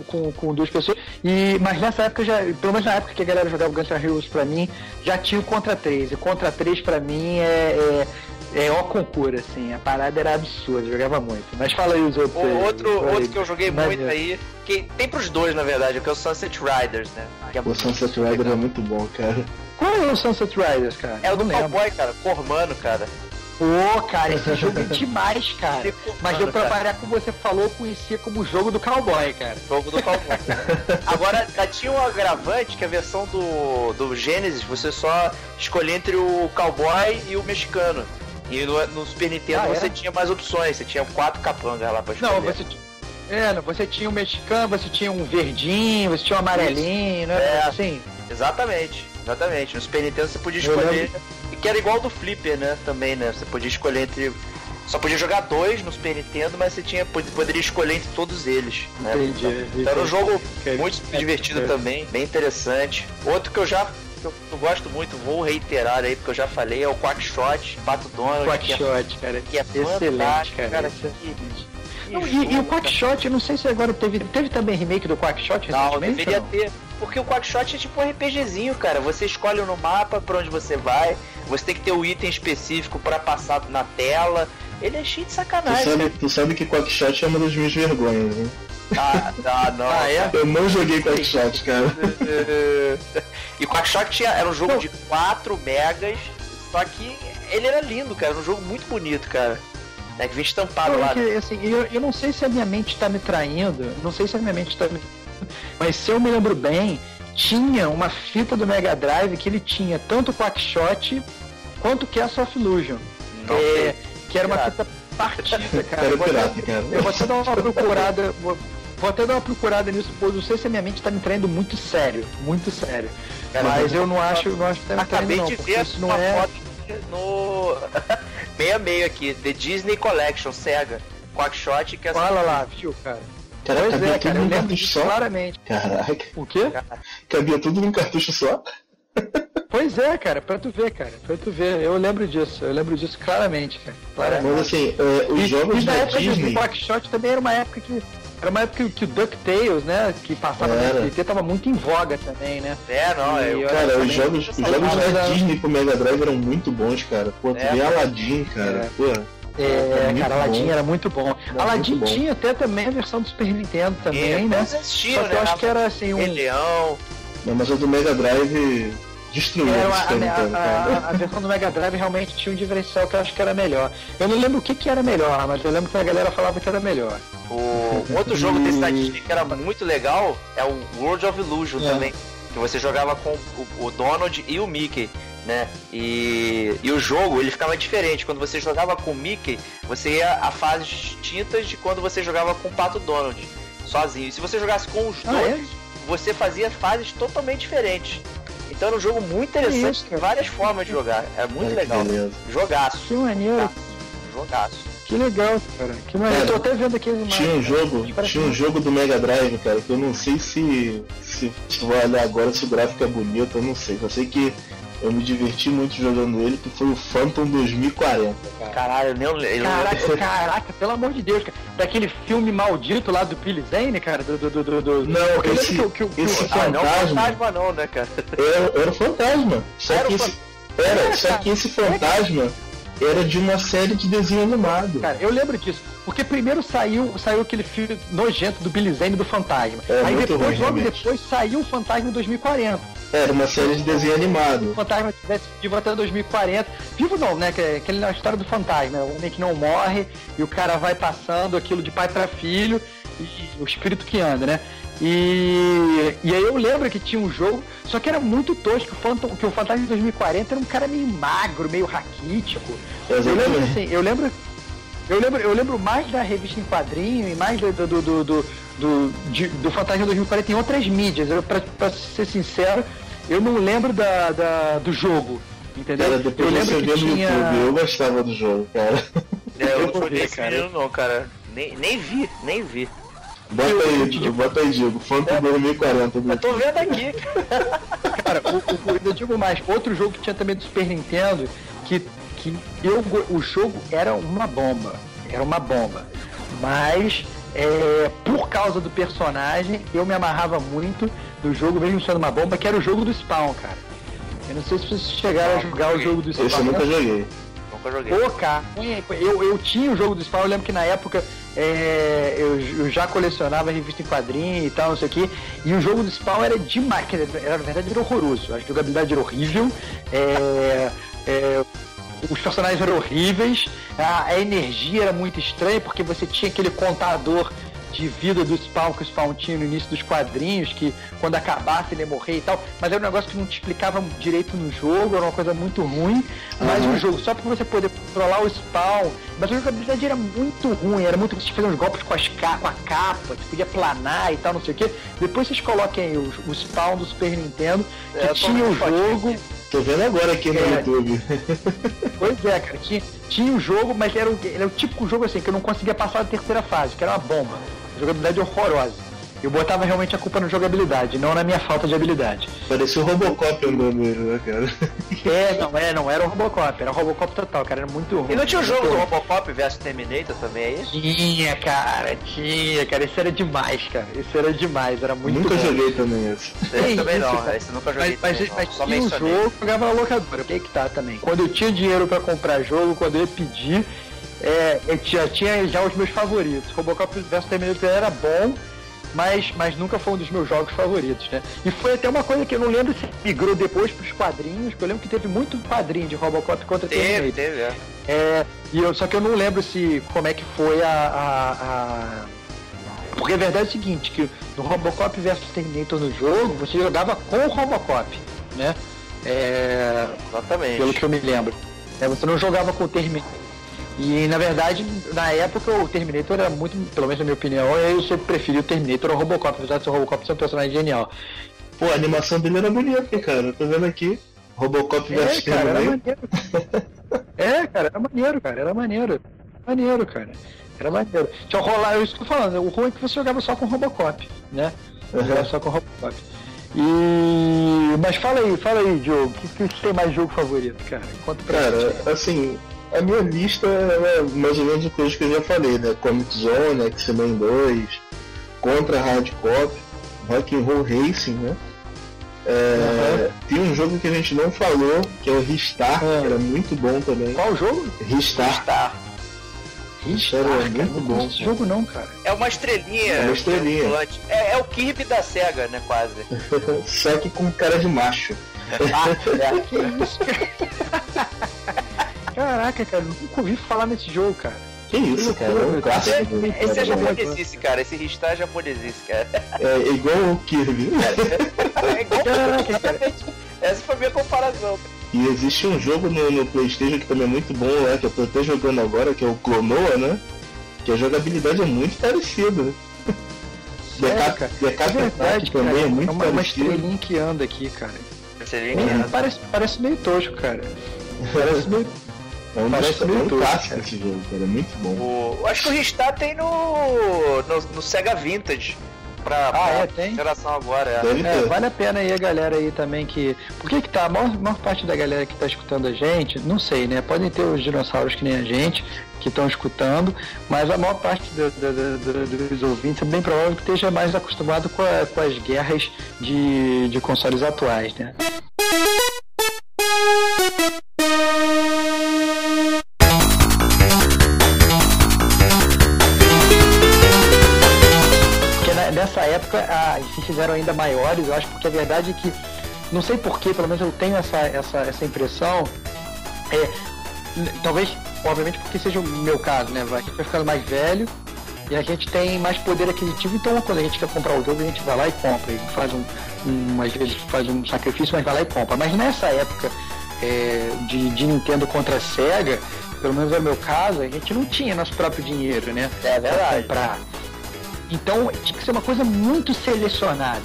Speaker 5: com, com, duas pessoas. E, mas nessa época já, pelo menos na época que a galera jogava o Gunstar Heroes pra mim, já tinha o Contra 3. E Contra 3 pra mim é, é, é ó concura, assim. A parada era absurda, jogava muito. Mas fala aí os outros. aí,
Speaker 3: O outro,
Speaker 5: aí.
Speaker 3: outro que eu joguei muito
Speaker 5: é.
Speaker 3: aí, que tem pros dois, na verdade, que é o Sunset Riders, né? É
Speaker 4: O Sunset Rider é muito bom, cara.
Speaker 5: Qual é o Sunset Riders, cara?
Speaker 3: É o do cowboy, cara, Cormano, cara.
Speaker 5: Pô, cara, esse jogo é demais, cara. Mas eu, pra
Speaker 3: cara.
Speaker 5: como você falou, eu conhecia como jogo do cowboy, cara.
Speaker 3: Jogo do cowboy. Agora, já tinha um agravante que a versão do, do Genesis, você só escolhia entre o cowboy e o mexicano. E no, no Super Nintendo
Speaker 5: Ah, é?
Speaker 3: você tinha mais opções, você tinha quatro capangas lá pra escolher.
Speaker 5: Não, você tinha. É, você tinha um mexicano, você tinha um verdinho, você tinha um amarelinho, né?
Speaker 3: É.
Speaker 5: Assim.
Speaker 3: Exatamente, exatamente. No Super Nintendo você podia escolher. E que era igual do Flipper, né? Também, né? Você podia escolher entre. Só podia jogar dois no Super Nintendo, mas você tinha, pod- poderia escolher entre todos eles. Né?
Speaker 5: Entendi,
Speaker 3: Então, era um jogo muito
Speaker 5: É,
Speaker 3: divertido
Speaker 5: é.
Speaker 3: também, bem interessante. Outro que eu já que eu, eu gosto muito, vou reiterar aí, porque eu já falei, é o Quackshot, Pato Donald, que é,
Speaker 5: Quackshot, cara.
Speaker 3: que é
Speaker 5: Excelente,
Speaker 3: fantástico,
Speaker 5: cara.
Speaker 3: cara.
Speaker 5: Esse-
Speaker 3: que- que
Speaker 5: Não, e, e o Quackshot, eu não sei se agora teve. Teve também remake do Quackshot
Speaker 3: Não, deveria
Speaker 5: não?
Speaker 3: ter. Porque o Quackshot é tipo um RPGzinho, cara. Você escolhe no mapa pra onde você vai. Você tem que ter o item específico pra passar na tela. Ele é cheio de
Speaker 4: Tu
Speaker 3: sacanagem.
Speaker 4: sabe, tu sabe que Quackshot é uma das minhas vergonhas, né?
Speaker 3: Ah, ah, não.
Speaker 5: Ah, é?
Speaker 4: Eu não joguei Quackshot, cara.
Speaker 3: e o Quackshot tinha, era um jogo de 4 megas. Só que ele era lindo, cara. Era um jogo muito bonito, cara. É que vinha estampado
Speaker 5: Não, é
Speaker 3: lá.
Speaker 5: que, assim, eu, eu não sei se a minha mente tá me traindo, não sei se a minha mente tá me mas se eu me lembro bem, tinha uma fita do Mega Drive que ele tinha tanto o Quackshot quanto o Castle of Illusion.
Speaker 3: Não
Speaker 5: É, que era uma fita partida, cara.
Speaker 4: Cara
Speaker 5: Eu vou,
Speaker 4: pirata,
Speaker 5: até,
Speaker 4: cara.
Speaker 5: eu vou até dar uma procurada. Vou, vou até dar uma procurada nisso, pois não sei se a minha mente tá me traindo muito sério. Muito sério.
Speaker 3: Cara,
Speaker 5: mas eu não acho, não acho que tá me traindo,
Speaker 3: Acabei
Speaker 5: não.
Speaker 3: de ver
Speaker 5: isso não
Speaker 3: uma
Speaker 5: é.
Speaker 3: foto no 66 aqui, The Disney Collection, Sega. Quackshot que é
Speaker 5: Olha lá, viu, cara.
Speaker 4: Caraca,
Speaker 5: Pois
Speaker 4: cabia
Speaker 5: é,
Speaker 4: tudo
Speaker 5: cara, eu
Speaker 4: num
Speaker 5: lembro
Speaker 4: cartucho
Speaker 5: disso
Speaker 4: só?
Speaker 5: claramente.
Speaker 4: Caraca,
Speaker 5: O quê?
Speaker 4: cabia tudo num cartucho só?
Speaker 5: Pois é, cara, pra tu ver, cara, pra tu ver. Eu lembro disso, eu lembro disso claramente, cara. Claramente.
Speaker 4: Mas assim, é, os
Speaker 5: E,
Speaker 4: jogos
Speaker 5: e na
Speaker 4: da
Speaker 5: época do
Speaker 4: Disney.
Speaker 5: Quackshot também era uma época que. Era uma época que, que o DuckTales, né? Que passava
Speaker 4: Era.
Speaker 5: no SBT, tava muito em voga também, né?
Speaker 3: É, não, é.
Speaker 5: E
Speaker 3: eu-
Speaker 4: Cara, os jogos, os jogos da Disney pro Mega Drive eram muito bons, cara. Pô, tu
Speaker 3: É,
Speaker 4: vê. Aladdin, cara.
Speaker 5: É.
Speaker 4: Pô,
Speaker 5: É,
Speaker 4: muito
Speaker 5: cara, Aladdin
Speaker 4: bom.
Speaker 5: era muito bom.
Speaker 4: Era
Speaker 5: Aladdin
Speaker 4: muito bom.
Speaker 5: tinha até também a versão do Super Nintendo também,
Speaker 3: E
Speaker 5: né?
Speaker 3: todos
Speaker 5: Só que eu
Speaker 3: né?
Speaker 5: acho que era assim um.
Speaker 3: Leão.
Speaker 4: Não, mas o do Mega Drive destruiu
Speaker 5: uma-
Speaker 4: Super
Speaker 5: a, a- a- a versão do Mega Drive realmente tinha um diferencial que eu acho que era melhor. Eu não lembro o que, que era melhor, mas eu lembro que a galera falava que era melhor.
Speaker 3: O um outro jogo desse que era muito legal é o World of Illusion
Speaker 5: É.
Speaker 3: também. Que você jogava com o, o Donald e o Mickey, né? E, e o jogo ele ficava diferente. Quando você jogava com o Mickey, você ia a fases distintas de quando você jogava com o Pato Donald, sozinho. E se você jogasse com os
Speaker 5: Ah,
Speaker 3: dois, você fazia fases totalmente diferentes. Então era um jogo muito interessante,
Speaker 5: isso,
Speaker 3: tem várias formas de jogar. É muito
Speaker 4: que
Speaker 3: legal.
Speaker 4: beleza.
Speaker 3: Jogaço.
Speaker 5: Que maneiro,
Speaker 3: Jogaço.
Speaker 5: que legal, cara. Que maneiro.
Speaker 4: Cara,
Speaker 5: eu tô até vendo aqui as imagens.
Speaker 4: Tinha um jogo, tinha um jogo do Mega Drive, cara, que eu não sei se, se, se tu vai olhar agora se o gráfico é bonito, eu não sei. Eu sei que eu me diverti muito jogando ele, que foi o Phantom 2040, cara.
Speaker 3: Caralho, eu nem eu-
Speaker 5: Caraca, caraca, pelo amor de Deus, cara. Daquele filme maldito lá do Billy Zane, cara, do. do, do, do, do-
Speaker 4: Não,
Speaker 5: Eu lembro
Speaker 4: esse,
Speaker 5: que o- que que
Speaker 4: esse
Speaker 3: Ah, não
Speaker 4: fantasma
Speaker 3: fantasma não, né, cara?
Speaker 4: era, era o fantasma. Só
Speaker 3: Era
Speaker 4: que esse, era,
Speaker 5: Era,
Speaker 4: só
Speaker 5: cara.
Speaker 4: que esse fantasma era de uma série de desenho animado.
Speaker 5: Cara, eu lembro disso. Porque primeiro saiu, saiu aquele filme nojento do Billy Zane do Fantasma.
Speaker 4: É,
Speaker 5: Aí depois, logo depois, saiu o Fantasma 2040.
Speaker 4: Era uma série de desenho
Speaker 5: Se o
Speaker 4: animado.
Speaker 5: Fantasma tivesse vivo até 2040. Vivo não, né? Que é aquele na história do fantasma. O homem que não morre e o cara vai passando aquilo de pai para filho e o espírito que anda, né? E, e aí eu lembro que tinha um jogo, só que era muito tosco, que o, Phantom, que o Fantasma de 2040 era um cara meio magro, meio raquítico. Eu lembro assim, eu lembro. Eu lembro, eu lembro mais da revista em quadrinho e mais do, do, do, do, do, de- do Fantasma 2040 em outras mídias. Eu, pra, pra ser sincero, eu não lembro da, da- do jogo. Entendeu?
Speaker 4: Cara, depois
Speaker 5: eu
Speaker 4: você
Speaker 5: lembro que
Speaker 4: no
Speaker 5: tinha.
Speaker 4: YouTube, eu gostava do jogo, cara.
Speaker 3: É, eu
Speaker 5: Eu
Speaker 3: não joguei esse
Speaker 5: cara.
Speaker 3: não, cara. Nem, nem vi, nem vi.
Speaker 4: Bota aí, Diego, bota aí, Diego. Phantom 2040.
Speaker 3: Eu tô vendo aqui.
Speaker 5: Cara, o, o, eu digo mais, outro jogo que tinha também do Super Nintendo, que, que eu, o jogo era uma bomba. Era uma bomba. Mas, é, por causa do personagem, eu me amarrava muito do jogo, mesmo sendo uma bomba, que era o jogo do Spawn, cara. Eu não sei se vocês chegaram a jogar o jogo do Spawn.
Speaker 4: Esse eu nunca joguei.
Speaker 3: Nunca joguei.
Speaker 5: Pô, cara, eu, eu tinha o jogo do Spawn, eu lembro que na época é, eu, eu já colecionava revista em quadrinho e tal, não sei o que, e o jogo do Spawn era demais, dizer, era, na verdade era horroroso, a jogabilidade era horrível, é, é, os personagens eram horríveis, a, a energia era muito estranha, porque você tinha aquele contador de vida do Spawn que o Spawn tinha no início dos quadrinhos, que quando acabasse ele ia morrer e tal, mas era um negócio que não te explicava direito no jogo, era uma coisa muito ruim, mas
Speaker 4: Uhum.
Speaker 5: o jogo, só pra você poder controlar o Spawn, mas a jogabilidade era muito ruim, era muito, você fazer uns golpes com, as com a capa, você podia planar e tal, não sei o que, depois vocês coloquem aí o, o Spawn do Super Nintendo, que
Speaker 3: É,
Speaker 5: tinha o jogo,
Speaker 3: aqui.
Speaker 4: Tô vendo agora aqui no
Speaker 5: É.
Speaker 4: YouTube.
Speaker 5: Pois é, cara, tinha, tinha o jogo, mas era o, era o típico jogo assim, que eu não conseguia passar da terceira fase, que era uma bomba. Jogabilidade horrorosa. Eu botava realmente a culpa na jogabilidade, não na minha falta de habilidade.
Speaker 4: Parecia o Robocop andando ele, né, cara?
Speaker 5: É, não, é, não era o Robocop, era o Robocop total, cara, era muito ruim.
Speaker 3: E não tinha o jogo do. Robocop vs Terminator também, é isso?
Speaker 5: Tinha, cara, tinha, cara, isso era demais, cara, isso era demais, era muito
Speaker 4: nunca
Speaker 5: bom.
Speaker 4: joguei também esse.
Speaker 3: Esse também
Speaker 5: isso,
Speaker 3: não,
Speaker 5: cara.
Speaker 3: esse eu nunca joguei
Speaker 5: Mas, mas,
Speaker 3: também, não.
Speaker 5: mas
Speaker 3: Só
Speaker 5: tinha um jogo, eu jogava na locadora, que que tá também. Quando eu tinha dinheiro pra comprar jogo, quando eu ia pedir, é, eu tinha, tinha já os meus favoritos. Robocop vs Terminator era bom, mas, mas nunca foi um dos meus jogos favoritos, né? E foi até uma coisa que eu não lembro se migrou depois pros quadrinhos, porque eu lembro que teve muito quadrinho de Robocop contra
Speaker 3: Teve,
Speaker 5: Terminator.
Speaker 3: teve, é.
Speaker 5: É, e eu, só que eu não lembro se como é que foi a, a- a- Porque a verdade é o seguinte, que no Robocop vs Terminator no jogo, você jogava com o Robocop, né? É,
Speaker 3: Exatamente.
Speaker 5: pelo que eu me lembro. É, você não jogava com o Terminator. E na verdade, na época o Terminator era muito, pelo menos na minha opinião, eu sempre preferi o Terminator ao Robocop, apesar de ser o Robocop ser um personagem genial.
Speaker 4: Pô, a animação dele era bonita, cara. Tô vendo aqui. Robocop vs
Speaker 5: É, cara, era maneiro. é, cara, era maneiro, cara, era maneiro. Maneiro, cara. Era maneiro. Tinha o rolar, é isso que eu tô falando, o ruim é que você jogava só com Robocop, né? Jogava só com Robocop. E. Mas fala aí, fala aí, Diogo, o que, que tem mais jogo favorito, cara? Conta pra gente.
Speaker 4: Cara, assim, a minha lista é mais ou menos de coisas que eu já falei, né? Comic Zone, X-Men 2, Contra Hard Cop, Rock and Roll Racing, né? É, Tem um jogo que a gente não falou, que é o Ristar,
Speaker 5: É.
Speaker 4: que era muito bom também.
Speaker 5: Qual o jogo?
Speaker 4: Ristar,
Speaker 3: Tá.
Speaker 4: Ristar é muito bom.
Speaker 5: Esse jogo não, cara.
Speaker 3: É uma estrelinha.
Speaker 4: É uma estrelinha.
Speaker 3: ambulante. É, é o Kirby da SEGA, né? Quase.
Speaker 4: Só que com cara de macho.
Speaker 5: Ah, que isso, cara. Caraca, cara, nunca ouvi falar nesse jogo, cara.
Speaker 4: Que isso, cara? É um clássico. do-
Speaker 3: Esse é
Speaker 4: cara.
Speaker 3: japonesice, cara. Esse Ristar é japonesice, cara.
Speaker 4: É igual o Kirby.
Speaker 3: É igual
Speaker 5: Caraca, cara.
Speaker 3: Essa foi a minha comparação.
Speaker 4: E existe um jogo no, no Playstation que também é muito bom, né? Que eu tô até jogando agora, que é o Clonoa, né? Que a jogabilidade é muito parecida.
Speaker 5: Cara?
Speaker 4: Decato
Speaker 5: É verdade,
Speaker 4: também
Speaker 5: cara.
Speaker 4: é muito
Speaker 5: uma, uma
Speaker 4: parecido.
Speaker 5: estrelinha que anda aqui, cara. É,
Speaker 3: que
Speaker 5: parece, parece meio tosco, cara. Parece meio.
Speaker 4: É um, dos- é
Speaker 5: meio
Speaker 4: um
Speaker 5: tosco,
Speaker 4: clássico
Speaker 5: cara.
Speaker 4: esse jogo, cara. É muito bom.
Speaker 3: o... eu acho que o Ristar tem no... no, no Sega Vintage. Pra, pra
Speaker 5: é, tem?
Speaker 3: geração agora, é.
Speaker 5: É, vale a pena aí a galera aí também que. Por que que tá? A maior, maior parte da galera que tá escutando a gente, não sei, né? Podem ter os dinossauros que nem a gente, que estão escutando, mas a maior parte do- do- do- do- dos ouvintes é bem provável que esteja mais acostumado com, a- com as guerras de, de consoles atuais, né? Época a, se fizeram ainda maiores, eu acho, porque a verdade é que, não sei porquê, pelo menos eu tenho essa, essa, essa impressão, é, talvez, obviamente, porque seja o meu caso, né? A gente vai ficando mais velho e a gente tem mais poder aquisitivo, então quando a gente quer comprar o jogo, a gente vai lá e compra, e faz um, um às vezes faz um sacrifício, mas vai lá e compra. Mas nessa época é, de, de Nintendo contra a Sega, pelo menos é o meu caso, a gente não tinha nosso próprio dinheiro, né?
Speaker 3: É
Speaker 5: Pra
Speaker 3: verdade.
Speaker 5: comprar. Então tinha que ser uma coisa muito selecionada.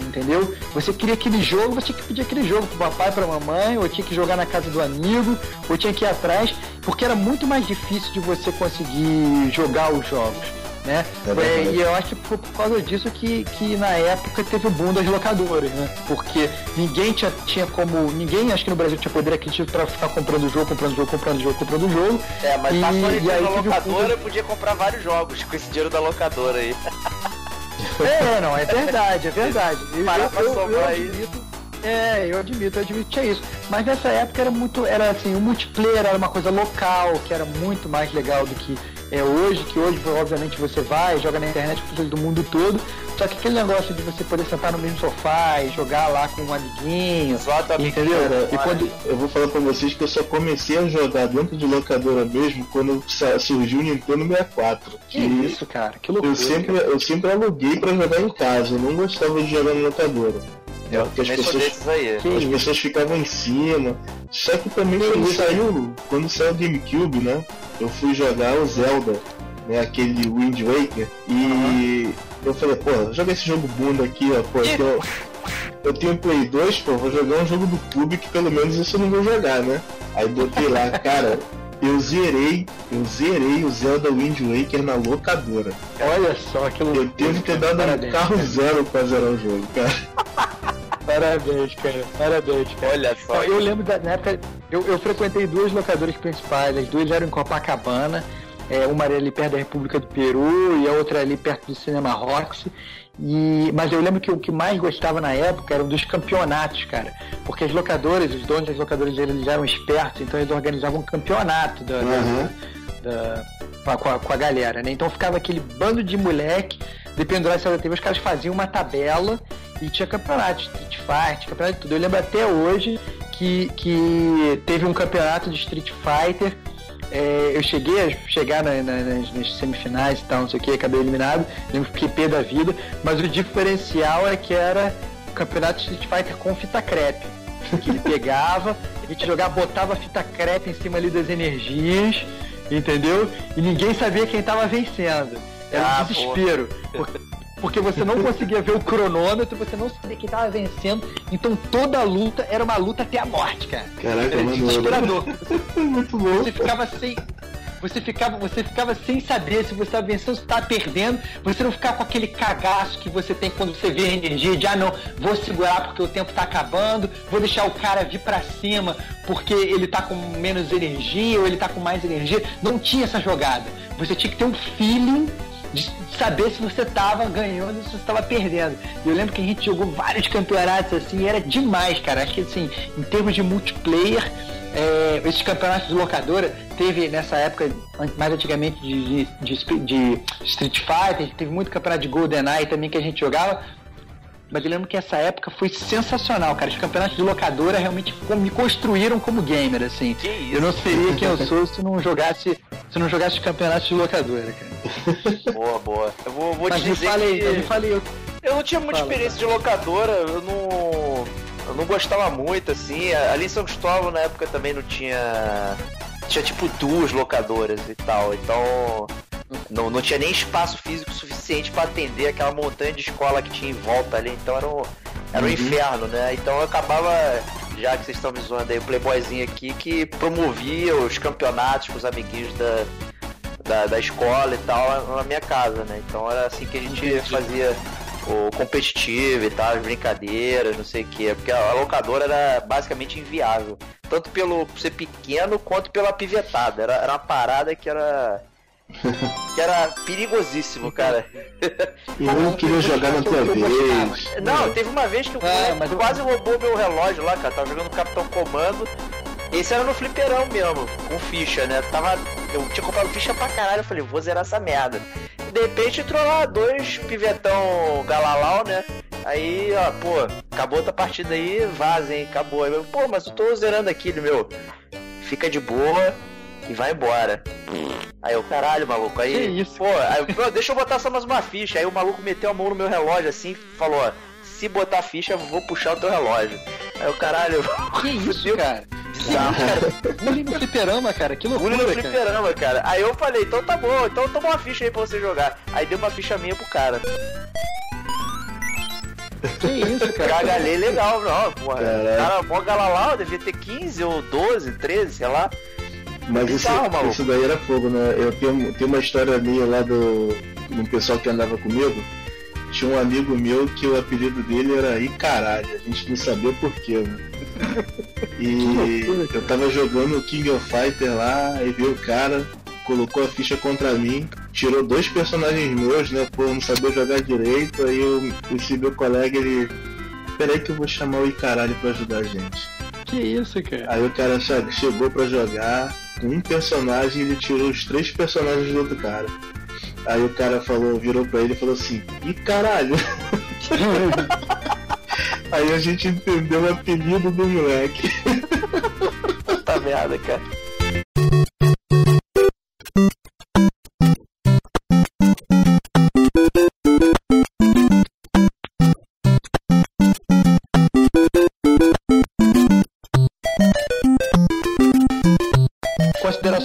Speaker 5: Entendeu? Você queria aquele jogo, você tinha que pedir aquele jogo pro papai, pra mamãe, ou tinha que jogar na casa do amigo, ou tinha que ir atrás, porque era muito mais difícil de você conseguir jogar os jogos. Né?
Speaker 4: É verdade.
Speaker 5: e eu acho que foi por causa disso que, que na época teve o boom das locadoras, né? Porque ninguém tinha, tinha como. Ninguém acho que no Brasil tinha poder aquisitivo pra ficar comprando jogo, comprando jogo, comprando jogo, comprando jogo.
Speaker 3: É, mas
Speaker 5: E-
Speaker 3: passou
Speaker 5: e aí
Speaker 3: na locadora, podia comprar vários jogos com esse dinheiro da locadora aí.
Speaker 5: É, não, é verdade, é verdade. Eu,
Speaker 3: Parar
Speaker 5: eu,
Speaker 3: pra
Speaker 5: eu,
Speaker 3: somar
Speaker 5: eu
Speaker 3: aí.
Speaker 5: admito, é, eu admito, eu admito que tinha isso. Mas nessa época era muito, era assim, o multiplayer era uma coisa local, que era muito mais legal do que é hoje, que hoje, obviamente, você vai, joga na internet com pessoas do mundo todo. Só que aquele negócio de você poder sentar no mesmo sofá e jogar lá com um amiguinho, entendeu?
Speaker 3: amiguinha,
Speaker 5: E quando,
Speaker 4: Eu vou falar pra vocês que eu só comecei a jogar dentro de locadora mesmo quando surgiu o Nintendo 64.
Speaker 5: que isso, cara, que loucura.
Speaker 4: Eu sempre, eu sempre aluguei pra jogar em casa, eu não gostava de jogar na locadora.
Speaker 3: Eu
Speaker 4: Porque as
Speaker 3: também
Speaker 4: pessoas,
Speaker 3: desses aí.
Speaker 4: As
Speaker 5: isso.
Speaker 4: pessoas ficavam em cima. Só que também
Speaker 5: Que
Speaker 4: quando
Speaker 5: isso,
Speaker 4: saiu, quando saiu o GameCube, né? Eu fui jogar o Zelda, né? Aquele Wind Waker. E eu falei, pô, joga esse jogo bunda aqui, ó, pô, que eu, eu tenho Play 2, pô, vou jogar um jogo do Cube que pelo menos isso eu não vou jogar, né? Aí botei lá, cara, eu zerei, eu zerei o Zelda Wind Waker na locadora.
Speaker 5: Olha só, que loucura.
Speaker 4: Eu devo ter dado um carro zero pra zerar o jogo, cara.
Speaker 5: Parabéns, cara. Parabéns, cara.
Speaker 3: Olha só.
Speaker 5: Eu lembro da na época, eu, eu frequentei duas locadoras principais, as duas eram em Copacabana, é, uma era ali perto da República do Peru e a outra ali perto do Cinema Roxy. E, mas eu lembro que o que mais gostava na época eram dos campeonatos, cara. Porque as locadoras, os donos das locadoras, eles eram espertos, então eles organizavam um campeonato da, da-
Speaker 4: Uhum.
Speaker 5: da- com, a, com a- com a galera, né? Então ficava aquele bando de moleque de pendurar essa TV, os caras faziam uma tabela e tinha campeonato, Street Fighter, campeonato de tudo. Eu lembro até hoje que, que teve um campeonato de Street Fighter. é, eu cheguei a chegar na- na- nas, nas semifinais e tal, não sei o que, acabei eliminado, lembro que pé da vida, mas o diferencial é que era o campeonato de Street Fighter com fita crepe. Que ele pegava, a gente jogava, botava a fita crepe em cima ali das energias, entendeu? E ninguém sabia quem tava vencendo. Era
Speaker 3: Ah,
Speaker 5: um desespero. Porque, porque você não conseguia ver o cronômetro, você não sabia quem tava vencendo. Então toda a luta era uma luta até a morte, cara.
Speaker 4: Caraca,
Speaker 5: Era
Speaker 4: mano.
Speaker 5: desesperador.
Speaker 4: Muito bom.
Speaker 5: Você ficava sem. Você ficava, você ficava sem saber se você estava vencendo, se estava perdendo. Você não ficava com aquele cagaço que você tem quando você vê a energia de ah não, vou segurar porque o tempo tá acabando, vou deixar o cara vir pra cima porque ele tá com menos energia ou ele tá com mais energia. Não tinha essa jogada. Você tinha que ter um feeling de saber se você tava ganhando ou se você tava perdendo. E eu lembro que a gente jogou vários campeonatos assim, era demais, cara. Acho que assim, em termos de multiplayer, é, esses campeonatos de locadora, teve nessa época, mais antigamente, de, de- de Street Fighter, teve muito campeonato de GoldenEye também que a gente jogava. Mas eu lembro que essa época foi sensacional, cara. Os campeonatos de locadora realmente me construíram como gamer, assim.
Speaker 3: Que isso?
Speaker 5: Eu não seria quem eu sou se não jogasse, se não jogasse os campeonatos de locadora, cara.
Speaker 3: Boa, boa. Eu vou, vou
Speaker 5: Mas
Speaker 3: te dizer
Speaker 5: falei,
Speaker 3: que...
Speaker 5: eu me falei, eu
Speaker 3: Eu não tinha muita
Speaker 5: Fala,
Speaker 3: experiência de locadora, eu não. Eu não gostava muito, assim. Ali em São Cristóvão na época também não tinha. Tinha tipo duas locadoras e tal. Então. Não, não tinha nem espaço físico suficiente pra atender aquela montanha de escola que tinha em volta ali. Então era um, era um inferno, né? Então eu acabava. Já que vocês estão me zoando aí, o Playboyzinho aqui, que promovia os campeonatos com os amiguinhos da, da, da escola e tal na minha casa, né? Então era assim que a gente fazia o competitivo e tal, as brincadeiras, não sei o que, porque a locadora era basicamente inviável, tanto pelo ser pequeno quanto pela pivetada. Era, era uma parada que era que era perigosíssimo, cara.
Speaker 4: E eu não queria jogar na tua vez.
Speaker 3: Não, teve uma vez que o
Speaker 5: É, mas eu-
Speaker 3: quase roubou meu relógio lá, cara. Tava jogando Capitão Comando. Esse era no fliperão mesmo, com ficha, né? Tava. Eu tinha comprado ficha pra caralho, eu falei, vou zerar essa merda. De repente entrou lá dois pivetão galalau, né? Aí, ó, pô, acabou outra partida aí, vaza, hein? Acabou. Aí pô, mas eu tô zerando aquilo, meu. Fica de boa e vai embora. Aí eu, caralho, maluco, aí.
Speaker 5: Que isso,
Speaker 3: Pô, aí, eu, pô, deixa eu botar só mais uma ficha. Aí o maluco meteu a mão no meu relógio assim e falou, ó, se botar ficha, eu vou puxar o teu relógio. Aí eu, caralho,
Speaker 5: Que isso,
Speaker 3: fudeu.
Speaker 5: cara?
Speaker 3: Bizarro.
Speaker 5: Bullying no fliperama, cara. Que
Speaker 3: Bullying
Speaker 5: loucura,
Speaker 3: no
Speaker 5: cara.
Speaker 3: fliperama, cara. Aí eu falei, então tá bom, então toma uma ficha aí pra você jogar. Aí deu uma ficha minha pro cara.
Speaker 5: Que isso, cara?
Speaker 3: Cagalhei legal, não, porra.
Speaker 4: Caralho.
Speaker 3: Cara, mó galalau, devia ter 15 ou 12, 13, sei lá.
Speaker 4: Mas isso,
Speaker 3: maluco.
Speaker 4: isso daí era fogo, né? Eu tenho, tenho uma história minha lá do, do pessoal que andava comigo. Tinha um amigo meu que o apelido dele era Icaralho. A gente não sabia porquê, né? E eu tava jogando King of Fighter lá, aí veio o cara, colocou a ficha contra mim, tirou dois personagens meus, né? Pô, eu não sabia jogar direito, aí eu, esse meu colega, ele. Peraí que eu vou chamar o Icaralho pra ajudar a gente.
Speaker 5: Que isso, cara?
Speaker 4: Aí o cara che- chegou pra jogar um personagem e ele tirou os três personagens do outro cara. Aí o cara falou, virou pra ele e falou assim, ih caralho! Aí a gente entendeu o apelido do moleque.
Speaker 3: Puta merda, cara.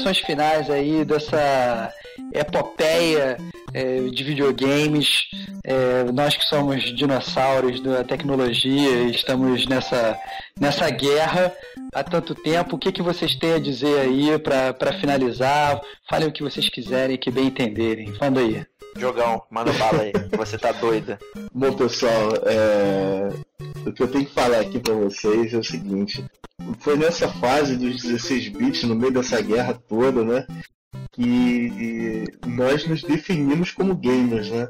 Speaker 5: Considerações finais aí dessa epopeia é, de videogames. É, nós que somos dinossauros da tecnologia e estamos nessa, nessa guerra há tanto tempo. O que, que vocês têm a dizer aí para finalizar? Falem o que vocês quiserem, que bem entenderem. Manda aí.
Speaker 3: Jogão, manda bala aí. Você tá doida.
Speaker 4: Bom pessoal, é, o que eu tenho que falar aqui pra vocês é o seguinte. Foi nessa fase dos 16 bits, no meio dessa guerra toda, né? Que nós nos definimos como gamers, né?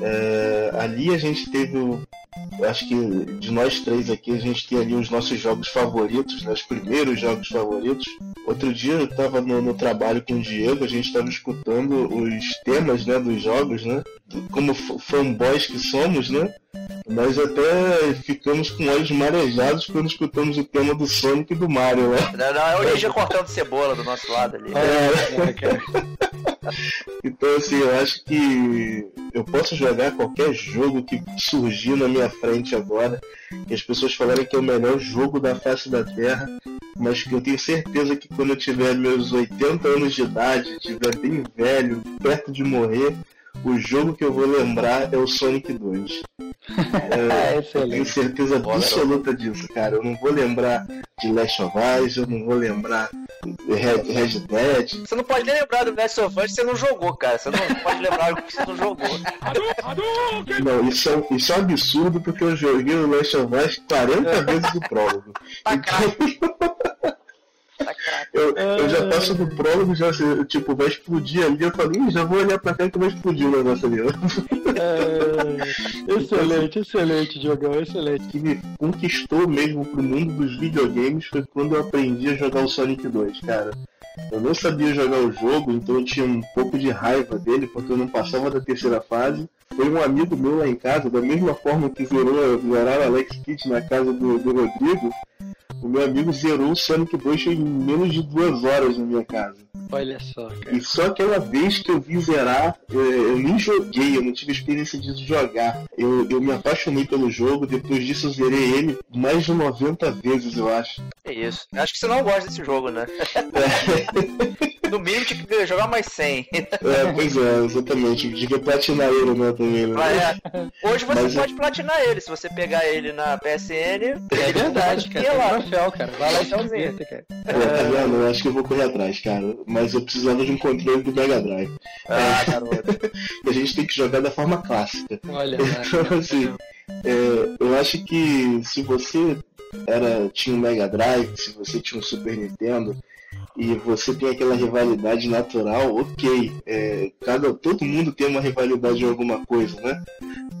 Speaker 4: É, ali a gente teve o. Acho que de nós três aqui a gente tem ali os nossos jogos favoritos, né, os primeiros jogos favoritos. Outro dia eu estava no, no trabalho com o Diego, a gente estava escutando os temas né, dos jogos, né? Como fanboys que somos, né? Nós até ficamos com olhos marejados quando escutamos o tema do Sonic e do Mario, né?
Speaker 3: Não, não, é o Ninja cortando cebola do nosso lado ali.
Speaker 4: É, Então, assim, eu acho que eu posso jogar qualquer jogo que surgir na minha frente agora, que as pessoas falarem que é o melhor jogo da face da Terra, mas que eu tenho certeza que quando eu tiver meus 80 anos de idade, estiver bem velho, perto de morrer, o jogo que eu vou lembrar é o Sonic 2.
Speaker 5: É,
Speaker 4: Eu tenho certeza absoluta disso, cara. Eu não vou lembrar de Last of Us, eu não vou lembrar de Red, Red Dead,
Speaker 3: Você não pode nem lembrar do Last of Us se você não jogou, cara. Você não pode lembrar o que você não jogou.
Speaker 4: Não, isso é, isso é um absurdo porque eu joguei o Last of Us 40 vezes o prólogo. Então. Eu, eu já passo do prólogo, já assim, tipo, vai explodir ali. Eu falei, "Ih, já vou olhar pra cá que vai explodir o negócio ali. ó."
Speaker 5: É, excelente, excelente, Diogão, excelente.
Speaker 4: que me conquistou mesmo pro mundo dos videogames foi quando eu aprendi a jogar o Sonic 2, cara. Eu não sabia jogar o jogo, então eu tinha um pouco de raiva dele, porque eu não passava da terceira fase. Foi um amigo meu lá em casa, da mesma forma que zerou, zeraram Alex Kidd na casa do, do Rodrigo, o meu amigo zerou o Sonic 2 em menos de duas horas na minha casa.
Speaker 5: Olha só, cara.
Speaker 4: E só aquela vez que eu vi zerar, eh, eu nem joguei, eu não tive experiência de jogar. Eu, eu me apaixonei pelo jogo, depois disso eu zerei ele mais de 90 vezes, eu acho.
Speaker 3: É isso. Acho que você não gosta desse jogo, né? No mínimo tinha que jogar mais 100.
Speaker 4: É, pois é, exatamente. Devia platinar ele, né, também, né?
Speaker 3: É. Hoje você
Speaker 4: Mas é-
Speaker 3: pode platinar ele. Se você pegar ele na PSN,
Speaker 5: É verdade, cara. Tem
Speaker 3: lá.
Speaker 5: troféu, cara. Vai lá e aproveita, cara.
Speaker 4: Pô, tá vendo? Eu acho que eu vou correr atrás, cara. Mas eu precisava de um controle do Mega Drive.
Speaker 3: Ah, garoto.
Speaker 4: E a gente tem que jogar da forma clássica.
Speaker 5: Olha.
Speaker 4: Então, assim, é, eu acho que se você era, tinha um Mega Drive, se você tinha um Super Nintendo, e você tem aquela rivalidade natural, ok. É, cada, todo mundo tem uma rivalidade em alguma coisa, né?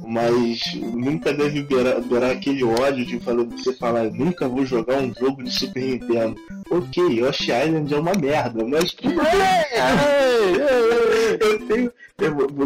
Speaker 4: Mas nunca deve beirar, beirar aquele ódio de falar, você falar, nunca vou jogar um jogo de Super Nintendo. Ok, Yoshi Island é uma merda, mas tudo bem. Eu tenho.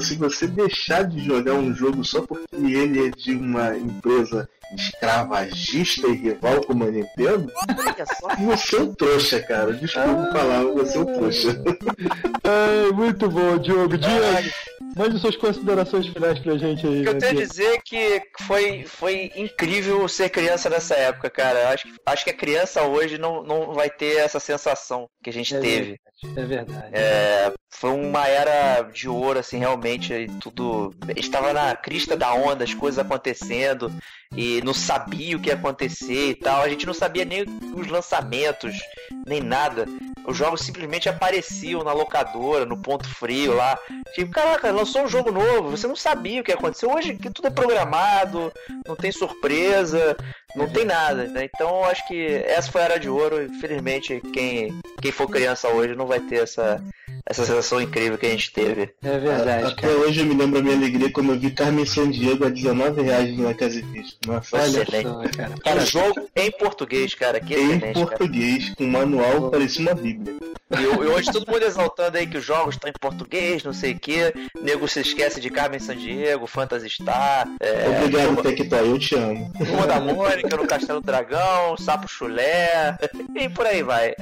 Speaker 4: se você deixar de jogar um jogo só porque ele é de uma empresa escravagista e rival como a Nintendo,
Speaker 3: Olha só.
Speaker 4: você é um trouxa, cara. Desculpa falar, você é um trouxa.
Speaker 5: Ai, muito bom, Diogo. Diego, mande suas considerações finais pra gente aí.
Speaker 3: O que eu
Speaker 5: meu
Speaker 3: tenho a dizer é que foi, foi incrível ser criança nessa época, cara. Acho, que- acho que a criança hoje não, não vai ter essa sensação que a gente
Speaker 5: É
Speaker 3: teve.
Speaker 5: É verdade.
Speaker 3: É, foi uma era de ouro, assim, realmente, tudo. Estava na crista da onda, as coisas acontecendo, e não sabia o que ia acontecer e tal. A gente não sabia nem os lançamentos, nem nada. Os jogos simplesmente apareciam na locadora, no ponto frio lá. Tipo, caraca, lançou um jogo novo, você não sabia o que ia acontecer. Hoje que tudo é programado, não tem surpresa, não tem nada. né? Então acho que essa foi a era de ouro. Infelizmente, quem, quem for criança hoje não vai ter essa, essa sensação incrível que a gente teve.
Speaker 5: É verdade,
Speaker 4: Até
Speaker 5: cara.
Speaker 4: hoje eu me lembro a minha alegria quando eu vi Carmen Sandiego a 19 reais na Casa Vista. Nossa,
Speaker 5: Olha
Speaker 3: excelente.
Speaker 5: só, cara.
Speaker 3: Um
Speaker 5: Parabéns.
Speaker 3: jogo em português, cara, que
Speaker 4: em
Speaker 3: excelente, cara.
Speaker 4: português, com manual, parecia uma bíblia.
Speaker 3: E, hoje todo mundo exaltando aí que os jogos estão em português, não sei o que. Nego se esquece de Carmen Sandiego, Phantasy Star, é,
Speaker 4: Obrigado, Tectoy, eu te amo.
Speaker 3: Turma da Mônica no Castelo Dragão, Sapo Chulé, e por aí vai.
Speaker 5: É,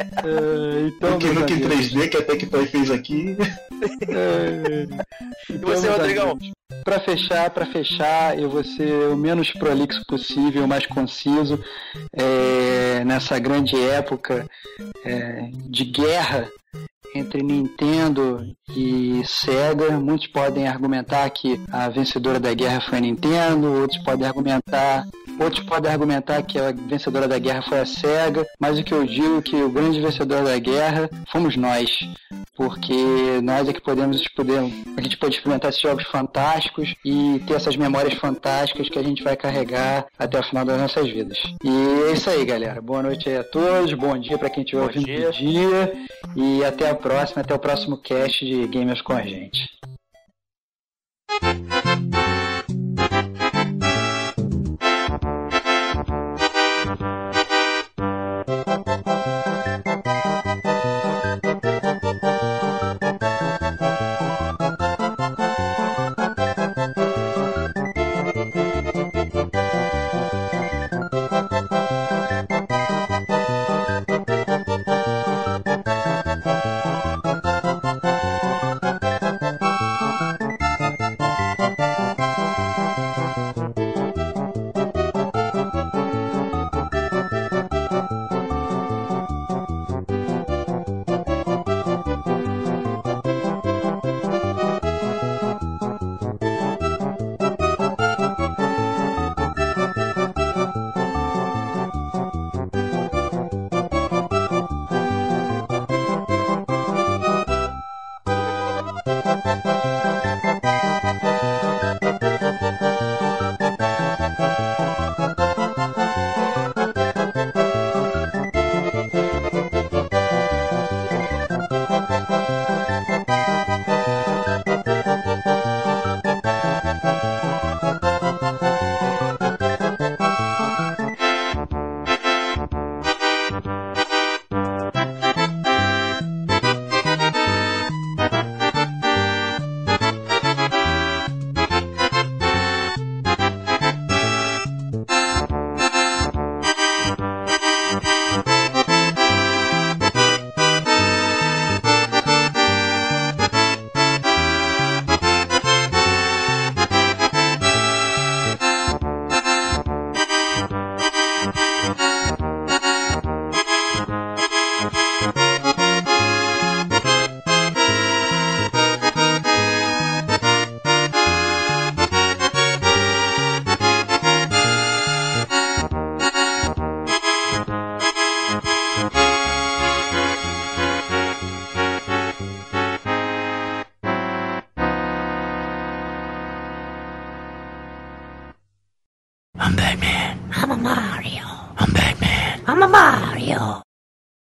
Speaker 5: então,
Speaker 4: O que
Speaker 5: meus
Speaker 4: nunca em
Speaker 5: amigos,
Speaker 4: 3D que a Tectoy fez aqui.
Speaker 5: é,
Speaker 3: E
Speaker 5: então,
Speaker 3: você,
Speaker 5: meus
Speaker 3: Rodrigão?
Speaker 5: amigos, Pra fechar, para fechar, eu vou ser o menos prolixo possível, o mais conciso é, nessa grande época é, de guerra entre Nintendo e Sega. Muitos podem argumentar que a vencedora da guerra foi a Nintendo, outros podem argumentar, outros podem argumentar que a vencedora da guerra foi a Sega, mas o que eu digo é que o grande vencedor da guerra fomos nós, porque nós é que podemos a gente pode experimentar esses jogos fantásticos e ter essas memórias fantásticas que a gente vai carregar até o final das nossas vidas. E é isso aí, galera. Boa noite aí a todos, bom dia para quem estiver ouvindo
Speaker 3: dia.
Speaker 5: dia e até a próxima, até o próximo cast de Gamers com a gente.